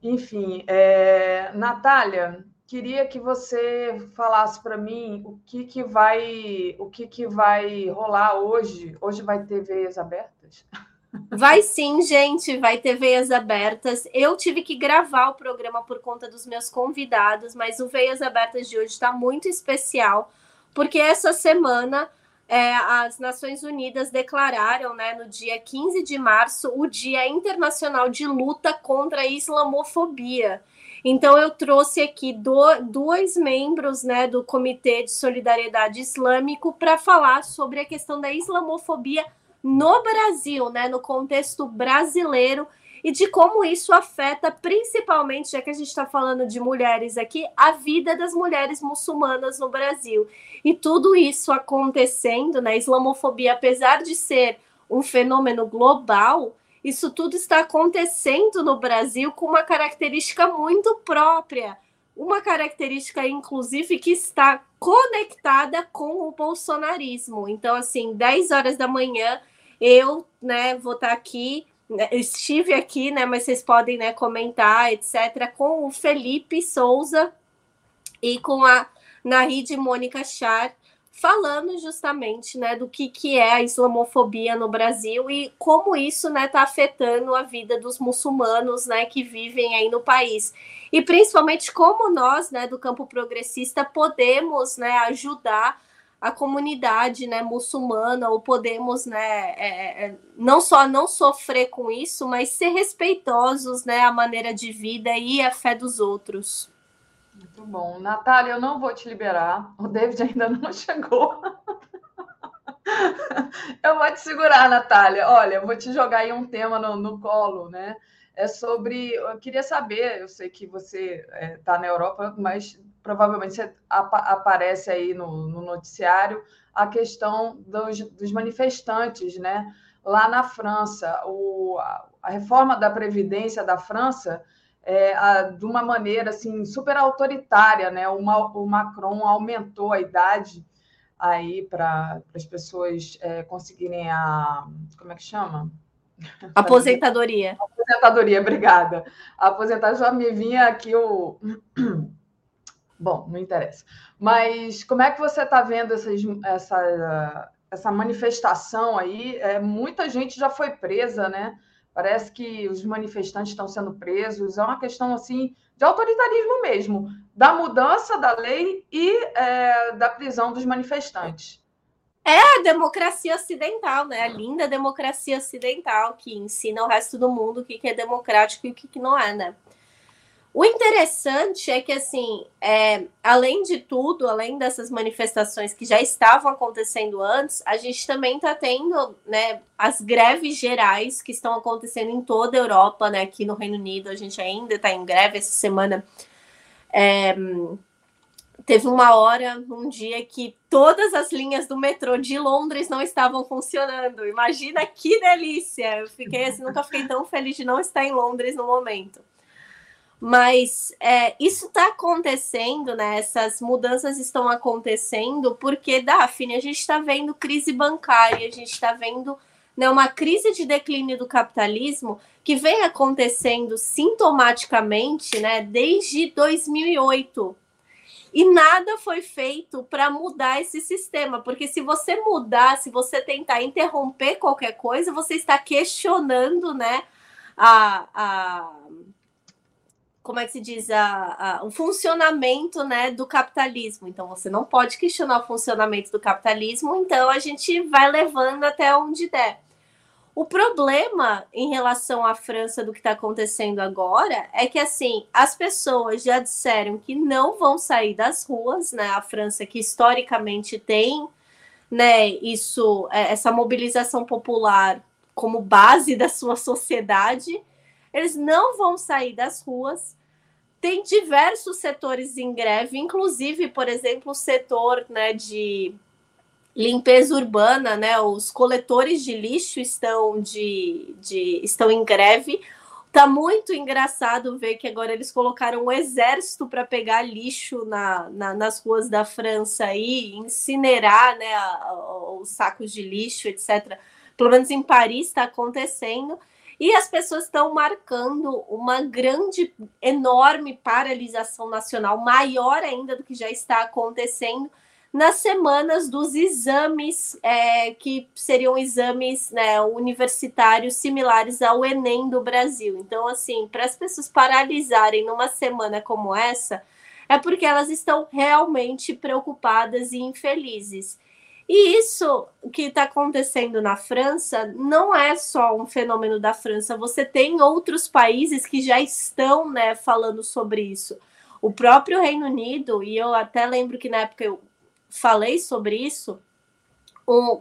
Enfim, é, Natália, queria que você falasse para mim o que, que vai o que, que vai rolar hoje. Hoje vai ter veias abertas? Vai sim, gente, vai ter veias abertas. Eu tive que gravar o programa por conta dos meus convidados, mas o Veias Abertas de hoje está muito especial, porque essa semana é, as Nações Unidas declararam, né, no dia 15 de março, o Dia Internacional de Luta contra a Islamofobia. Então, eu trouxe aqui do, dois membros né, do Comitê de Solidariedade Islâmico para falar sobre a questão da islamofobia no Brasil, né, no contexto brasileiro e de como isso afeta, principalmente, já que a gente está falando de mulheres aqui, a vida das mulheres muçulmanas no Brasil. E tudo isso acontecendo, né? Islamofobia, apesar de ser um fenômeno global, isso tudo está acontecendo no Brasil com uma característica muito própria, uma característica, inclusive, que está conectada com o bolsonarismo. Então, assim, 10 horas da manhã, eu né, vou estar aqui né, estive aqui, né, mas vocês podem né, comentar, etc., com o Felipe Souza e com a Narid Mônica Char, falando justamente né, do que, que é a islamofobia no Brasil e como isso está né, tá afetando a vida dos muçulmanos né, que vivem aí no país. E principalmente como nós, né, do campo progressista, podemos né, ajudar a comunidade né, muçulmana, ou podemos né, é, é, não só não sofrer com isso, mas ser respeitosos né, à maneira de vida e à fé dos outros. Muito bom. Natália, eu não vou te liberar. O David ainda não chegou. eu vou te segurar, Natália. Olha, eu vou te jogar aí um tema no, no colo, né? É sobre. Eu queria saber, eu sei que você está é, tá na Europa, mas provavelmente ap aparece aí no, no, noticiário a questão dos, dos, manifestantes, né? Lá na França, o, a, a reforma da Previdência da França é, a, de uma maneira assim super autoritária, né? O, o Macron aumentou a idade aí para as pessoas é, conseguirem a como é que chama? Aposentadoria. Aposentadoria, obrigada. A aposentadoria já me vinha aqui o Bom, não interessa. Mas como é que você está vendo essas, essa, essa manifestação aí? É, muita gente já foi presa, né? Parece que os manifestantes estão sendo presos. É uma questão assim de autoritarismo mesmo, da mudança da lei e é, da prisão dos manifestantes. É a democracia ocidental, né? A linda democracia ocidental que ensina o resto do mundo o que é democrático e o que não é, né? O interessante é que, assim, é, além de tudo, além dessas manifestações que já estavam acontecendo antes, a gente também está tendo né, as greves gerais que estão acontecendo em toda a Europa, né? Aqui no Reino Unido, a gente ainda está em greve essa semana. É, teve uma hora, um dia, que todas as linhas do metrô de Londres não estavam funcionando. Imagina que delícia! Eu fiquei assim, nunca fiquei tão feliz de não estar em Londres no momento. Mas é, isso está acontecendo, né? Essas mudanças estão acontecendo porque, Daphne, a gente está vendo crise bancária, a gente está vendo né, uma crise de declínio do capitalismo que vem acontecendo sintomaticamente né, desde 2008. E nada foi feito para mudar esse sistema, porque se você mudar, se você tentar interromper qualquer coisa, você está questionando né, a, a como é que se diz, a, a, o funcionamento né, do capitalismo. Então, você não pode questionar o funcionamento do capitalismo, então a gente vai levando até onde der. O problema em relação à França do que está acontecendo agora é que assim as pessoas já disseram que não vão sair das ruas, né? A França que historicamente tem, né? Isso, é, essa mobilização popular como base da sua sociedade eles não vão sair das ruas. Tem diversos setores em greve, inclusive, por exemplo, o setor né, de limpeza urbana, né? Os coletores de lixo estão de, de estão em greve. Tá muito engraçado ver que agora eles colocaram um exército para pegar lixo na, na, nas ruas da França e incinerar né, a, a, os sacos de lixo, etc. Pelo menos em Paris está acontecendo. E as pessoas estão marcando uma grande, enorme paralisação nacional, maior ainda do que já está acontecendo nas semanas dos exames, é, que seriam exames né, universitários similares ao Enem do Brasil. Então, assim, para as pessoas paralisarem numa semana como essa, é porque elas estão realmente preocupadas e infelizes. E isso que está acontecendo na França não é só um fenômeno da França. Você tem outros países que já estão né, falando sobre isso. O próprio Reino Unido, e eu até lembro que na época eu falei sobre isso,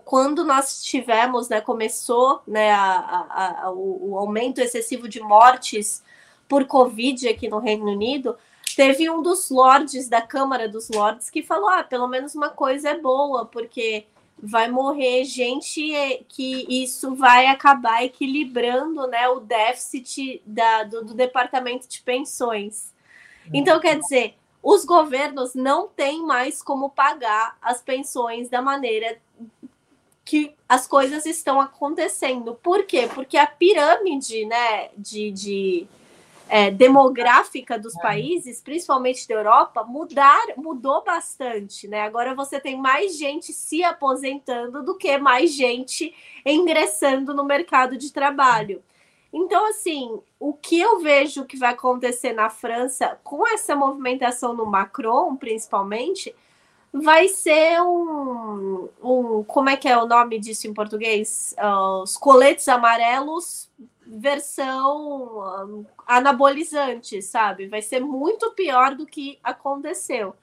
quando nós tivemos, né, começou né, a, a, a, o, o aumento excessivo de mortes por Covid aqui no Reino Unido, teve um dos lords da Câmara dos Lords que falou: ah, pelo menos uma coisa é boa, porque vai morrer gente que isso vai acabar equilibrando né, o déficit da, do, do departamento de pensões. Então, quer dizer, os governos não têm mais como pagar as pensões da maneira que as coisas estão acontecendo. Por quê? Porque a pirâmide né, de, de é, demográfica dos é. países, principalmente da Europa, mudar, mudou bastante, né? Agora você tem mais gente se aposentando do que mais gente ingressando no mercado de trabalho. Então, assim, o que eu vejo que vai acontecer na França com essa movimentação no Macron, principalmente, vai ser um, um como é que é o nome disso em português? Uh, os coletes amarelos versão anabolizante, sabe? Vai ser muito pior do que aconteceu.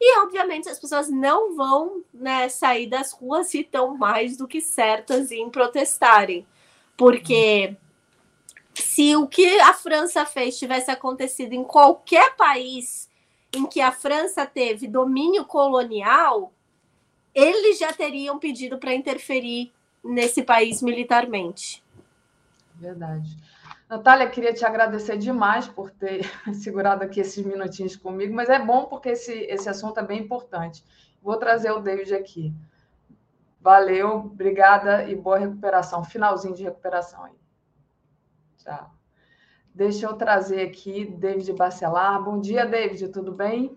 E, obviamente, as pessoas não vão né, sair das ruas e estão mais do que certas em protestarem. Porque se o que a França fez tivesse acontecido em qualquer país em que a França teve domínio colonial, eles já teriam pedido para interferir nesse país militarmente. Verdade. Natália, queria te agradecer demais por ter segurado aqui esses minutinhos comigo, mas é bom porque esse, esse assunto é bem importante. Vou trazer o David aqui. Valeu, obrigada e boa recuperação. Finalzinho de recuperação aí. Tchau. Deixa eu trazer aqui David Bacelar. Bom dia, David, tudo bem?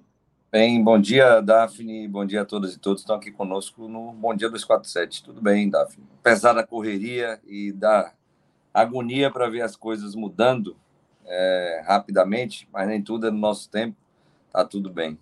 Bem, bom dia, Daphne. Bom dia a todas e todos que estão aqui conosco no Bom Dia 247. Tudo bem, Daphne? Apesar da correria e da agonia para ver as coisas mudando é, rapidamente, mas nem tudo é no nosso tempo, tá tudo bem.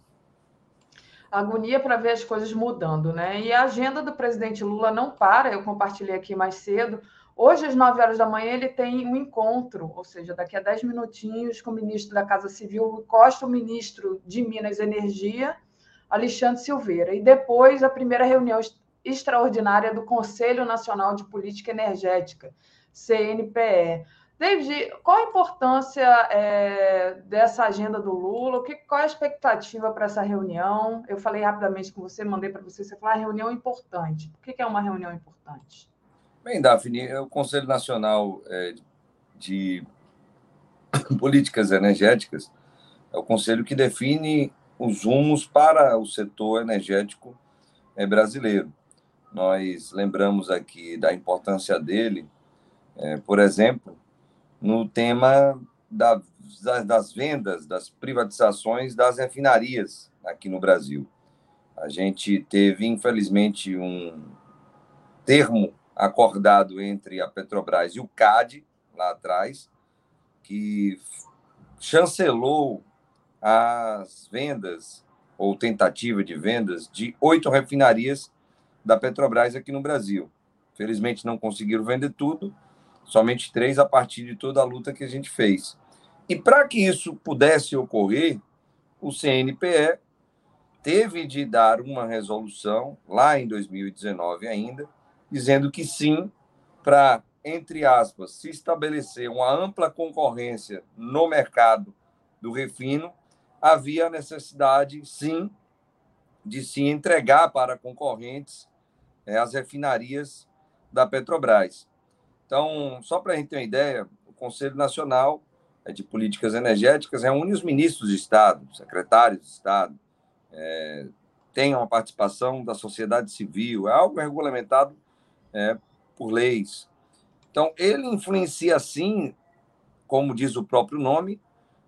Agonia para ver as coisas mudando, né? E a agenda do presidente Lula não para, eu compartilhei aqui mais cedo. Hoje, às 9 horas da manhã, ele tem um encontro, ou seja, daqui a 10 minutinhos, com o ministro da Casa Civil, Costa, o ministro de Minas e Energia, Alexandre Silveira. E depois, a primeira reunião extraordinária do Conselho Nacional de Política Energética, CNPE. David, qual a importância é, dessa agenda do Lula? O que, qual a expectativa para essa reunião? Eu falei rapidamente com você, mandei para você, você falou ah, reunião importante. Por que, é uma reunião importante? Bem, Daphne, o Conselho Nacional é, de Políticas Energéticas é o conselho que define os rumos para o setor energético é, brasileiro. Nós lembramos aqui da importância dele é, por exemplo, no tema da, das vendas, das privatizações das refinarias aqui no Brasil. A gente teve, infelizmente, um termo acordado entre a Petrobras e o CAD, lá atrás, que chancelou as vendas ou tentativa de vendas de oito refinarias da Petrobras aqui no Brasil. Felizmente não conseguiram vender tudo, somente três a partir de toda a luta que a gente fez. E para que isso pudesse ocorrer, o CNPE teve de dar uma resolução, lá em 2019 ainda, dizendo que sim, para, entre aspas, se estabelecer uma ampla concorrência no mercado do refino, havia necessidade, sim, de se entregar para concorrentes é, as refinarias da Petrobras. Então, só para a gente ter uma ideia, o Conselho Nacional de Políticas Energéticas reúne os ministros de Estado, secretários de Estado, é, tem uma participação da sociedade civil, é algo regulamentado é, por leis. Então, ele influencia, sim, como diz o próprio nome,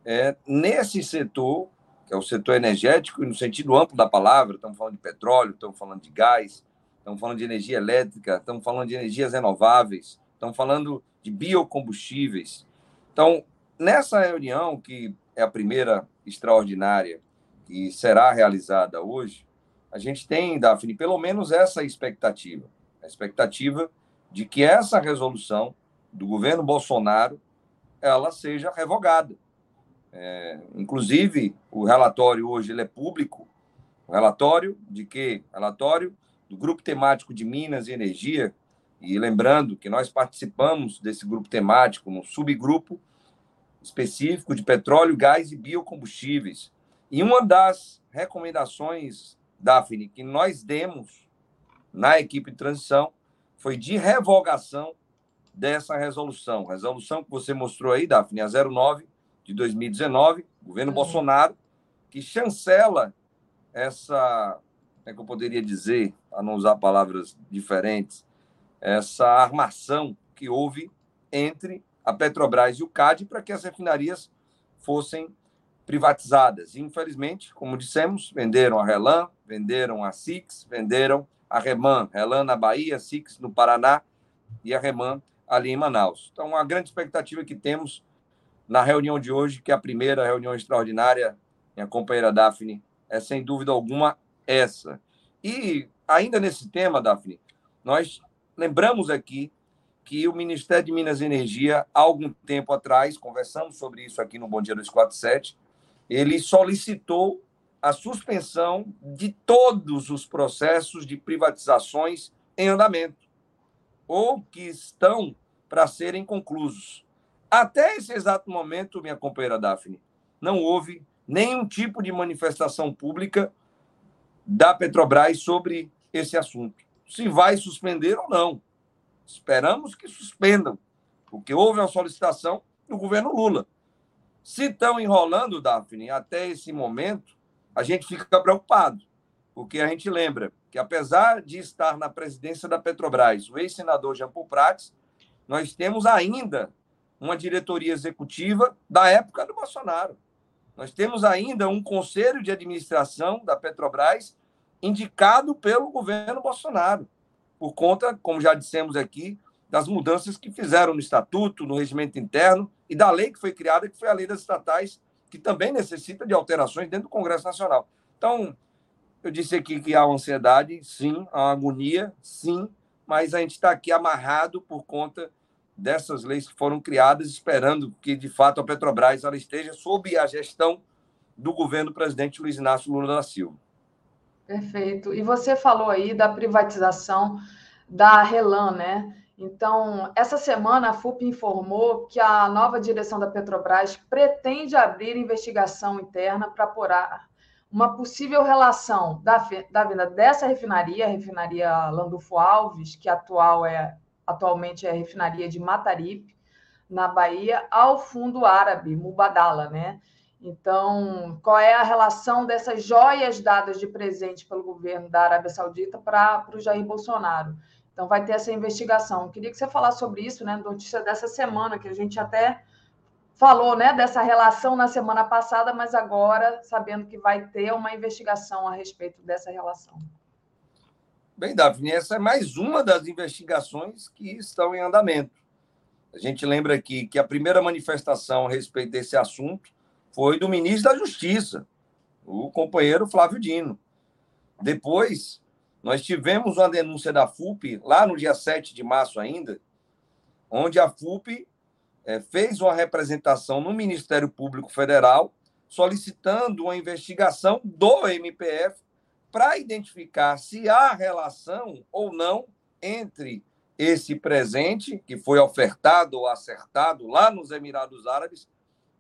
é, nesse setor, que é o setor energético, e no sentido amplo da palavra, estamos falando de petróleo, estamos falando de gás, estamos falando de energia elétrica, estamos falando de energias renováveis, estamos falando de biocombustíveis. Então, nessa reunião, que é a primeira extraordinária que será realizada hoje, a gente tem, Daphne, pelo menos essa expectativa. A expectativa de que essa resolução do governo Bolsonaro ela seja revogada. É, inclusive, o relatório hoje ele é público. O relatório de que? Relatório do Grupo Temático de Minas e Energia. E lembrando que nós participamos desse grupo temático no subgrupo específico de petróleo, gás e biocombustíveis. E uma das recomendações, Daphne, que nós demos na equipe de transição foi de revogação dessa resolução. Resolução que você mostrou aí, Daphne, a 09 de 2019, governo uhum. Bolsonaro, que chancela essa, como é que eu poderia dizer, a não usar palavras diferentes, essa armação que houve entre a Petrobras e o CAD para que as refinarias fossem privatizadas. Infelizmente, como dissemos, venderam a Relan, venderam a Six, venderam a Reman, Relan na Bahia, Six no Paraná e a Reman ali em Manaus. Então, a grande expectativa que temos na reunião de hoje, que é a primeira reunião extraordinária, minha companheira Daphne, é sem dúvida alguma essa. E ainda nesse tema, Daphne, nós lembramos aqui que o Ministério de Minas e Energia, há algum tempo atrás, conversamos sobre isso aqui no Bom Dia 247, ele solicitou a suspensão de todos os processos de privatizações em andamento ou que estão para serem conclusos. Até esse exato momento, minha companheira Daphne, não houve nenhum tipo de manifestação pública da Petrobras sobre esse assunto. Se vai suspender ou não. Esperamos que suspendam, porque houve uma solicitação do governo Lula. Se estão enrolando, Daphne, até esse momento, a gente fica preocupado, porque a gente lembra que, apesar de estar na presidência da Petrobras, o ex-senador Jean Paul Prats, nós temos ainda uma diretoria executiva da época do Bolsonaro. Nós temos ainda um conselho de administração da Petrobras indicado pelo governo Bolsonaro, por conta, como já dissemos aqui, das mudanças que fizeram no estatuto, no regimento interno e da lei que foi criada, que foi a lei das estatais, que também necessita de alterações dentro do Congresso Nacional. Então, eu disse aqui que há uma ansiedade, sim, há uma agonia, sim, mas a gente está aqui amarrado por conta dessas leis que foram criadas, esperando que, de fato, a Petrobras ela esteja sob a gestão do governo presidente Luiz Inácio Lula da Silva. Perfeito. E você falou aí da privatização da Relan, né? Então, essa semana a FUP informou que a nova direção da Petrobras pretende abrir investigação interna para apurar uma possível relação da, da venda dessa refinaria, a refinaria Landulfo Alves, que atual é atualmente é a refinaria de Mataripe, na Bahia, ao fundo árabe, Mubadala, né? Então, qual é a relação dessas joias dadas de presente pelo governo da Arábia Saudita para o Jair Bolsonaro? Então, vai ter essa investigação. Queria que você falasse sobre isso, né? Notícia dessa semana, que a gente até falou, né, dessa relação na semana passada, mas agora sabendo que vai ter uma investigação a respeito dessa relação. Bem, Daphne, essa é mais uma das investigações que estão em andamento. A gente lembra aqui que a primeira manifestação a respeito desse assunto foi do ministro da Justiça, o companheiro Flávio Dino. Depois, nós tivemos uma denúncia da FUP, lá no dia 7 de março ainda, onde a FUP é, fez uma representação no Ministério Público Federal solicitando uma investigação do MPF para identificar se há relação ou não entre esse presente que foi ofertado ou acertado lá nos Emirados Árabes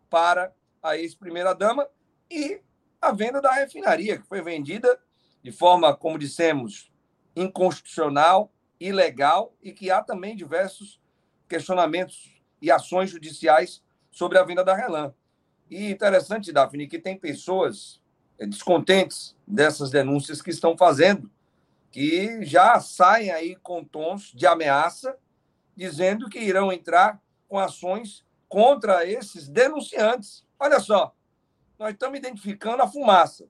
para a ex-primeira-dama e a venda da refinaria, que foi vendida de forma, como dissemos, inconstitucional, ilegal e que há também diversos questionamentos e ações judiciais sobre a venda da Relan. E interessante, Daphne, que tem pessoas eh, descontentes dessas denúncias que estão fazendo, que já saem aí com tons de ameaça, dizendo que irão entrar com ações contra esses denunciantes. Olha só, nós estamos identificando a fumaça.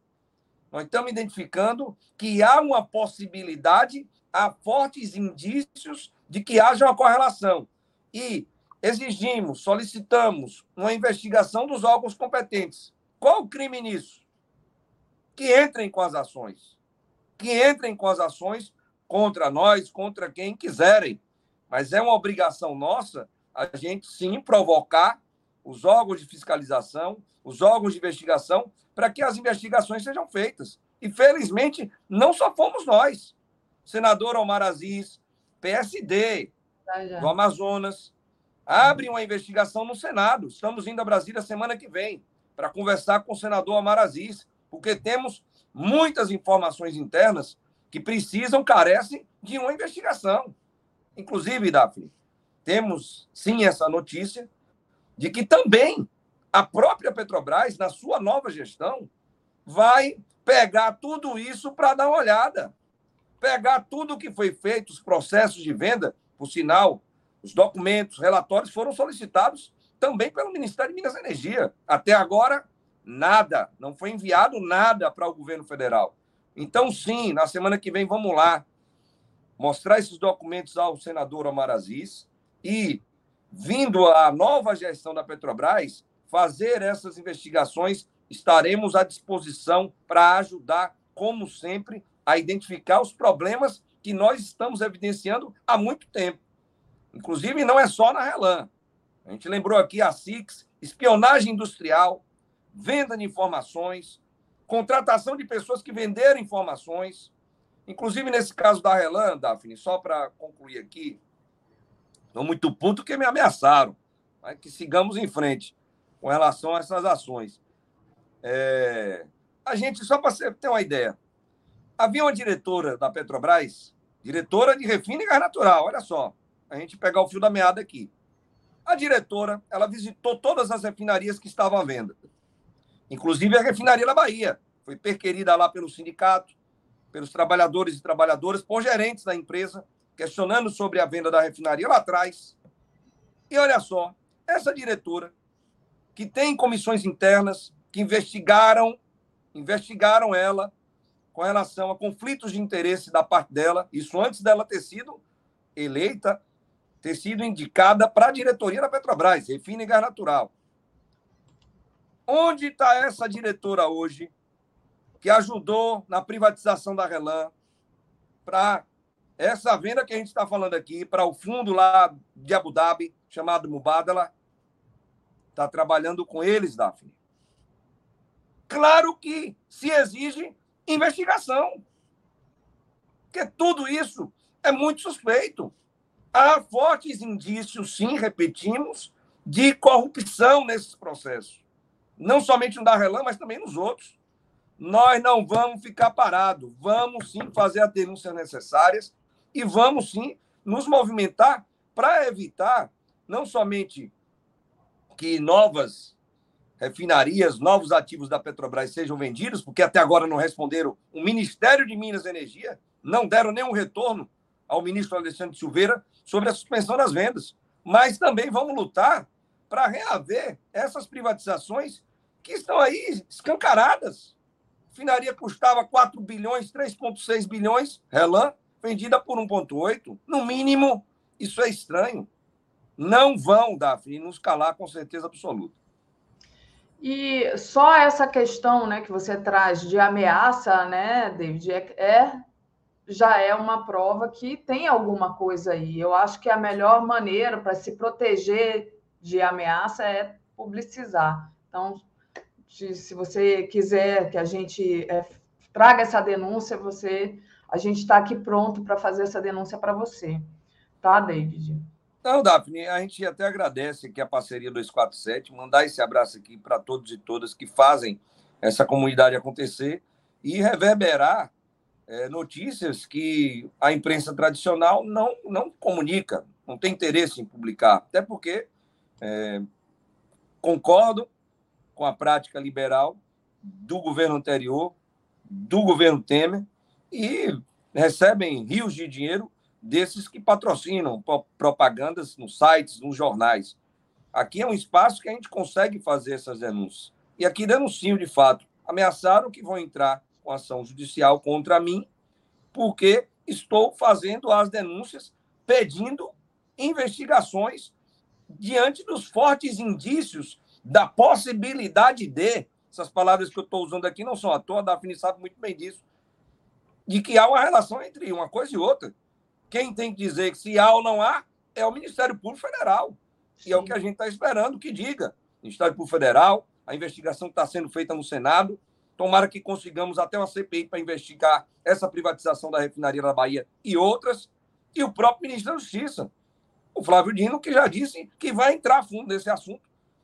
Nós estamos identificando que há uma possibilidade, há fortes indícios de que haja uma correlação. E exigimos, solicitamos uma investigação dos órgãos competentes. Qual o crime nisso? Que entrem com as ações. Que entrem com as ações contra nós, contra quem quiserem. Mas é uma obrigação nossa a gente sim provocar os órgãos de fiscalização, os órgãos de investigação, para que as investigações sejam feitas. E, felizmente, não só fomos nós. Senador Omar Aziz, PSD do Amazonas, abre uma investigação no Senado. Estamos indo a Brasília semana que vem para conversar com o senador Omar Aziz, porque temos muitas informações internas que precisam, carecem de uma investigação. Inclusive, Daphne, temos sim essa notícia de que também a própria Petrobras, na sua nova gestão, vai pegar tudo isso para dar uma olhada. Pegar tudo o que foi feito, os processos de venda, por sinal, os documentos, relatórios foram solicitados também pelo Ministério de Minas e Energia. Até agora, nada. Não foi enviado nada para o governo federal. Então, sim, na semana que vem, vamos lá mostrar esses documentos ao senador Omar Aziz e vindo a nova gestão da Petrobras, fazer essas investigações, estaremos à disposição para ajudar, como sempre, a identificar os problemas que nós estamos evidenciando há muito tempo. Inclusive, não é só na Relan. A gente lembrou aqui a SIX, espionagem industrial, venda de informações, contratação de pessoas que venderam informações. Inclusive, nesse caso da Relan, Daphne, só para concluir aqui, Muito puto que me ameaçaram. Mas que sigamos em frente com relação a essas ações. É... A gente, só para ter uma ideia, havia uma diretora da Petrobras, diretora de refino e gás natural, olha só, a gente pegar o fio da meada aqui. A diretora, ela visitou todas as refinarias que estavam à venda, inclusive a refinaria da Bahia. Foi perquerida lá pelo sindicato, pelos trabalhadores e trabalhadoras, por gerentes da empresa, questionando sobre a venda da refinaria lá atrás. E olha só, essa diretora, que tem comissões internas que investigaram, investigaram ela com relação a conflitos de interesse da parte dela, isso antes dela ter sido eleita, ter sido indicada para a diretoria da Petrobras, Refina e Gás Natural. Onde está essa diretora hoje que ajudou na privatização da Relan para essa venda que a gente está falando aqui para o fundo lá de Abu Dhabi, chamado Mubadala, está trabalhando com eles, Daphne. Claro que se exige investigação. Porque tudo isso é muito suspeito. Há fortes indícios, sim, repetimos, de corrupção nesses processos. Não somente no Darrelan, mas também nos outros. Nós não vamos ficar parados. Vamos sim fazer as denúncias necessárias e vamos sim nos movimentar para evitar não somente que novas refinarias, novos ativos da Petrobras sejam vendidos, porque até agora não responderam o Ministério de Minas e Energia, não deram nenhum retorno ao ministro Alexandre Silveira sobre a suspensão das vendas. Mas também vamos lutar para reaver essas privatizações que estão aí escancaradas. A refinaria custava 4 bilhões, 3,6 bilhões, Relan, vendida por 1,8. No mínimo, isso é estranho. Não vão, Daphne, nos calar com certeza absoluta. E só essa questão né, que você traz de ameaça, né, David, é, é já é uma prova que tem alguma coisa aí. Eu acho que a melhor maneira para se proteger de ameaça é publicizar. Então, se você quiser que a gente é, traga essa denúncia, você, a gente está aqui pronto para fazer essa denúncia para você, tá, David? Não, Daphne, a gente até agradece aqui a parceria 247, mandar esse abraço aqui para todos e todas que fazem essa comunidade acontecer e reverberar é, notícias que a imprensa tradicional não, não comunica, não tem interesse em publicar, até porque é, concordo com a prática liberal do governo anterior, do governo Temer, e recebem rios de dinheiro desses que patrocinam propagandas nos sites, nos jornais. Aqui é um espaço que a gente consegue fazer essas denúncias. E aqui denunciam de fato. Ameaçaram que vão entrar com ação judicial contra mim, porque estou fazendo as denúncias pedindo investigações diante dos fortes indícios da possibilidade de, essas palavras que eu estou usando aqui não são à toa, a Daphne sabe muito bem disso, de que há uma relação entre uma coisa e outra. Quem tem que dizer que se há ou não há é o Ministério Público Federal. Sim. E é o que a gente está esperando que diga. Ministério Público Federal, a investigação que está sendo feita no Senado, Tomara que consigamos até uma CPI para investigar essa privatização da refinaria da Bahia e outras. E o próprio ministro da Justiça, o Flávio Dino, que já disse que vai entrar fundo nesse assunto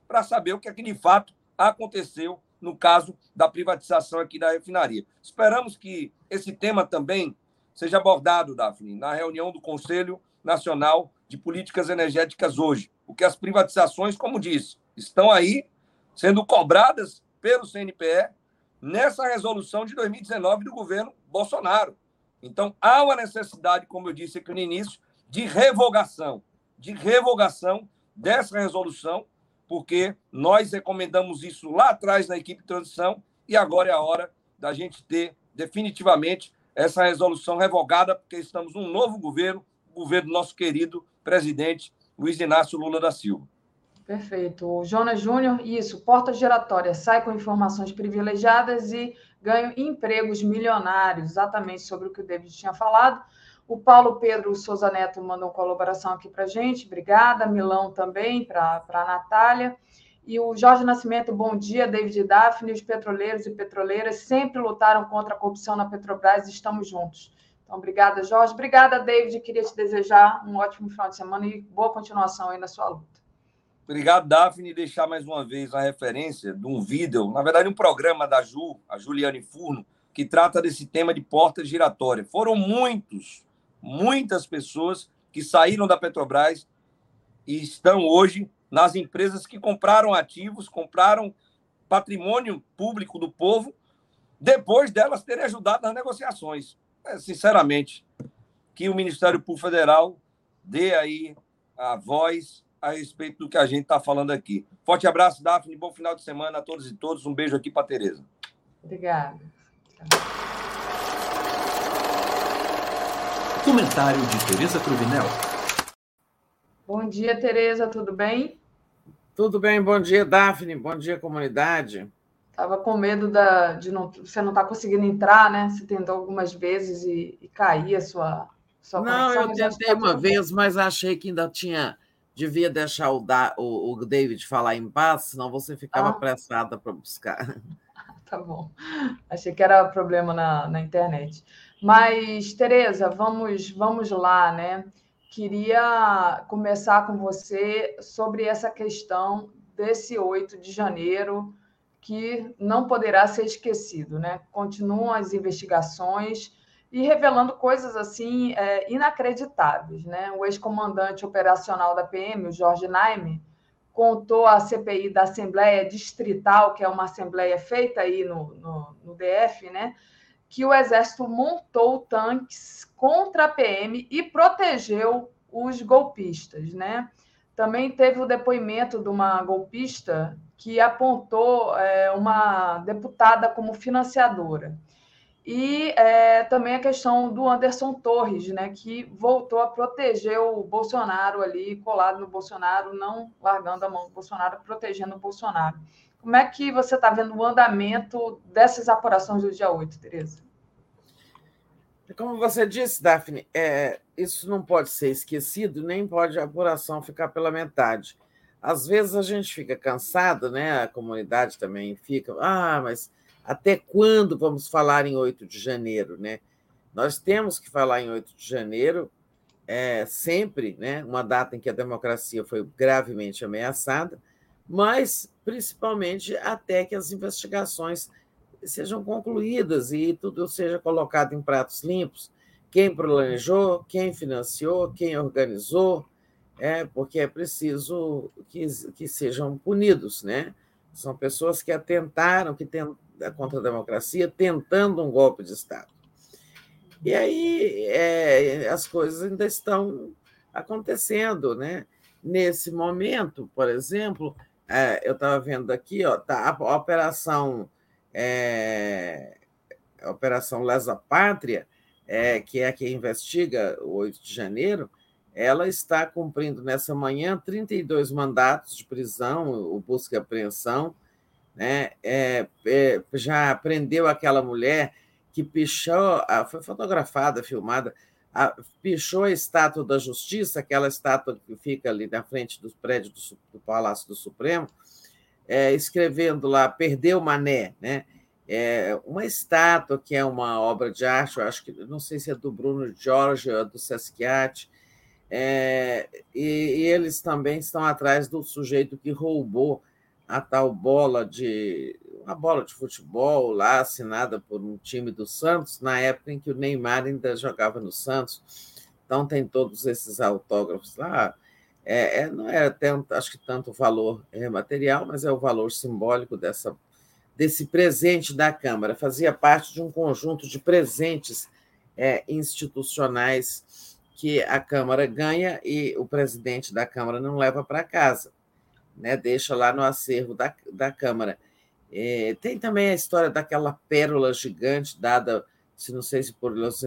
para saber o que é que de fato aconteceu no caso da privatização aqui da refinaria. Esperamos que esse tema também seja abordado, Daphne, na reunião do Conselho Nacional de Políticas Energéticas hoje, porque as privatizações, como disse, estão aí sendo cobradas pelo CNPE nessa resolução de 2019 do governo Bolsonaro. Então, há uma necessidade, como eu disse aqui no início, de revogação, de revogação dessa resolução, porque nós recomendamos isso lá atrás na equipe de transição e agora é a hora da gente ter definitivamente essa resolução revogada, porque estamos num novo governo, o governo do nosso querido presidente Luiz Inácio Lula da Silva. Perfeito. O Jonas Júnior, isso, porta giratória, sai com informações privilegiadas e ganha empregos milionários, exatamente sobre o que o David tinha falado. O Paulo Pedro Souza Neto mandou colaboração aqui para a gente, obrigada. Milão também, para a Natália. E o Jorge Nascimento, bom dia, David e Daphne. Os petroleiros e petroleiras sempre lutaram contra a corrupção na Petrobras, estamos juntos. Então, obrigada, Jorge. Obrigada, David. Queria te desejar um ótimo final de semana e boa continuação aí na sua luta. Obrigado, Daphne, deixar mais uma vez a referência de um vídeo, na verdade, um programa da Ju, a Juliane Furno, que trata desse tema de porta giratória. Foram muitos, muitas pessoas que saíram da Petrobras e estão hoje nas empresas que compraram ativos, compraram patrimônio público do povo, depois delas terem ajudado nas negociações. É, sinceramente, que o Ministério Público Federal dê aí a voz a respeito do que a gente está falando aqui. Forte abraço, Daphne. Bom final de semana a todos e todos. Um beijo aqui para Tereza. Obrigada. Comentário de Tereza Cruvinel. Bom dia, Tereza. Tudo bem? Tudo bem. Bom dia, Daphne. Bom dia, comunidade. Estava com medo da, de não, você não estar tá conseguindo entrar, né? Você tentou algumas vezes e, e cair a sua, sua não, conexão. Não, eu tentei tá uma vez, mas achei que ainda tinha devia deixar o, da, o, o David falar em paz, senão você ficava ah. apressada para buscar. Tá bom. Achei que era problema na, na internet. Mas, Tereza, vamos, vamos lá, né? Queria começar com você sobre essa questão desse 8 de janeiro, que não poderá ser esquecido, né? Continuam as investigações e revelando coisas assim é, inacreditáveis. Né? O ex-comandante operacional da PM, o Jorge Naime, contou à CPI da Assembleia Distrital, que é uma assembleia feita aí no, no, no DF, né? Que o Exército montou tanques contra a PM e protegeu os golpistas. Né? Também teve o depoimento de uma golpista que apontou é, uma deputada como financiadora. E é, também a questão do Anderson Torres, né, que voltou a proteger o Bolsonaro ali, colado no Bolsonaro, não largando a mão do Bolsonaro, protegendo o Bolsonaro. Como é que você está vendo o andamento dessas apurações do dia 8, Tereza? Como você disse, Daphne, é, isso não pode ser esquecido, nem pode a apuração ficar pela metade. Às vezes a gente fica cansado, né? a comunidade também fica, ah, mas até quando vamos falar em 8 de janeiro? Né? Nós temos que falar em 8 de janeiro, é, sempre, né? uma data em que a democracia foi gravemente ameaçada, mas principalmente até que as investigações sejam concluídas e tudo seja colocado em pratos limpos. Quem planejou, quem financiou, quem organizou, é, porque é preciso que, que sejam punidos, né? São pessoas que atentaram que tem, contra a democracia, tentando um golpe de Estado. E aí é, as coisas ainda estão acontecendo, né? Nesse momento, por exemplo, é, eu estava vendo aqui, ó, tá, a operação é, a Operação Lesa Pátria, é, que é a que investiga o 8 de janeiro, ela está cumprindo nessa manhã 32 mandatos de prisão, o busca e apreensão, né? É, é, já prendeu aquela mulher que pichou, foi fotografada, filmada, pichou a estátua da Justiça, aquela estátua que fica ali na frente do prédio do, do Palácio do Supremo, é, escrevendo lá, perdeu Mané, né? É uma estátua que é uma obra de arte, eu acho que não sei se é do Bruno Jorge ou do Sasquiat, é, e, e, eles também estão atrás do sujeito que roubou a tal bola de uma bola de futebol lá assinada por um time do Santos na época em que o Neymar ainda jogava no Santos. Então tem todos esses autógrafos lá. É, é, não é tanto, acho que tanto valor material, mas é o valor simbólico dessa, desse presente da Câmara. Fazia parte de um conjunto de presentes é, institucionais que a Câmara ganha e o presidente da Câmara não leva para casa, né? deixa lá no acervo da, da Câmara. É, tem também a história daquela pérola gigante dada, se não sei se por os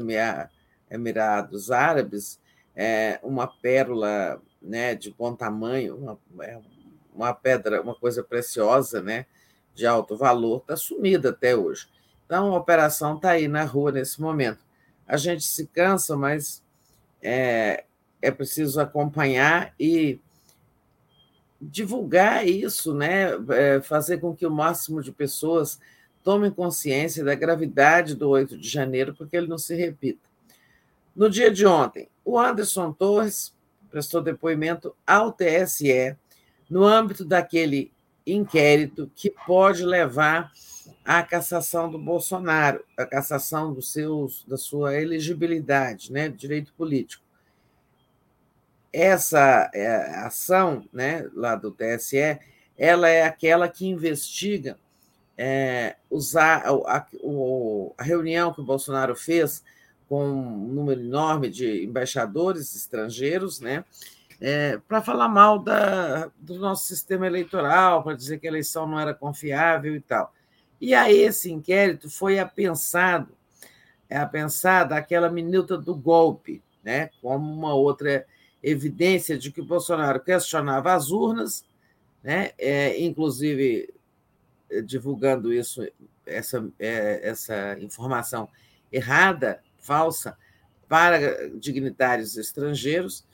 Emirados Árabes, é, uma pérola né, de bom tamanho, uma, é, uma pedra, uma coisa preciosa, né, de alto valor, está sumida até hoje. Então, a operação está aí na rua nesse momento. A gente se cansa, mas é, é preciso acompanhar e divulgar isso, né? É, fazer com que o máximo de pessoas tomem consciência da gravidade do 8 de janeiro, porque ele não se repita. No dia de ontem, o Anderson Torres prestou depoimento ao TSE no âmbito daquele inquérito que pode levar à cassação do Bolsonaro, à cassação dos seus, da sua elegibilidade, né, direito político. Essa é, ação, né, lá do TSE, ela é aquela que investiga é, usar a, a, a reunião que o Bolsonaro fez com um número enorme de embaixadores estrangeiros, né? É, para falar mal da, do nosso sistema eleitoral, para dizer que a eleição não era confiável e tal. E aí esse inquérito foi apensado, é apensada aquela minuta do golpe, né? como uma outra evidência de que Bolsonaro questionava as urnas, né? É, inclusive divulgando isso, essa, é, essa informação errada falsa para dignitários estrangeiros,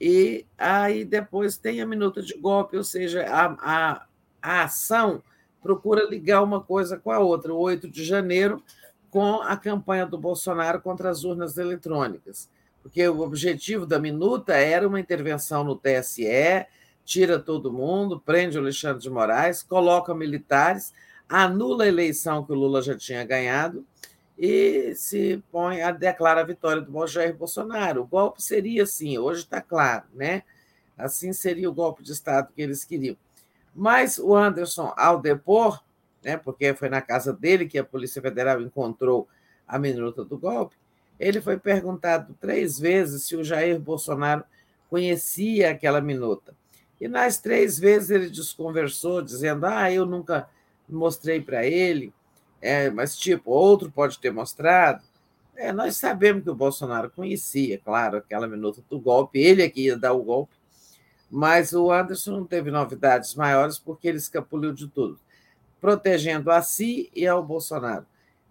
e aí depois tem a minuta de golpe, ou seja, a, a, a ação procura ligar uma coisa com a outra. O 8 de janeiro, com a campanha do Bolsonaro contra as urnas eletrônicas, porque o objetivo da minuta era uma intervenção no TSE, tira todo mundo, prende o Alexandre de Moraes, coloca militares, anula a eleição que o Lula já tinha ganhado e se põe a declara a vitória do Jair Bolsonaro. O golpe seria assim, hoje está claro, né? Assim seria o golpe de Estado que eles queriam. Mas o Anderson, ao depor, né, porque foi na casa dele que a Polícia Federal encontrou a minuta do golpe, ele foi perguntado três vezes se o Jair Bolsonaro conhecia aquela minuta. E nas três vezes ele desconversou, dizendo: Ah, eu nunca mostrei para ele, é, mas, tipo, outro pode ter mostrado. É, nós sabemos que o Bolsonaro conhecia, claro, aquela minuta do golpe, ele é que ia dar o golpe, mas o Anderson não teve novidades maiores porque ele escapuliu de tudo. protegendo a si e ao Bolsonaro,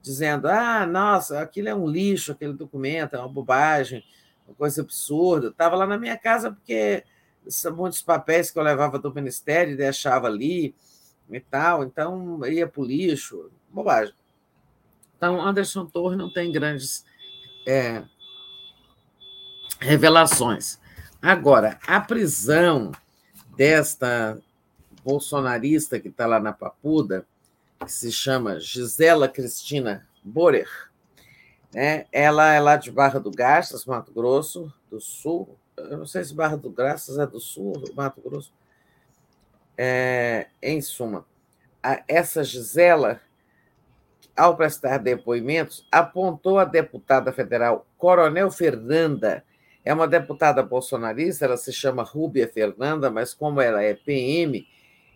dizendo: ah, nossa, aquilo é um lixo, aquele documento é uma bobagem, uma coisa absurda. Estava lá na minha casa porque muitos papéis que eu levava do ministério e deixava ali e tal, então ia para o lixo, bobagem. Então, Anderson Torres não tem grandes é, revelações. Agora, a prisão desta bolsonarista que está lá na Papuda, que se chama Gisela Cristina Borer, né? ela é lá de Barra do Garças, Mato Grosso do Sul. Eu não sei se Barra do Garças é do Sul, Mato Grosso. É, em suma, essa Gisela, ao prestar depoimentos, apontou a deputada federal Coronel Fernanda é uma deputada bolsonarista, ela se chama Rúbia Fernanda, mas como ela é PM,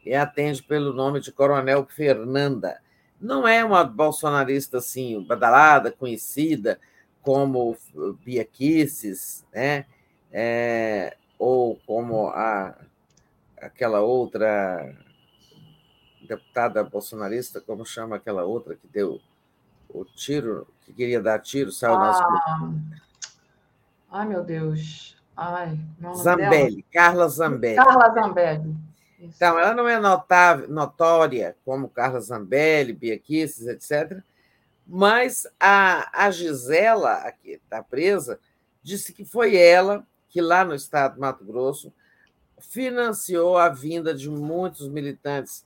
e atende pelo nome de Coronel Fernanda. Não é uma bolsonarista assim, badalada, conhecida, como Bia Kisses, né? É, ou como a, aquela outra deputada bolsonarista, como chama aquela outra que deu o tiro, que queria dar tiro, saiu ah, nosso Ai, meu Deus. Ai, não, Zambelli, Carla Zambelli. Carla Zambelli. Então, ela não é notável, notória como Carla Zambelli, Bia Kisses, etc., mas a, a Gisela, que está presa, disse que foi ela que, lá no estado de Mato Grosso, financiou a vinda de muitos militantes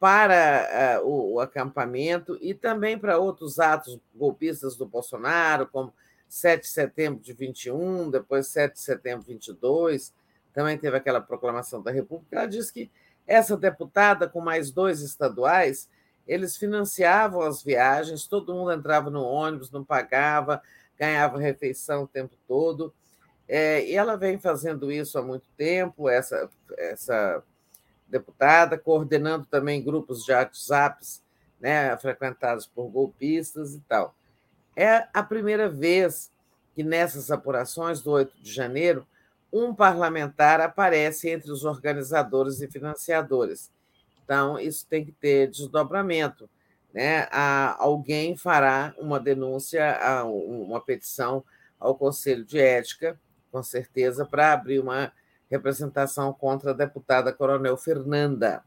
para uh, o, o, acampamento e também para outros atos golpistas do Bolsonaro, como 7 de setembro de 21, depois 7 de setembro de 22, também teve aquela proclamação da República. Ela disse que essa deputada, com mais dois estaduais, eles financiavam as viagens, todo mundo entrava no ônibus, não pagava, ganhava refeição o tempo todo. É, e ela vem fazendo isso há muito tempo, essa, essa deputada, coordenando também grupos de WhatsApps né, frequentados por golpistas e tal. É a primeira vez que nessas apurações do 8 de janeiro, um parlamentar aparece entre os organizadores e financiadores. Então, isso tem que ter desdobramento. Né? alguém fará uma denúncia, uma petição ao Conselho de Ética, com certeza, para abrir uma representação contra a deputada Coronel Fernanda,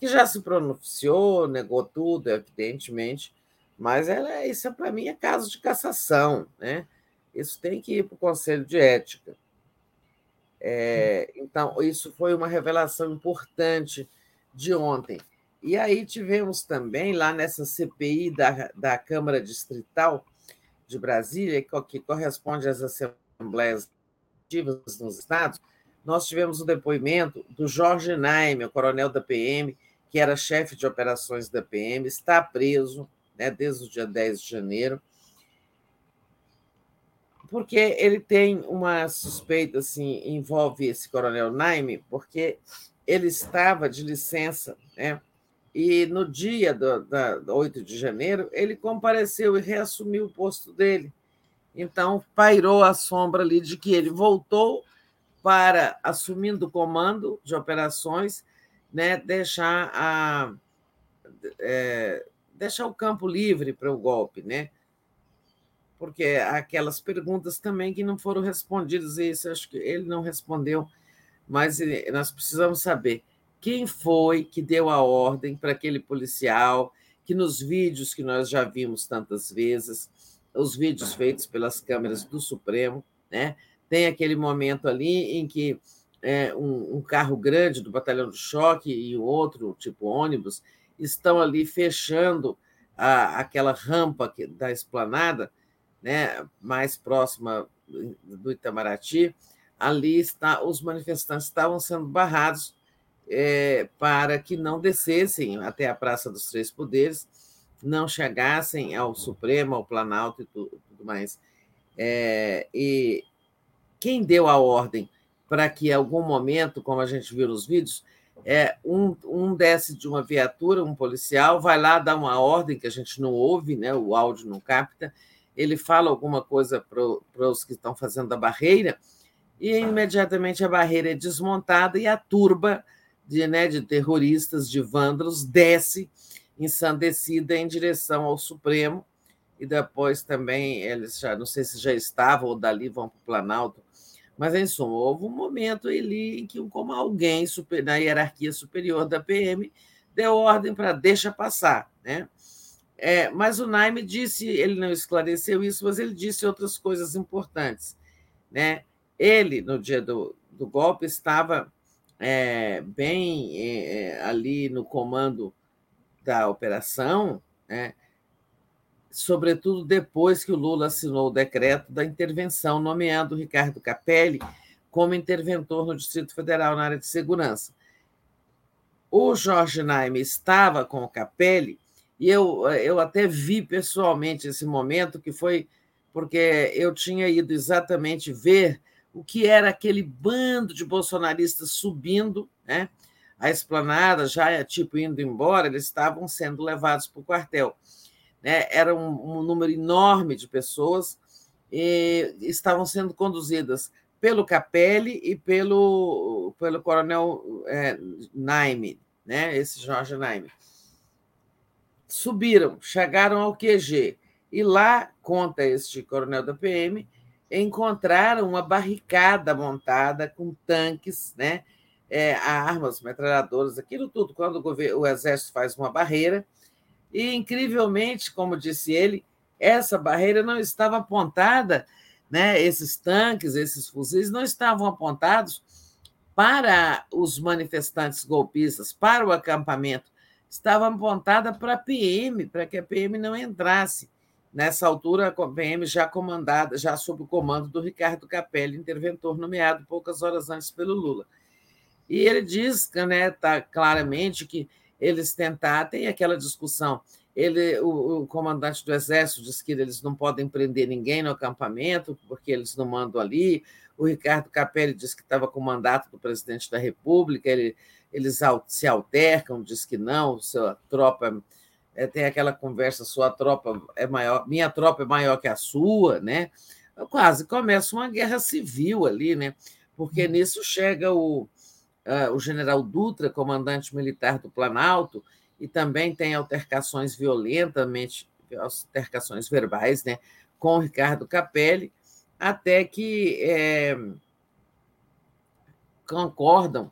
que já se pronunciou, negou tudo, evidentemente, mas ela, isso, para mim, é caso de cassação. Né? Isso tem que ir para o Conselho de Ética. É, então, isso foi uma revelação importante de ontem. E aí tivemos também, lá nessa CPI da, da Câmara Distrital de Brasília, que corresponde às assembleias nos estados, nós tivemos o depoimento do Jorge Naime, o coronel da PM, que era chefe de operações da PM, está preso né, desde o dia 10 de janeiro, porque ele tem uma suspeita, assim, envolve esse coronel Naime, porque ele estava de licença, né? E no dia do, da, 8 de janeiro, ele compareceu e reassumiu o posto dele. Então, pairou a sombra ali de que ele voltou para, assumindo o comando de operações, né, deixar, a, é, deixar o campo livre para o golpe, né? Porque aquelas perguntas também que não foram respondidas, e isso acho que ele não respondeu, mas nós precisamos saber quem foi que deu a ordem para aquele policial, que nos vídeos que nós já vimos tantas vezes, os vídeos feitos pelas câmeras do Supremo, né? tem aquele momento ali em que é, um, um, carro grande do batalhão de choque e outro, tipo ônibus, estão ali fechando a, aquela rampa que, da esplanada né, mais próxima do Itamaraty, ali está, os manifestantes estavam sendo barrados é, para que não descessem até a Praça dos Três Poderes, não chegassem ao Supremo, ao Planalto e tudo, tudo mais. É, e quem deu a ordem para que, em algum momento, como a gente viu nos vídeos, é, um, um desce de uma viatura, um policial, vai lá dar uma ordem que a gente não ouve, né, o áudio não capta, ele fala alguma coisa para os que estão fazendo a barreira, e imediatamente a barreira é desmontada e a turba de, né, de terroristas, de vândalos, desce ensandecida em direção ao Supremo, e depois também eles já, não sei se já estavam ou dali vão para o Planalto, mas em suma, houve um momento ali em que, como alguém super, na hierarquia superior da PM, deu ordem para deixa passar. Né? É, mas o Naime disse, ele não esclareceu isso, mas ele disse outras coisas importantes. Né? Ele, no dia do, do golpe, estava é, bem é, ali no comando da operação, né? sobretudo depois que o Lula assinou o decreto da intervenção, nomeando Ricardo Capelli como interventor no Distrito Federal na área de segurança. O Jorge Naime estava com o Capelli e eu, eu até vi pessoalmente esse momento, que foi porque eu tinha ido exatamente ver o que era aquele bando de bolsonaristas subindo né, a esplanada, já tipo indo embora, eles estavam sendo levados para o quartel né? era um, um número enorme de pessoas e estavam sendo conduzidas pelo Capelli e pelo, pelo coronel é, Naime, né? esse Jorge Naime. Subiram, chegaram ao QG, e lá, conta este coronel da PM, encontraram uma barricada montada com tanques, né? É, armas, metralhadoras, aquilo tudo. Quando o, governo, o exército faz uma barreira, e, incrivelmente, como disse ele, essa barreira não estava apontada, né? esses tanques, esses fuzis não estavam apontados para os manifestantes golpistas, para o acampamento, estava apontada para a PM, para que a PM não entrasse. Nessa altura, a PM já comandada, já sob o comando do Ricardo Capelli, interventor nomeado poucas horas antes pelo Lula. E ele diz né, tá, claramente que eles tentar, tem aquela discussão. Ele, o, o, comandante do exército diz que eles não podem prender ninguém no acampamento, porque eles não mandam ali. O Ricardo Capelli diz que estava com o mandato do presidente da República, ele, eles se altercam, diz que não, sua tropa é, tem aquela conversa, sua tropa é maior, minha tropa é maior que a sua, né? Quase começa uma guerra civil ali, né? Porque uhum. nisso chega o, uh, o general Dutra, comandante militar do Planalto, e também tem altercações violentamente, altercações verbais, né, com Ricardo Capelli, até que é, concordam,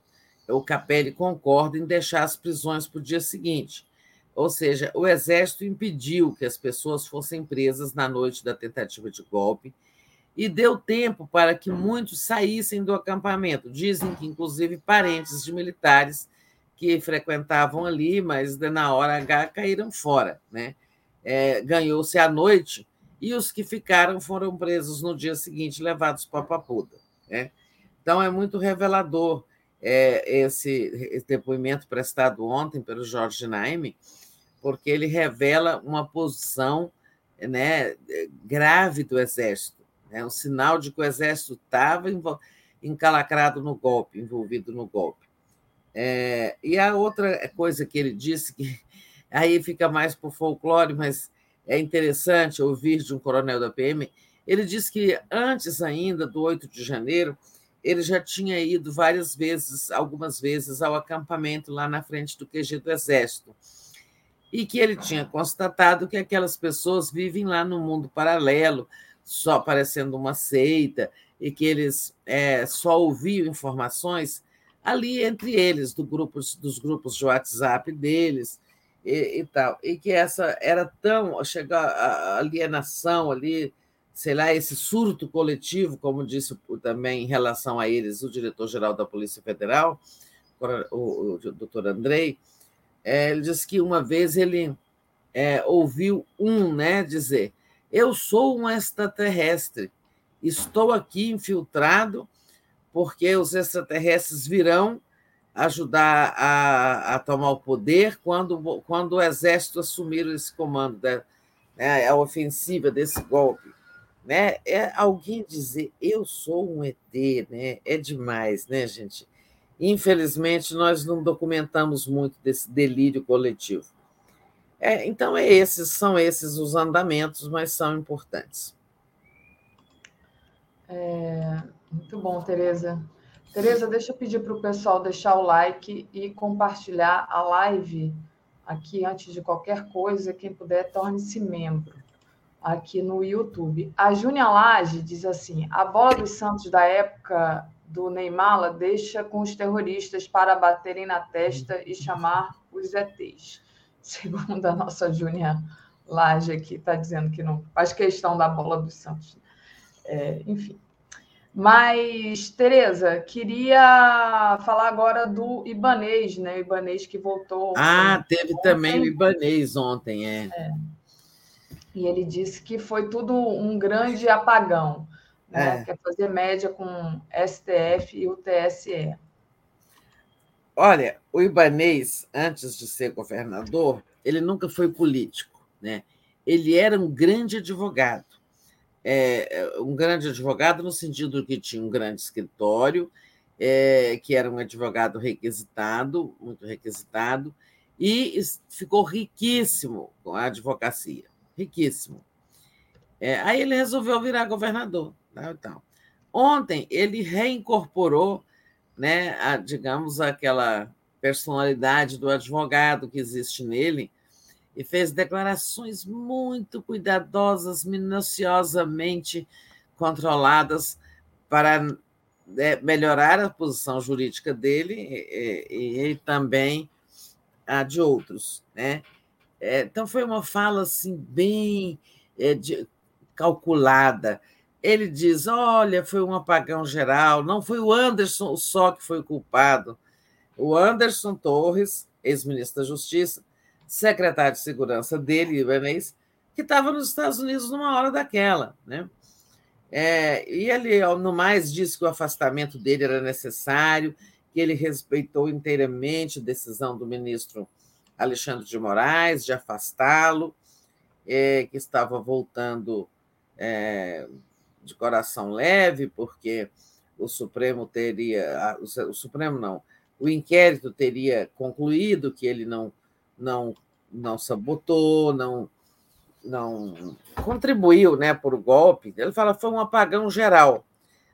o Capelli concorda em deixar as prisões para o dia seguinte. Ou seja, o Exército impediu que as pessoas fossem presas na noite da tentativa de golpe e deu tempo para que muitos saíssem do acampamento. Dizem que, inclusive, parentes de militares que frequentavam ali, mas na hora H caíram fora. Né? É, Ganhou-se a noite e os que ficaram foram presos no dia seguinte, levados para Papuda. Né? Então, é muito revelador é, esse, depoimento prestado ontem pelo Jorge Naime, porque ele revela uma posição né, grave do Exército é um sinal de que o exército estava encalacrado no golpe, envolvido no golpe. É, e a outra coisa que ele disse, que aí fica mais o folclore, mas é interessante ouvir de um coronel da PM, ele disse que antes ainda do 8 de janeiro, ele já tinha ido várias vezes, algumas vezes, ao acampamento lá na frente do QG do Exército. E que ele tinha constatado que aquelas pessoas vivem lá no mundo paralelo, só parecendo uma seita e que eles é, só ouviam informações ali entre eles, do grupos, dos grupos de WhatsApp deles e, e tal. E que essa era tão. chegar a alienação ali, sei lá, esse surto coletivo, como disse também em relação a eles o diretor-geral da Polícia Federal, o, o, doutor Andrei, é, ele disse que uma vez ele é, ouviu um né, dizer eu sou um extraterrestre. Estou aqui infiltrado porque os extraterrestres virão ajudar a, a tomar o poder quando, quando o exército assumir esse comando, da, né, a ofensiva desse golpe. Né? É alguém dizer eu sou um ET, né? é demais, né, gente? Infelizmente, nós não documentamos muito desse delírio coletivo. É, então, é esses, são esses os andamentos, mas são importantes. É, muito bom, Tereza. Tereza, deixa eu pedir para o pessoal deixar o like e compartilhar a live aqui antes de qualquer coisa. Quem puder, torne-se membro aqui no YouTube. A Júnia Lage diz assim: a bola dos Santos da época do Neymar deixa com os terroristas para baterem na testa e chamar os ETs. Segundo a nossa Júnia Lage aqui, está dizendo que não faz questão da bola dos Santos. É, enfim. Mas, Tereza, queria falar agora do Ibanês, né? O Ibanês que voltou. Ah, teve ontem. também o Ibanês ontem, é. é. E ele disse que foi tudo um grande apagão, né? É. Quer fazer média com STF e o TSE. Olha, o Ibanês, antes de ser governador, ele nunca foi político, né? Ele era um grande advogado é, um grande advogado no sentido que tinha um grande escritório, é, que era um advogado requisitado, muito requisitado, e ficou riquíssimo com a advocacia, riquíssimo. É, aí ele resolveu virar governador. Tá, então. Ontem ele reincorporou, né, a, digamos, aquela personalidade do advogado que existe nele, e fez declarações muito cuidadosas, minuciosamente controladas para né, melhorar a posição jurídica dele e, e, e também a de outros, né? É, então foi uma fala assim bem é, de, calculada. Ele diz: olha, foi um apagão geral, não foi o Anderson só que foi culpado. O Anderson Torres, ex-ministro da Justiça, secretário de segurança dele, Ibanez, que estava nos Estados Unidos numa hora daquela. Né? É, e ele, no mais, disse que o afastamento dele era necessário, que ele respeitou inteiramente a decisão do ministro Alexandre de Moraes de afastá-lo, é, que estava voltando é, de coração leve, porque o Supremo teria. O Supremo não, o inquérito teria concluído que ele não não, não sabotou, não, não contribuiu né, por o golpe. Ele fala foi um apagão geral,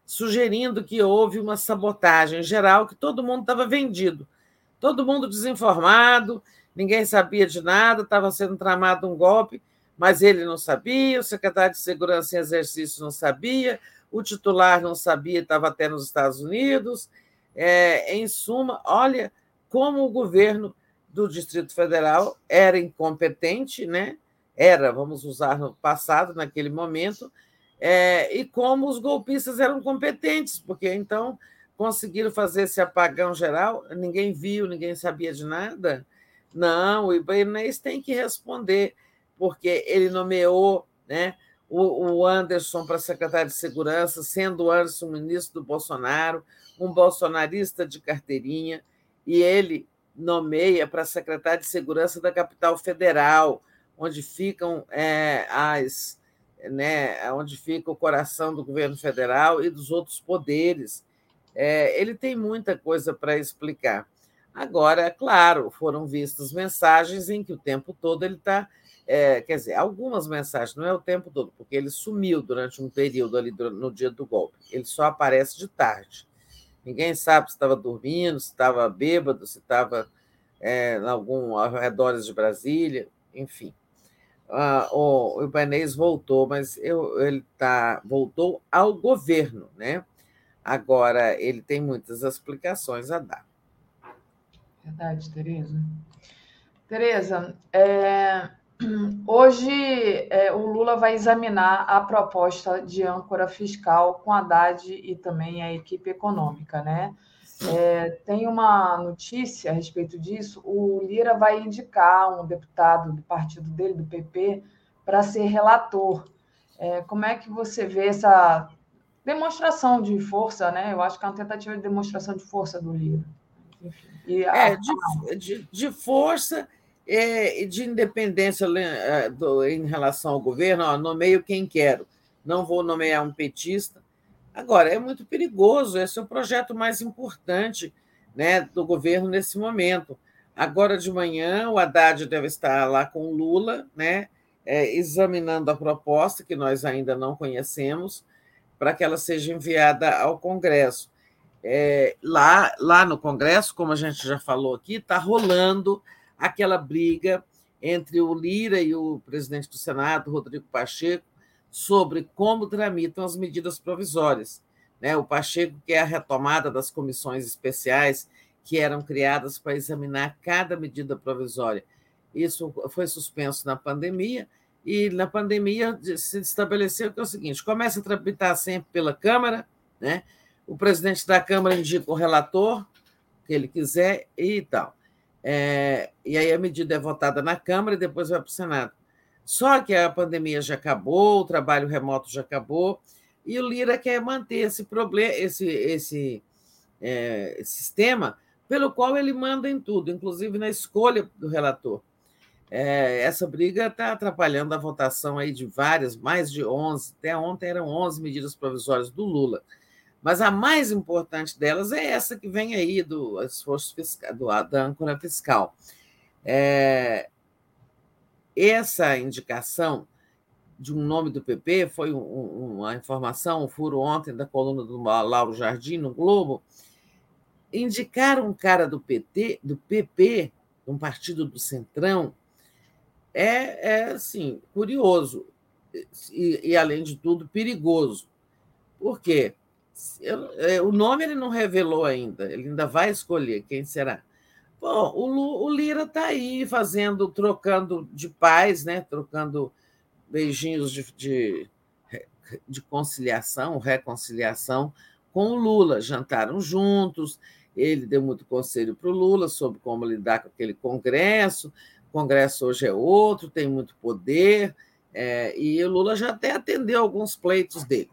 sugerindo que houve uma sabotagem geral, que todo mundo estava vendido, todo mundo desinformado, ninguém sabia de nada, estava sendo tramado um golpe, mas ele não sabia, o secretário de Segurança em Exercício não sabia, o titular não sabia, estava até nos Estados Unidos. É, em suma, olha como o governo do Distrito Federal era incompetente, né? Era, vamos usar no passado, naquele momento, é, e como os golpistas eram competentes, porque então conseguiram fazer esse apagão geral, ninguém viu, ninguém sabia de nada. Não, o Ibanez tem que responder, porque ele nomeou né, o, Anderson para secretário de Segurança, sendo o Anderson ministro do Bolsonaro, um bolsonarista de carteirinha, e ele nomeia para secretário de Segurança da Capital Federal, onde ficam é, as, né, onde fica o coração do governo federal e dos outros poderes. É, ele tem muita coisa para explicar. Agora, é claro, foram vistas mensagens em que o tempo todo ele está. É, quer dizer, algumas mensagens, não é o tempo todo, porque ele sumiu durante um período ali no dia do golpe. Ele só aparece de tarde. Ninguém sabe se estava dormindo, se estava bêbado, se estava é, em algum arredores de Brasília, enfim. Ah, o, Ibanez voltou, mas eu, ele tá, voltou ao governo, né? Agora, ele tem muitas explicações a dar. Verdade, Tereza. Tereza, é, Hoje, é, o Lula vai examinar a proposta de âncora fiscal com a Haddad e também a equipe econômica, né? É, tem uma notícia a respeito disso: o Lira vai indicar um deputado do partido dele, do PP, para ser relator. É, como é que você vê essa demonstração de força, né? Eu acho que é uma tentativa de demonstração de força do Lira. Enfim, é, de, de, de força é, de independência é, em relação ao governo, ó, nomeio quem quero, não vou nomear um petista. Agora, é muito perigoso, esse é o projeto mais importante né, do governo nesse momento. Agora de manhã, o Haddad deve estar lá com o Lula, né, é, examinando a proposta, que nós ainda não conhecemos, para que ela seja enviada ao Congresso. É, lá, lá no Congresso, como a gente já falou aqui, está rolando aquela briga entre o Lira e o presidente do Senado, Rodrigo Pacheco, sobre como tramitam as medidas provisórias. Né? O Pacheco quer a retomada das comissões especiais que eram criadas para examinar cada medida provisória. Isso foi suspenso na pandemia, e na pandemia se estabeleceu que é o seguinte: começa a tramitar sempre pela Câmara, né? O presidente da Câmara indica o relator, que ele quiser, e tal. É, e aí a medida é votada na Câmara e depois vai para o Senado. Só que a pandemia já acabou, o trabalho remoto já acabou, e o Lira quer manter esse problema, esse, esse é, sistema pelo qual ele manda em tudo, inclusive na escolha do relator. É, essa briga está atrapalhando a votação aí de várias, mais de 11, até ontem eram 11 medidas provisórias do Lula. Mas a mais importante delas é essa que vem aí do esforço fiscal, do, da âncora fiscal. É, essa indicação de um nome do PP foi um, uma informação, um furo ontem da coluna do Lauro Jardim no Globo. Indicar um cara do PT, do PP, um partido do Centrão, é, é assim, curioso e, e, além de tudo, perigoso. Por quê? É, o nome ele não revelou ainda, ele ainda vai escolher quem será. Bom, o, o Lira está aí fazendo, trocando de paz, né? trocando beijinhos de, de, de conciliação, reconciliação com o Lula. Jantaram juntos, ele deu muito conselho para o Lula sobre como lidar com aquele Congresso. O Congresso hoje é outro, tem muito poder, é, e o Lula já até atendeu alguns pleitos dele.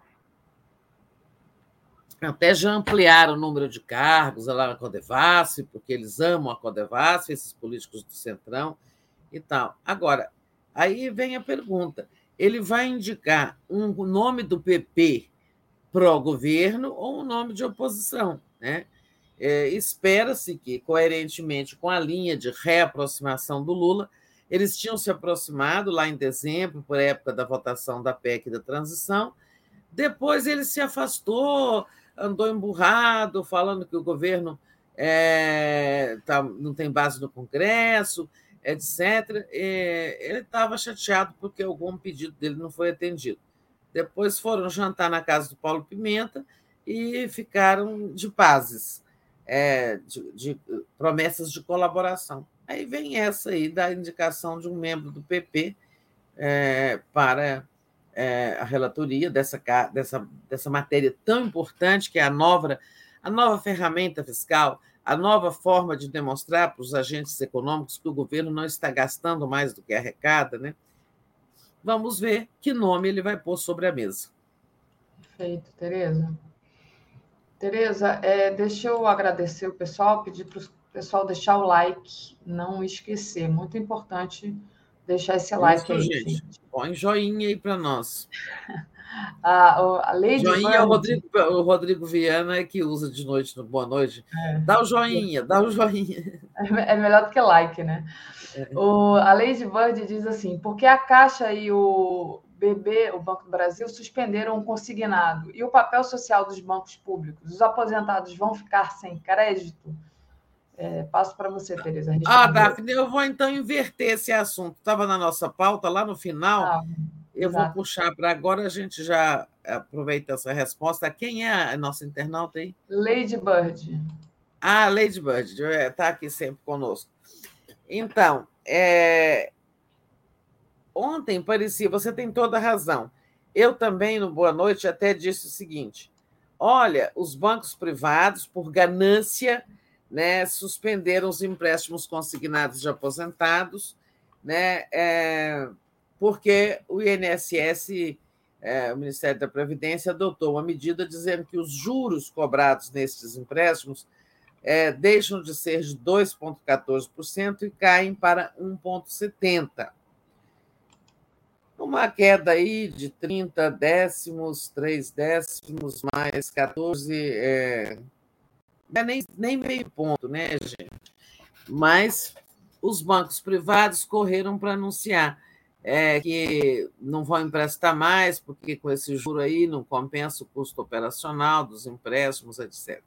Até já ampliaram o número de cargos lá na Codevasf, porque eles amam a Codevasf, esses políticos do Centrão e tal. Agora, aí vem a pergunta: ele vai indicar um nome do PP pró-governo ou um nome de oposição? Né? É, Espera-se que, coerentemente com a linha de reaproximação do Lula, eles tinham se aproximado lá em dezembro, por época da votação da PEC da transição. Depois ele se afastou, andou emburrado, falando que o governo é, tá, não tem base no Congresso, etc. E ele estava chateado porque algum pedido dele não foi atendido. Depois foram jantar na casa do Paulo Pimenta e ficaram de pazes, é, de, de promessas de colaboração. Aí vem essa aí da indicação de um membro do PP é, para é, a relatoria dessa, dessa, dessa matéria tão importante, que é a nova, a nova ferramenta fiscal, a nova forma de demonstrar para os agentes econômicos que o governo não está gastando mais do que arrecada, né? Vamos ver que nome ele vai pôr sobre a mesa. Perfeito, Tereza. Tereza, é, deixa eu agradecer o pessoal, pedir para o pessoal deixar o like, não esquecer, muito importante deixar esse like Isso, aí. Gente. Põe joinha aí para nós. a, a Lady joinha, Bird... o, Rodrigo, o Rodrigo Viana é que usa de noite no Boa Noite. É. Dá o joinha, dá o joinha. É, é melhor do que like, né? É. O, a Lady Bird diz assim: porque a Caixa e o BB, o Banco do Brasil, suspenderam o consignado e o papel social dos bancos públicos. Os aposentados vão ficar sem crédito? É, passo para você, Tereza. Ah, Daphne, eu vou então inverter esse assunto. Estava na nossa pauta, lá no final. Ah, eu exato. vou puxar para agora, a gente já aproveita essa resposta. Quem é a nossa internauta aí? Lady Bird. Ah, Lady Bird, está aqui sempre conosco. Então, é... ontem parecia, você tem toda a razão. Eu também, no Boa Noite, até disse o seguinte: olha, os bancos privados, por ganância, né, suspenderam os empréstimos consignados de aposentados, né, é, porque o INSS, é, o Ministério da Previdência, adotou uma medida dizendo que os juros cobrados nesses empréstimos é, deixam de ser de 2,14% e caem para 1,70%. Uma queda aí de 30 décimos, 3 décimos, mais 14, é, nem, nem meio ponto, né, gente? Mas os bancos privados correram para anunciar é, que não vão emprestar mais, porque com esse juro aí não compensa o custo operacional dos empréstimos, etc.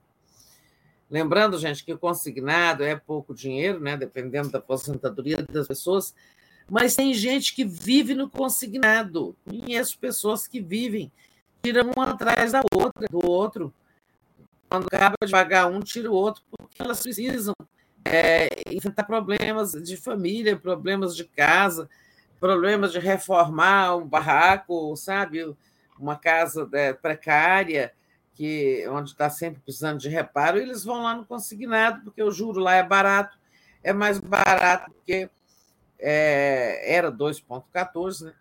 Lembrando, gente, que o consignado é pouco dinheiro, né? dependendo da aposentadoria das pessoas, mas tem gente que vive no consignado. Conheço pessoas que vivem, tiram um atrás da outra, do outro. Quando acaba de pagar um, tira o outro, porque elas precisam é, enfrentar problemas de família, problemas de casa, problemas de reformar um barraco, sabe? Uma casa é, precária, que onde está sempre precisando de reparo, eles vão lá no consignado, porque o juro lá é barato, é mais barato que é, era 2,14, né?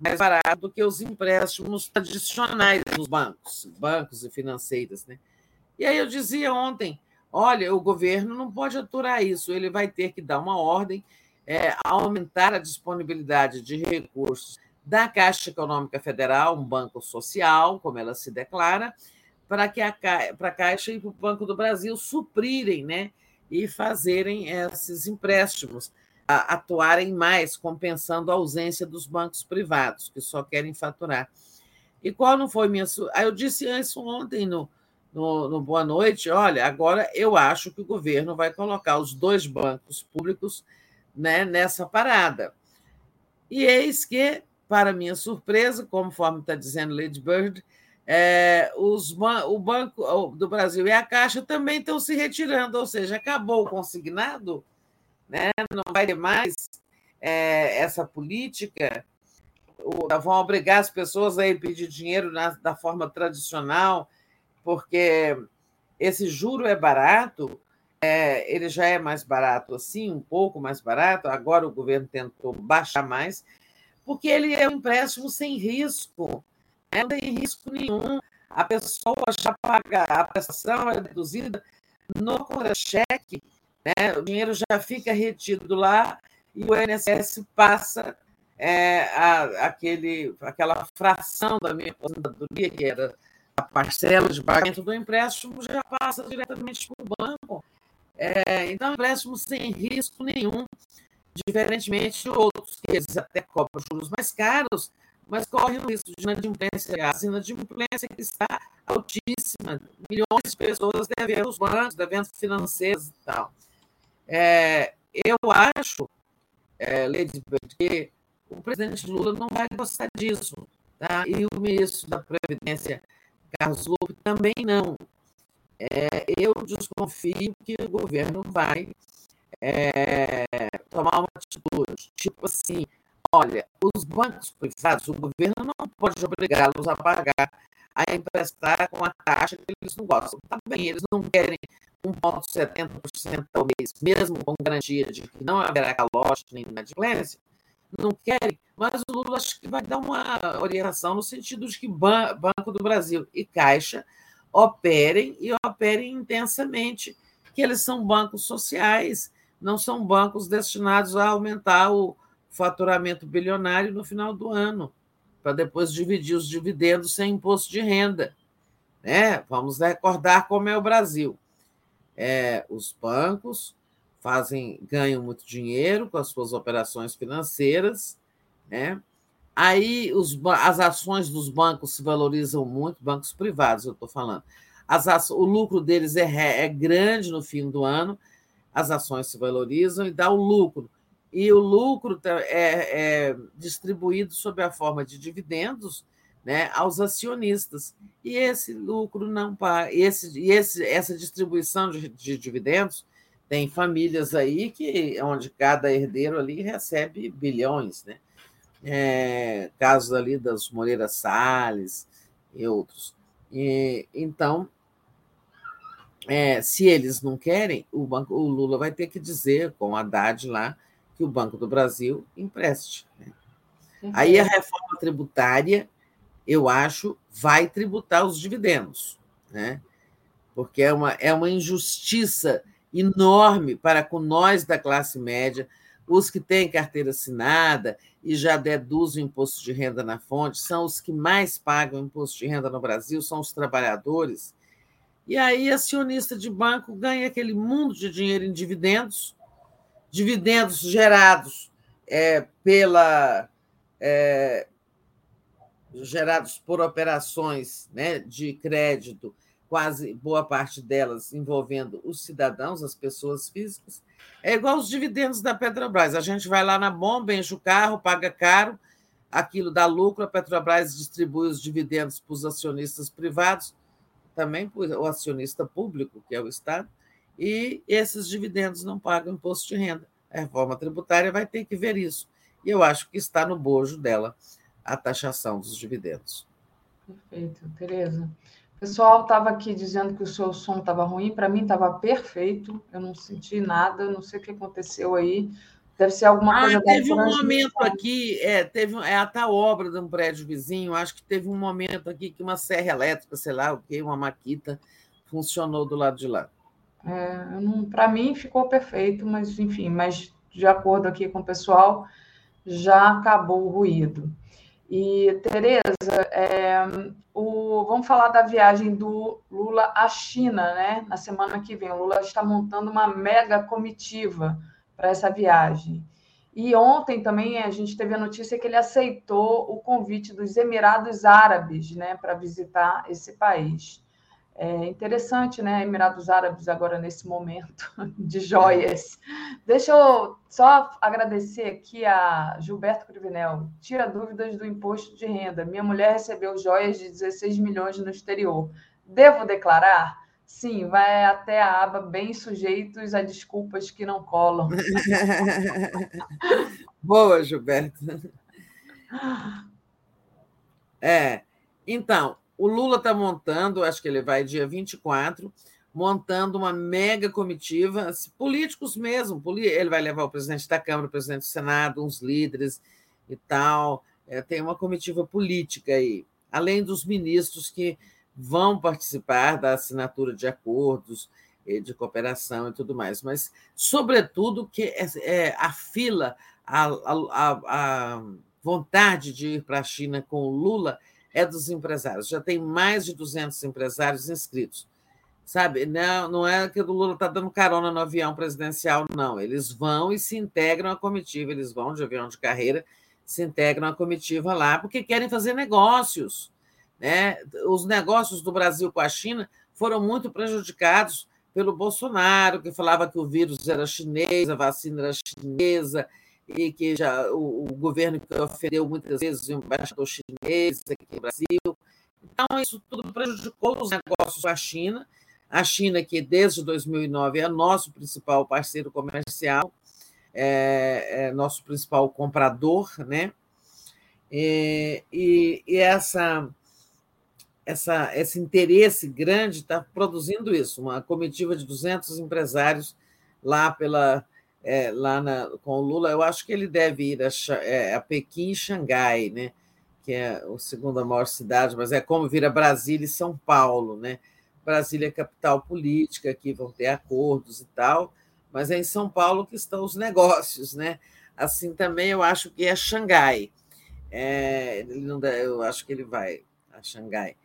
mais barato do que os empréstimos tradicionais dos bancos, bancos e financeiras. Né? E aí eu dizia ontem, olha, o governo não pode aturar isso, ele vai ter que dar uma ordem, é, aumentar a disponibilidade de recursos da Caixa Econômica Federal, um banco social, como ela se declara, para que a, para a Caixa e para o Banco do Brasil suprirem né, e fazerem esses empréstimos atuarem mais, compensando a ausência dos bancos privados, que só querem faturar. E qual não foi minha. Aí eu disse isso ontem no, no, no, Boa Noite: olha, agora eu acho que o governo vai colocar os dois bancos públicos né, nessa parada. E eis que, para minha surpresa, conforme está dizendo Lady Bird, é, os, o Banco do Brasil e a Caixa também estão se retirando, ou seja, acabou o consignado né? não vai ter mais é, essa política, vão obrigar as pessoas a ir pedir dinheiro na, da forma tradicional, porque esse juro é barato, é, ele já é mais barato assim, um pouco mais barato, agora o governo tentou baixar mais, porque ele é um empréstimo sem risco, né? não tem risco nenhum, a pessoa já paga, a prestação é reduzida no contra-cheque, né? O dinheiro já fica retido lá e o INSS passa é, a, aquele, aquela fração da minha aposentadoria, que era a parcela de pagamento do empréstimo, já passa diretamente para o banco. É, então, empréstimo sem risco nenhum, diferentemente de outros, que eles até cobram juros mais caros, mas correm o risco de inadimplência. A inadimplência que está altíssima. Milhões de pessoas devendo os bancos, devendo financeiros e tal. É, eu acho, é, Lady Bird, que o presidente Lula não vai gostar disso. Tá? E o ministro da Previdência, Carlos Lupe, também não. É, eu desconfio que o governo vai é, tomar uma atitude, tipo assim, olha, os bancos privados, o governo não pode obrigá-los a pagar, a emprestar com a taxa que eles não gostam. Tá bem, eles não querem 1,70% ao mês, mesmo com garantia de que não haverá calote nem inadimplência, não querem, mas o Lula acho que vai dar uma orientação no sentido de que Banco do Brasil e Caixa operem e operem intensamente, que eles são bancos sociais, não são bancos destinados a aumentar o faturamento bilionário no final do ano, para depois dividir os dividendos sem imposto de renda. Né? Vamos recordar como é o Brasil é, os bancos fazem ganham muito dinheiro com as suas operações financeiras, né? Aí os, as ações dos bancos se valorizam muito, bancos privados, eu estou falando. As, o lucro deles é, é grande no fim do ano, as ações se valorizam e dá o lucro. E o lucro é, é distribuído sob a forma de dividendos né, aos acionistas. E esse lucro não paga, esse, e esse, essa distribuição de, de, dividendos tem famílias aí que onde cada herdeiro ali recebe bilhões, né? É, casos ali das Moreira Salles e outros. E, então, é, se eles não querem, o, banco, o Lula vai ter que dizer com o Haddad lá que o Banco do Brasil empreste. Né? Uhum. Aí a reforma tributária eu acho, vai tributar os dividendos, né? porque é uma, é uma injustiça enorme para com nós da classe média, os que têm carteira assinada e já deduzem imposto de renda na fonte, são os que mais pagam imposto de renda no Brasil, são os trabalhadores. E aí, acionista de banco ganha aquele mundo de dinheiro em dividendos, dividendos gerados é, pela, é, gerados por operações né, de crédito quase boa parte delas envolvendo os cidadãos, as pessoas físicas. É igual os dividendos da Petrobras. A gente vai lá na bomba, enche o carro, paga caro, aquilo dá lucro, a Petrobras distribui os dividendos para os acionistas privados, também para o acionista público, que é o Estado, e esses dividendos não pagam imposto de renda. A reforma tributária vai ter que ver isso. E eu acho que está no bojo dela a taxação dos dividendos. Perfeito, Tereza. O pessoal estava aqui dizendo que o seu som estava ruim, para mim estava perfeito, eu não senti nada, não sei o que aconteceu aí. Deve ser alguma ah, coisa teve um momento aqui, é, teve é a tal obra de um prédio vizinho, acho que teve um momento aqui que uma serra elétrica, sei lá o que, uma maquita, funcionou do lado de lá. É, para mim ficou perfeito, mas enfim, mas de acordo aqui com o pessoal, já acabou o ruído. E, Tereza, é, o, vamos falar da viagem do Lula à China, né? Na semana que vem. O Lula está montando uma mega comitiva para essa viagem. E ontem também a gente teve a notícia que ele aceitou o convite dos Emirados Árabes né, para visitar esse país. É interessante, né? Emirados Árabes agora nesse momento de joias. Deixa eu só agradecer aqui a Gilberto Crivinel. Tira dúvidas do imposto de renda. Minha mulher recebeu joias de 16 milhões no exterior. Devo declarar? Sim, vai até a aba bem sujeitos a desculpas que não colam. Boa, Gilberto. É, então, o Lula está montando, acho que ele vai dia 24, montando uma mega comitiva, políticos mesmo. Ele vai levar o presidente da Câmara, o presidente do Senado, uns líderes e tal. É, tem uma comitiva política aí, além dos ministros que vão participar da assinatura de acordos de cooperação e tudo mais, mas, sobretudo, que é, é a fila, a, a, a vontade de ir para a China com o Lula é dos empresários. Já tem mais de 200 empresários inscritos. Sabe, não, não é que o Lula está dando carona no avião presidencial, não. Eles vão e se integram à comitiva, eles vão de avião de carreira, se integram à comitiva lá, porque querem fazer negócios. Né? Os negócios do Brasil com a China foram muito prejudicados pelo Bolsonaro, que falava que o vírus era chinês, a vacina era chinesa, e que já o, o governo ofereceu muitas vezes o embaixador chinês aqui no Brasil. Então, isso tudo prejudicou os negócios com a China. A China, que desde 2009 é nosso principal parceiro comercial, é, é nosso principal comprador, né? E, e, e essa, essa, esse interesse grande está produzindo isso, uma comitiva de 200 empresários lá pela é, lá na, com o Lula, eu acho que ele deve ir a, é, a Pequim e Xangai, né? que é a segunda maior cidade, mas é como vira Brasília e São Paulo. Né? Brasília é capital política, aqui vão ter acordos e tal, mas é em São Paulo que estão os negócios. Né? Assim também eu acho que é Xangai. É, ele não eu acho que ele vai a Xangai.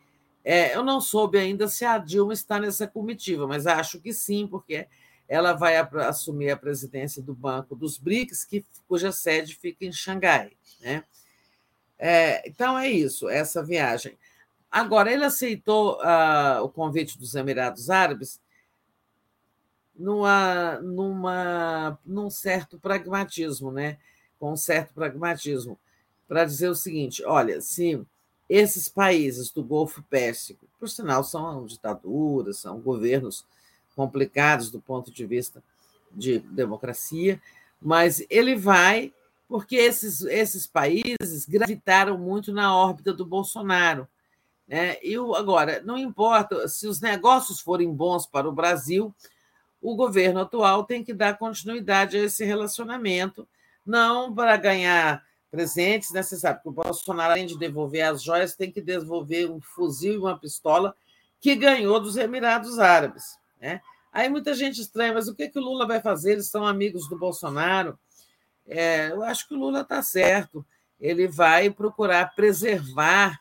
É, eu não soube ainda se a Dilma está nessa comitiva, mas acho que sim, porque ela vai assumir a presidência do Banco dos BRICS, que, cuja sede fica em Xangai. Né? É, então, é isso, essa viagem. Agora, ele aceitou uh, o convite dos Emirados Árabes numa, numa, num certo pragmatismo, né? com um certo pragmatismo, para dizer o seguinte: olha, se esses países do Golfo Pérsico, por sinal, são ditaduras, são governos complicados do ponto de vista de democracia, mas ele vai porque esses, esses países gravitaram muito na órbita do Bolsonaro. Né? E agora, não importa se os negócios forem bons para o Brasil, o governo atual tem que dar continuidade a esse relacionamento, não para ganhar presentes, né? Você sabe que o Bolsonaro, além de devolver as joias, tem que devolver um fuzil e uma pistola que ganhou dos Emirados Árabes. Né? Aí muita gente estranha, mas o que, que o Lula vai fazer? Eles são amigos do Bolsonaro. É, eu acho que o Lula está certo. Ele vai procurar preservar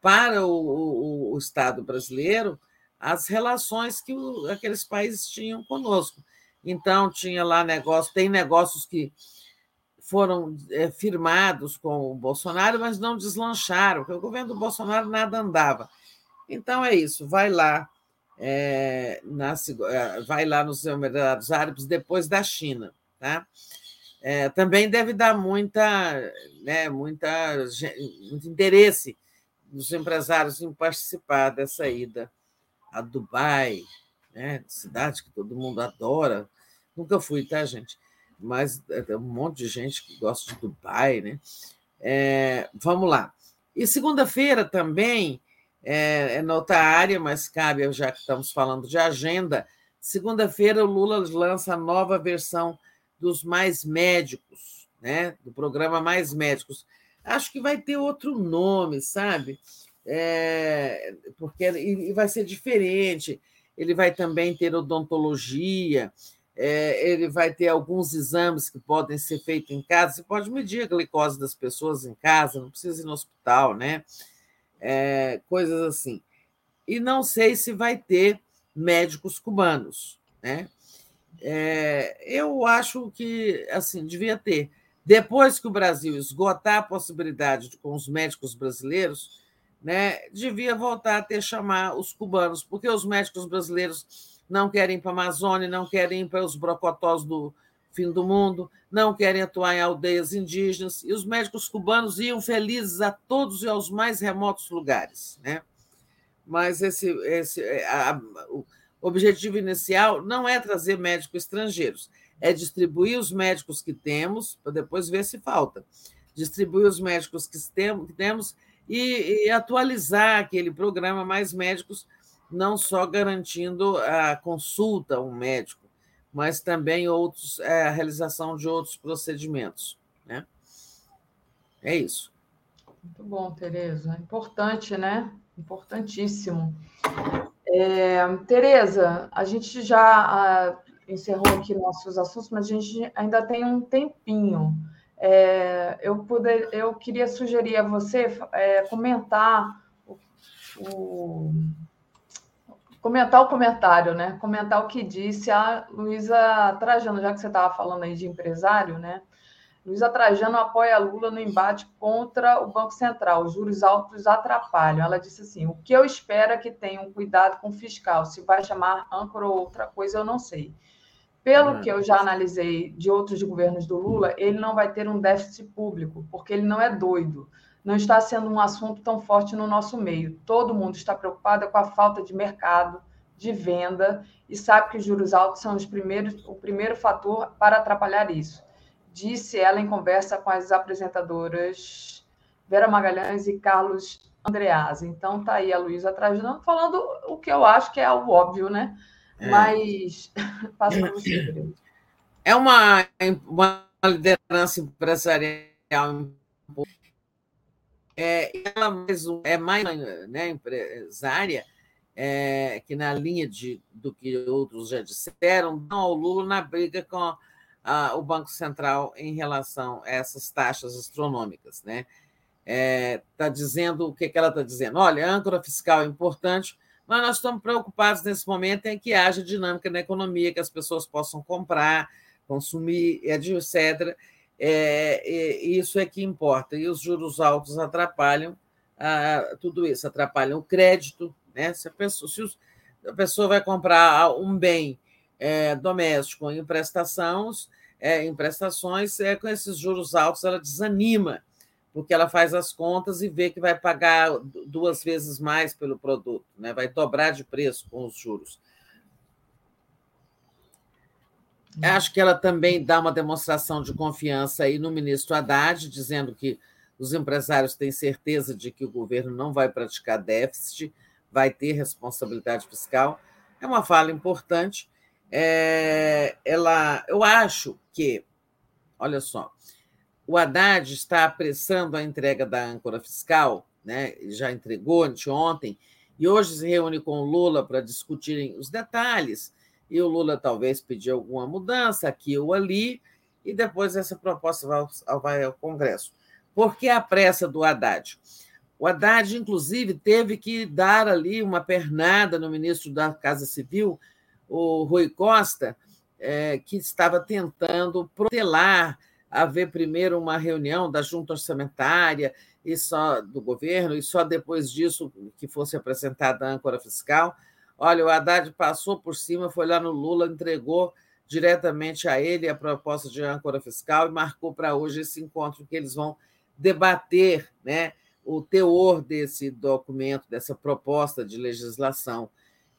para o, o, o Estado brasileiro as relações que o, aqueles países tinham conosco. Então, tinha lá negócio, tem negócios que foram é, firmados com o Bolsonaro, mas não deslancharam, porque o governo do Bolsonaro nada andava. Então é isso, vai lá é, nasce, é, vai lá nos Emirados Árabes depois da China. Tá? É, também deve dar muita, né, muita, muito interesse dos empresários em participar dessa ida a Dubai, né, cidade que todo mundo adora. Nunca fui, tá, gente? Mas é um monte de gente que gosta de Dubai, né? É, vamos lá. E segunda-feira também é, é área, mas cabe, já que estamos falando de agenda, segunda-feira o Lula lança a nova versão dos Mais Médicos, né? do programa Mais Médicos. Acho que vai ter outro nome, sabe? É, porque e vai ser diferente. Ele vai também ter odontologia, é, ele vai ter alguns exames que podem ser feitos em casa. Você pode medir a glicose das pessoas em casa, não precisa ir no hospital, né? É, coisas assim. E não sei se vai ter médicos cubanos, né? É, eu acho que assim devia ter. Depois que o Brasil esgotar a possibilidade de, com os médicos brasileiros, né, devia voltar a ter chamar os cubanos, porque os médicos brasileiros não querem ir para a Amazônia, não querem ir para os brocotós do, fim do mundo, não querem atuar em aldeias indígenas, e os médicos cubanos iam felizes a todos e aos mais remotos lugares. Né? Mas esse, esse a, o objetivo inicial não é trazer médicos estrangeiros, é distribuir os médicos que temos, para depois ver se falta. Distribuir os médicos que temos e, e atualizar aquele programa mais médicos, não só garantindo a consulta a um médico, mas também outros, é, a realização de outros procedimentos. Né? É isso. Muito bom, Tereza. Importante, né? Importantíssimo. É, Tereza, a gente já a, encerrou aqui nossos assuntos, mas a gente ainda tem um tempinho. É, eu, poder, eu queria sugerir a você é, comentar o, o comentar o comentário, né? Comentar o que disse a Luísa Trajano, já que você estava falando aí de empresário, né? Luísa Trajano apoia Lula no embate contra o Banco Central. Os juros altos atrapalham. Ela disse assim: o que eu espero é que tenham cuidado com o fiscal. Se vai chamar âncora ou outra coisa, eu não sei. Pelo hum. que eu já analisei de outros governos do Lula, ele não vai ter um déficit público, porque ele não é doido não está sendo um assunto tão forte no nosso meio. Todo mundo está preocupado com a falta de mercado, de venda, e sabe que os juros altos são os primeiros, o primeiro fator para atrapalhar isso. Disse ela em conversa com as apresentadoras Vera Magalhães e Carlos Andreasa. Então, tá aí a Luísa Trajano falando o que eu acho que é o óbvio, né? É. Mas passa para você, É uma, uma liderança empresarial é, ela mesmo é mais né, empresária, é, que na linha de, do que outros já disseram, dão ao Lula na briga com a, o Banco Central em relação a essas taxas astronômicas. Né? Está é, tá dizendo o que, que ela está dizendo? Olha, âncora fiscal é importante, mas nós estamos preocupados nesse momento em que haja dinâmica na economia, que as pessoas possam comprar, consumir, etc. É, isso é que importa. E os juros altos atrapalham ah, tudo isso, atrapalham o crédito. Né? Se, a pessoa, se a pessoa vai comprar um bem é, doméstico em prestações, é, em prestações é, com esses juros altos, ela desanima, porque ela faz as contas e vê que vai pagar duas vezes mais pelo produto, né? vai dobrar de preço com os juros. Acho que ela também dá uma demonstração de confiança aí no ministro Haddad, dizendo que os empresários têm certeza de que o governo não vai praticar déficit, vai ter responsabilidade fiscal. É uma fala importante. É, ela, eu acho que, olha só, o Haddad está apressando a entrega da âncora fiscal, né? já entregou anteontem, e hoje se reúne com o Lula para discutirem os detalhes e o Lula talvez pedir alguma mudança aqui ou ali, e depois essa proposta vai ao, Congresso. Por que a pressa do Haddad? O Haddad, inclusive, teve que dar ali uma pernada no ministro da Casa Civil, o Rui Costa, é, que estava tentando protelar haver primeiro uma reunião da junta orçamentária e só do governo e só depois disso que fosse apresentada a âncora fiscal. Olha, o Haddad passou por cima, foi lá no Lula, entregou diretamente a ele a proposta de âncora fiscal e marcou para hoje esse encontro que eles vão debater né, o teor desse documento, dessa proposta de legislação,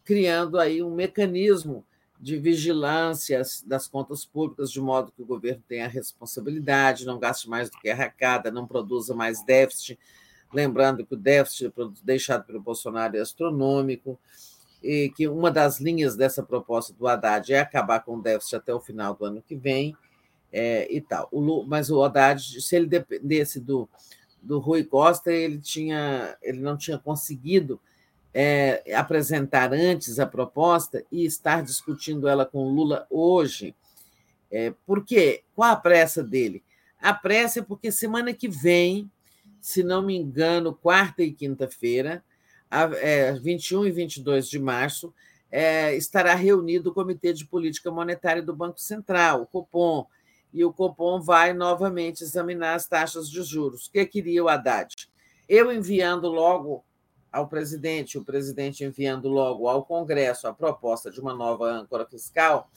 criando aí um mecanismo de vigilância das contas públicas, de modo que o governo tenha responsabilidade, não gaste mais do que arrecada, não produza mais déficit. Lembrando que o déficit deixado pelo Bolsonaro é astronômico, que uma das linhas dessa proposta do Haddad é acabar com o déficit até o final do ano que vem é, e tal. O, mas o Haddad, se ele dependesse do, do Rui Costa, ele, tinha, ele não tinha conseguido é, apresentar antes a proposta e estar discutindo ela com Lula hoje. É, por quê? Qual a pressa dele? A pressa é porque semana que vem, se não me engano, quarta e quinta-feira, é, 21 e 22 de março, é, estará reunido o Comitê de Política Monetária do Banco Central, o Copom, e o Copom vai novamente examinar as taxas de juros. O que queria o Haddad? Eu enviando logo ao presidente, o presidente enviando logo ao Congresso a proposta de uma nova âncora fiscal,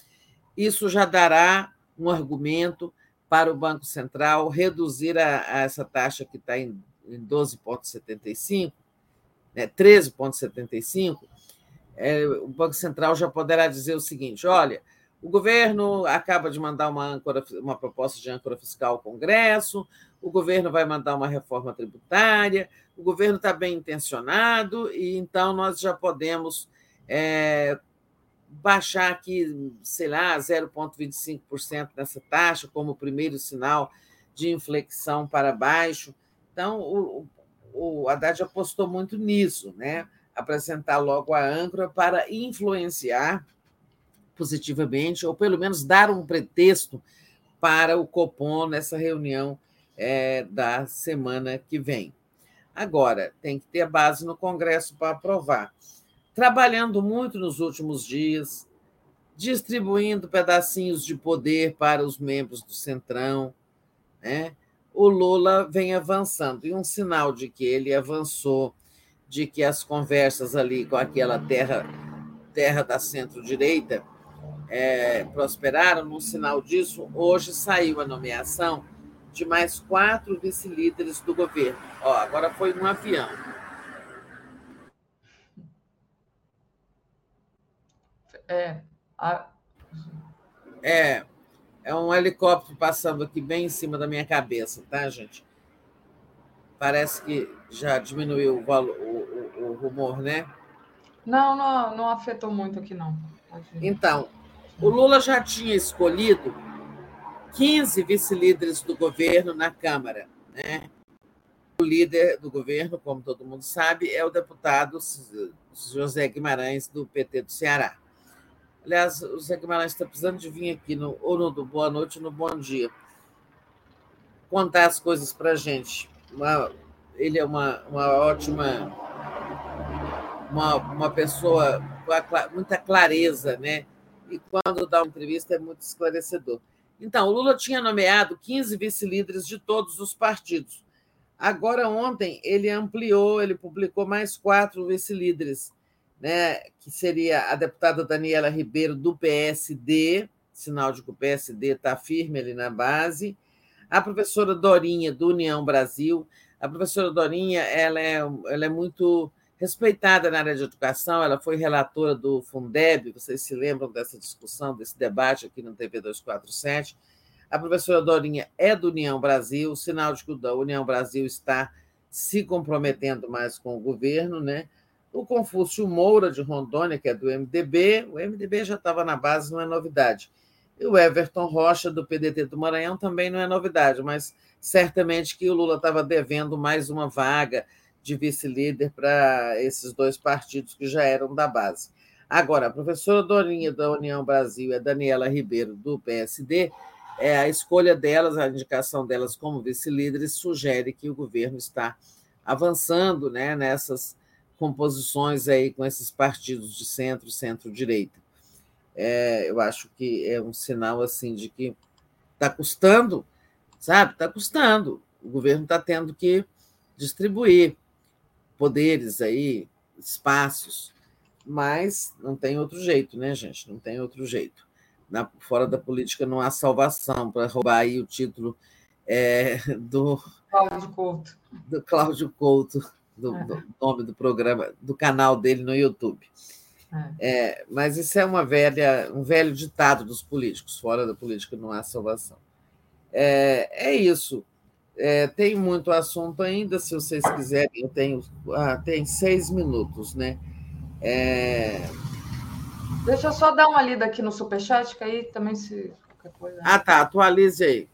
isso já dará um argumento para o Banco Central reduzir a, a essa taxa que está em, em 12,75, né, 13,75. É, o Banco Central já poderá dizer o seguinte: olha, o governo acaba de mandar uma, âncora, uma proposta de âncora fiscal ao Congresso, o governo vai mandar uma reforma tributária, o governo está bem intencionado, e então nós já podemos é, baixar aqui, sei lá, 0,25% nessa taxa, como primeiro sinal de inflexão para baixo. Então, o, o Haddad apostou muito nisso, né? apresentar logo a âncora para influenciar positivamente, ou pelo menos dar um pretexto para o Copom nessa reunião é, da semana que vem. Agora, tem que ter base no Congresso para aprovar. Trabalhando muito nos últimos dias, distribuindo pedacinhos de poder para os membros do Centrão, né? O Lula vem avançando. E um sinal de que ele avançou, de que as conversas ali com aquela terra, terra da centro-direita é, prosperaram, um sinal disso, hoje saiu a nomeação de mais quatro vice-líderes do governo. Ó, agora foi um avião. É, a... é, é um helicóptero passando aqui bem em cima da minha cabeça, tá, gente? Parece que já diminuiu o, valor, o, o, o rumor, né? Não, não, não afetou muito aqui, não. Então, o Lula já tinha escolhido 15 vice-líderes do governo na Câmara. Né? O líder do governo, como todo mundo sabe, é o deputado José Guimarães, do PT do Ceará. Aliás, o José Guimarães está precisando de vir aqui, no, ou no do Boa Noite no Bom Dia, contar as coisas para a gente. Uma, ele é uma, uma ótima, uma, uma pessoa com muita clareza, né? e quando dá uma entrevista é muito esclarecedor. Então, o Lula tinha nomeado 15 vice-líderes de todos os partidos. Agora, ontem, ele ampliou, ele publicou mais quatro vice-líderes, né, que seria a deputada Daniela Ribeiro, do PSD, sinal de que o PSD está firme ali na base, a professora Dorinha, do União Brasil. A professora Dorinha ela é, ela é muito respeitada na área de educação, ela foi relatora do Fundeb, vocês se lembram dessa discussão, desse debate aqui no TV 247. A professora Dorinha é do União Brasil, sinal de que o União Brasil está se comprometendo mais com o governo, né? O Confúcio Moura, de Rondônia, que é do MDB, o MDB já estava na base, não é novidade. E o Everton Rocha, do PDT do Maranhão, também não é novidade, mas certamente que o Lula estava devendo mais uma vaga de vice-líder para esses dois partidos que já eram da base. Agora, a professora Dorinha da União Brasil e a Daniela Ribeiro do PSD, é, a escolha delas, a indicação delas como vice-líderes, sugere que o governo está avançando né, nessas composições aí com esses partidos de centro, centro-direita. É, eu acho que é um sinal assim de que está custando, sabe? Está custando. O governo está tendo que distribuir poderes aí, espaços. mas não tem outro jeito, né, gente? Não tem outro jeito. Na, fora da política não há salvação para roubar aí o título é, do Cláudio Couto. Do Cláudio Couto, do, é. do, nome do programa, do canal dele no YouTube. É. é. mas isso é uma velha, um velho ditado dos políticos. Fora da política não há salvação. É, é isso. É, tem muito assunto ainda, se vocês quiserem. Eu tenho ah, tem seis minutos, né? Deixa eu só dar uma lida aqui no Superchat, que aí também se. Coisa... Ah, tá. Atualize aí.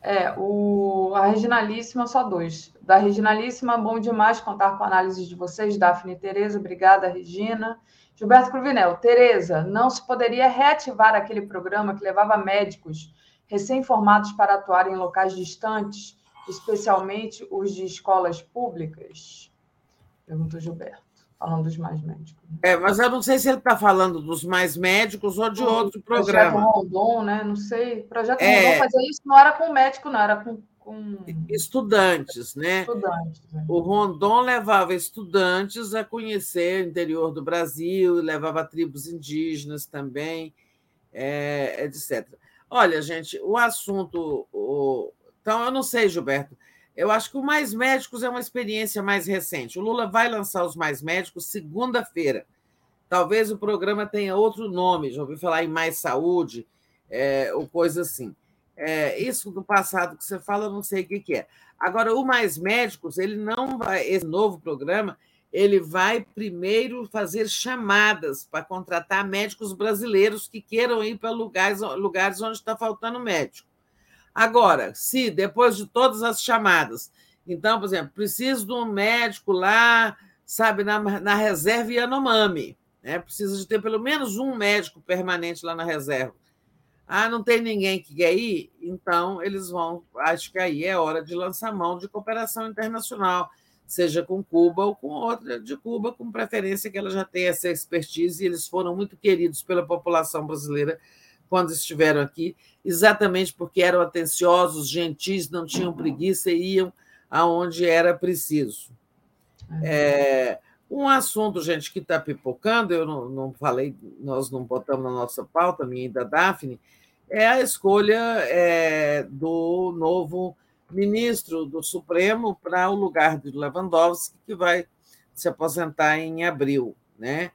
É, o, a Reginalíssima, só dois. Da Reginalíssima, bom demais contar com a análise de vocês, Daphne e Tereza. Obrigada, Regina. Gilberto Cruvinel, Tereza, não se poderia reativar aquele programa que levava médicos recém-formados para atuar em locais distantes, especialmente os de escolas públicas? Perguntou Gilberto falando dos mais médicos. Né? É, mas eu não sei se ele está falando dos mais médicos ou de outro programa. Projeto Rondon, né? Não sei. Projeto é... Rondon fazia isso, não era com médico, não, era com. Com... Estudantes, né? Estudantes. É. O Rondon levava estudantes a conhecer o interior do Brasil, levava tribos indígenas também, é, etc. Olha, gente, o assunto. O... Então, eu não sei, Gilberto. Eu acho que o Mais Médicos é uma experiência mais recente. O Lula vai lançar os Mais Médicos segunda-feira. Talvez o programa tenha outro nome, já ouvi falar em Mais Saúde, é, ou coisa assim. É, isso do passado que você fala, eu não sei o que, que é. Agora, o Mais Médicos, ele não vai, esse novo programa, ele vai primeiro fazer chamadas para contratar médicos brasileiros que queiram ir para lugares, lugares onde está faltando médico. Agora, se depois de todas as chamadas, então, por exemplo, preciso de um médico lá, sabe, na, na reserva Yanomami, né? precisa de ter pelo menos um médico permanente lá na reserva. Ah, não tem ninguém que quer ir? Então, eles vão. Acho que aí é hora de lançar mão de cooperação internacional, seja com Cuba ou com outra de Cuba, com preferência que ela já tenha essa expertise, e eles foram muito queridos pela população brasileira quando estiveram aqui, exatamente porque eram atenciosos, gentis, não tinham preguiça e iam aonde era preciso. É, um assunto, gente, que está pipocando, eu não, não, falei, nós não botamos na nossa pauta, minha e da Daphne, é a escolha é, do novo ministro do Supremo para o lugar de Lewandowski, que vai se aposentar em abril. Né?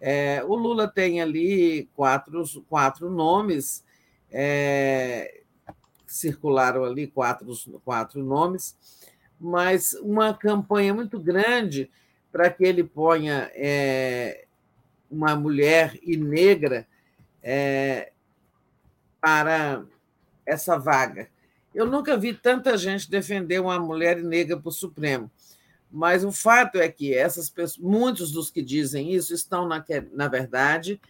É, o Lula tem ali quatro, quatro nomes, é, circularam ali quatro, quatro nomes, mas uma campanha muito grande para que ele ponha é, uma mulher e negra é, para essa vaga. Eu nunca vi tanta gente defender uma mulher negra para o Supremo. Mas o fato é que essas pessoas, muitos dos que dizem isso estão, na, na verdade,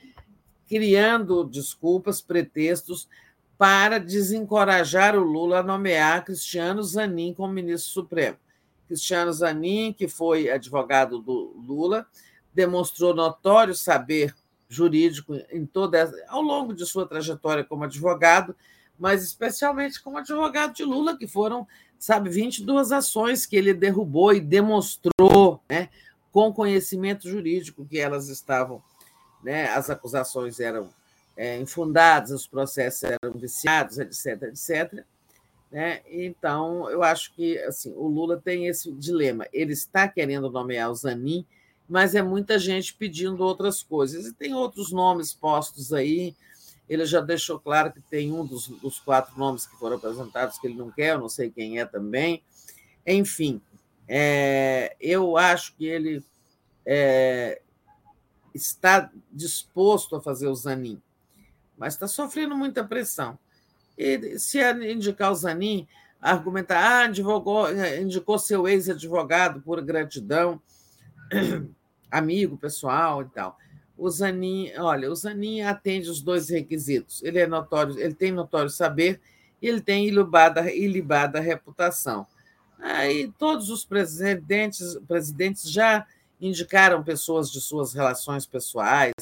criando desculpas, pretextos para desencorajar o Lula a nomear Cristiano Zanin como ministro supremo. Cristiano Zanin, que foi advogado do Lula, demonstrou notório saber jurídico em toda ao longo de sua trajetória como advogado, mas especialmente como advogado de Lula, que foram sabe, 22 ações que ele derrubou e demonstrou, né, com conhecimento jurídico que elas estavam, né, as acusações eram é, infundadas, os processos eram viciados, etc, etc. Né? Então, eu acho que assim, o Lula tem esse dilema. Ele está querendo nomear o Zanin, mas é muita gente pedindo outras coisas. E tem outros nomes postos aí, ele já deixou claro que tem um dos, dos quatro nomes que foram apresentados que ele não quer, eu não sei quem é também. Enfim, é, eu acho que ele é, está disposto a fazer o Zanin, mas está sofrendo muita pressão. E se indicar o Zanin, argumentar, ah, advogou, indicou seu ex-advogado por gratidão, amigo pessoal e tal o Zanin, olha, o Zanin atende os dois requisitos. Ele é notório, ele tem notório saber e ele tem ilibada, ilibada reputação. Aí todos os presidentes, presidentes já indicaram pessoas de suas relações pessoais,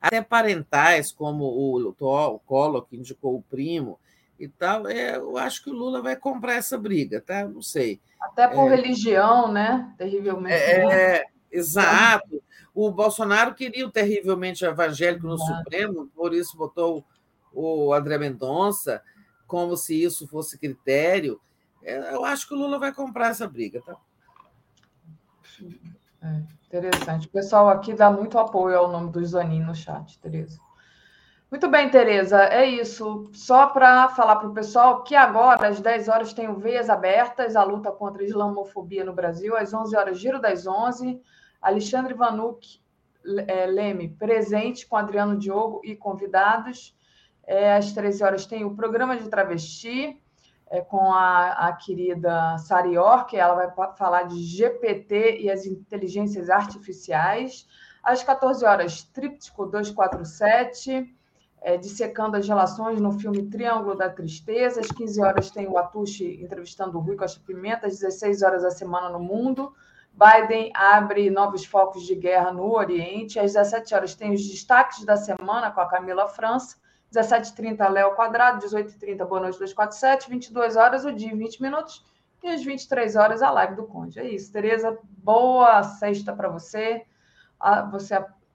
até parentais, como o, o Collor, que indicou o primo e tal. É, eu acho que o Lula vai comprar essa briga, tá? Não sei. Até por é, religião, né? Terrivelmente. É, exato. O Bolsonaro queria o terrivelmente evangélico no Supremo, por isso botou o André Mendonça, como se isso fosse critério. É, eu acho que o Lula vai comprar essa briga, tá? É, interessante. O pessoal aqui dá muito apoio ao nome do Zanin no chat, Tereza. Muito bem, Tereza, é isso. Só para falar para o pessoal que agora, às 10 horas, tem o Veias Abertas, a luta contra a islamofobia no Brasil. Às 11 horas, Giro das 11. Alexandre Vanuc é, Leme, presente com Adriano Diogo e convidados. É, às 13 horas tem o programa de travesti é, com a, a querida Sarior, que ela vai falar de GPT e as inteligências artificiais. Às 14 horas, Tríptico 247 é, dissecando as relações no filme Triângulo da Tristeza. Às 15 horas tem o Atushi entrevistando o Rui Costa Pimenta, às 16 horas a semana no mundo. Biden abre novos focos de guerra no Oriente. Às 17 horas tem os destaques da semana com a Camila França. 17h30, Léo Quadrado. 18h30, Boa Noite 247. 22 horas, o dia 20 minutos. E às 23 horas, a live do Conde. É isso, Tereza. Boa sexta para você. A, você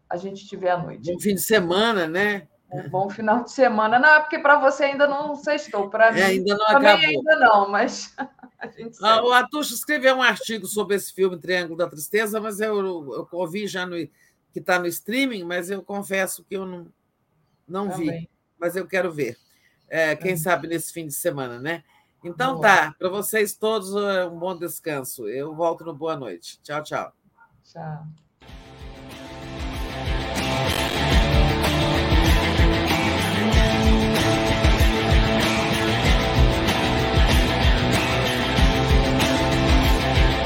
a gente tiver à noite. Bom fim de semana, né? Um bom final de semana. Não, é porque para você ainda não sextou. Para é, mim, ainda não acabou. ainda não, mas a ah, O Atucho escreveu um artigo sobre esse filme Triângulo da Tristeza, mas eu, eu ouvi já no, que está no streaming, mas eu confesso que eu não, não vi. Mas eu quero ver. É, quem sabe nesse fim de semana, né? Então Boa. tá, para vocês todos um bom descanso. Eu volto no boa noite. Tchau, tchau. Tchau.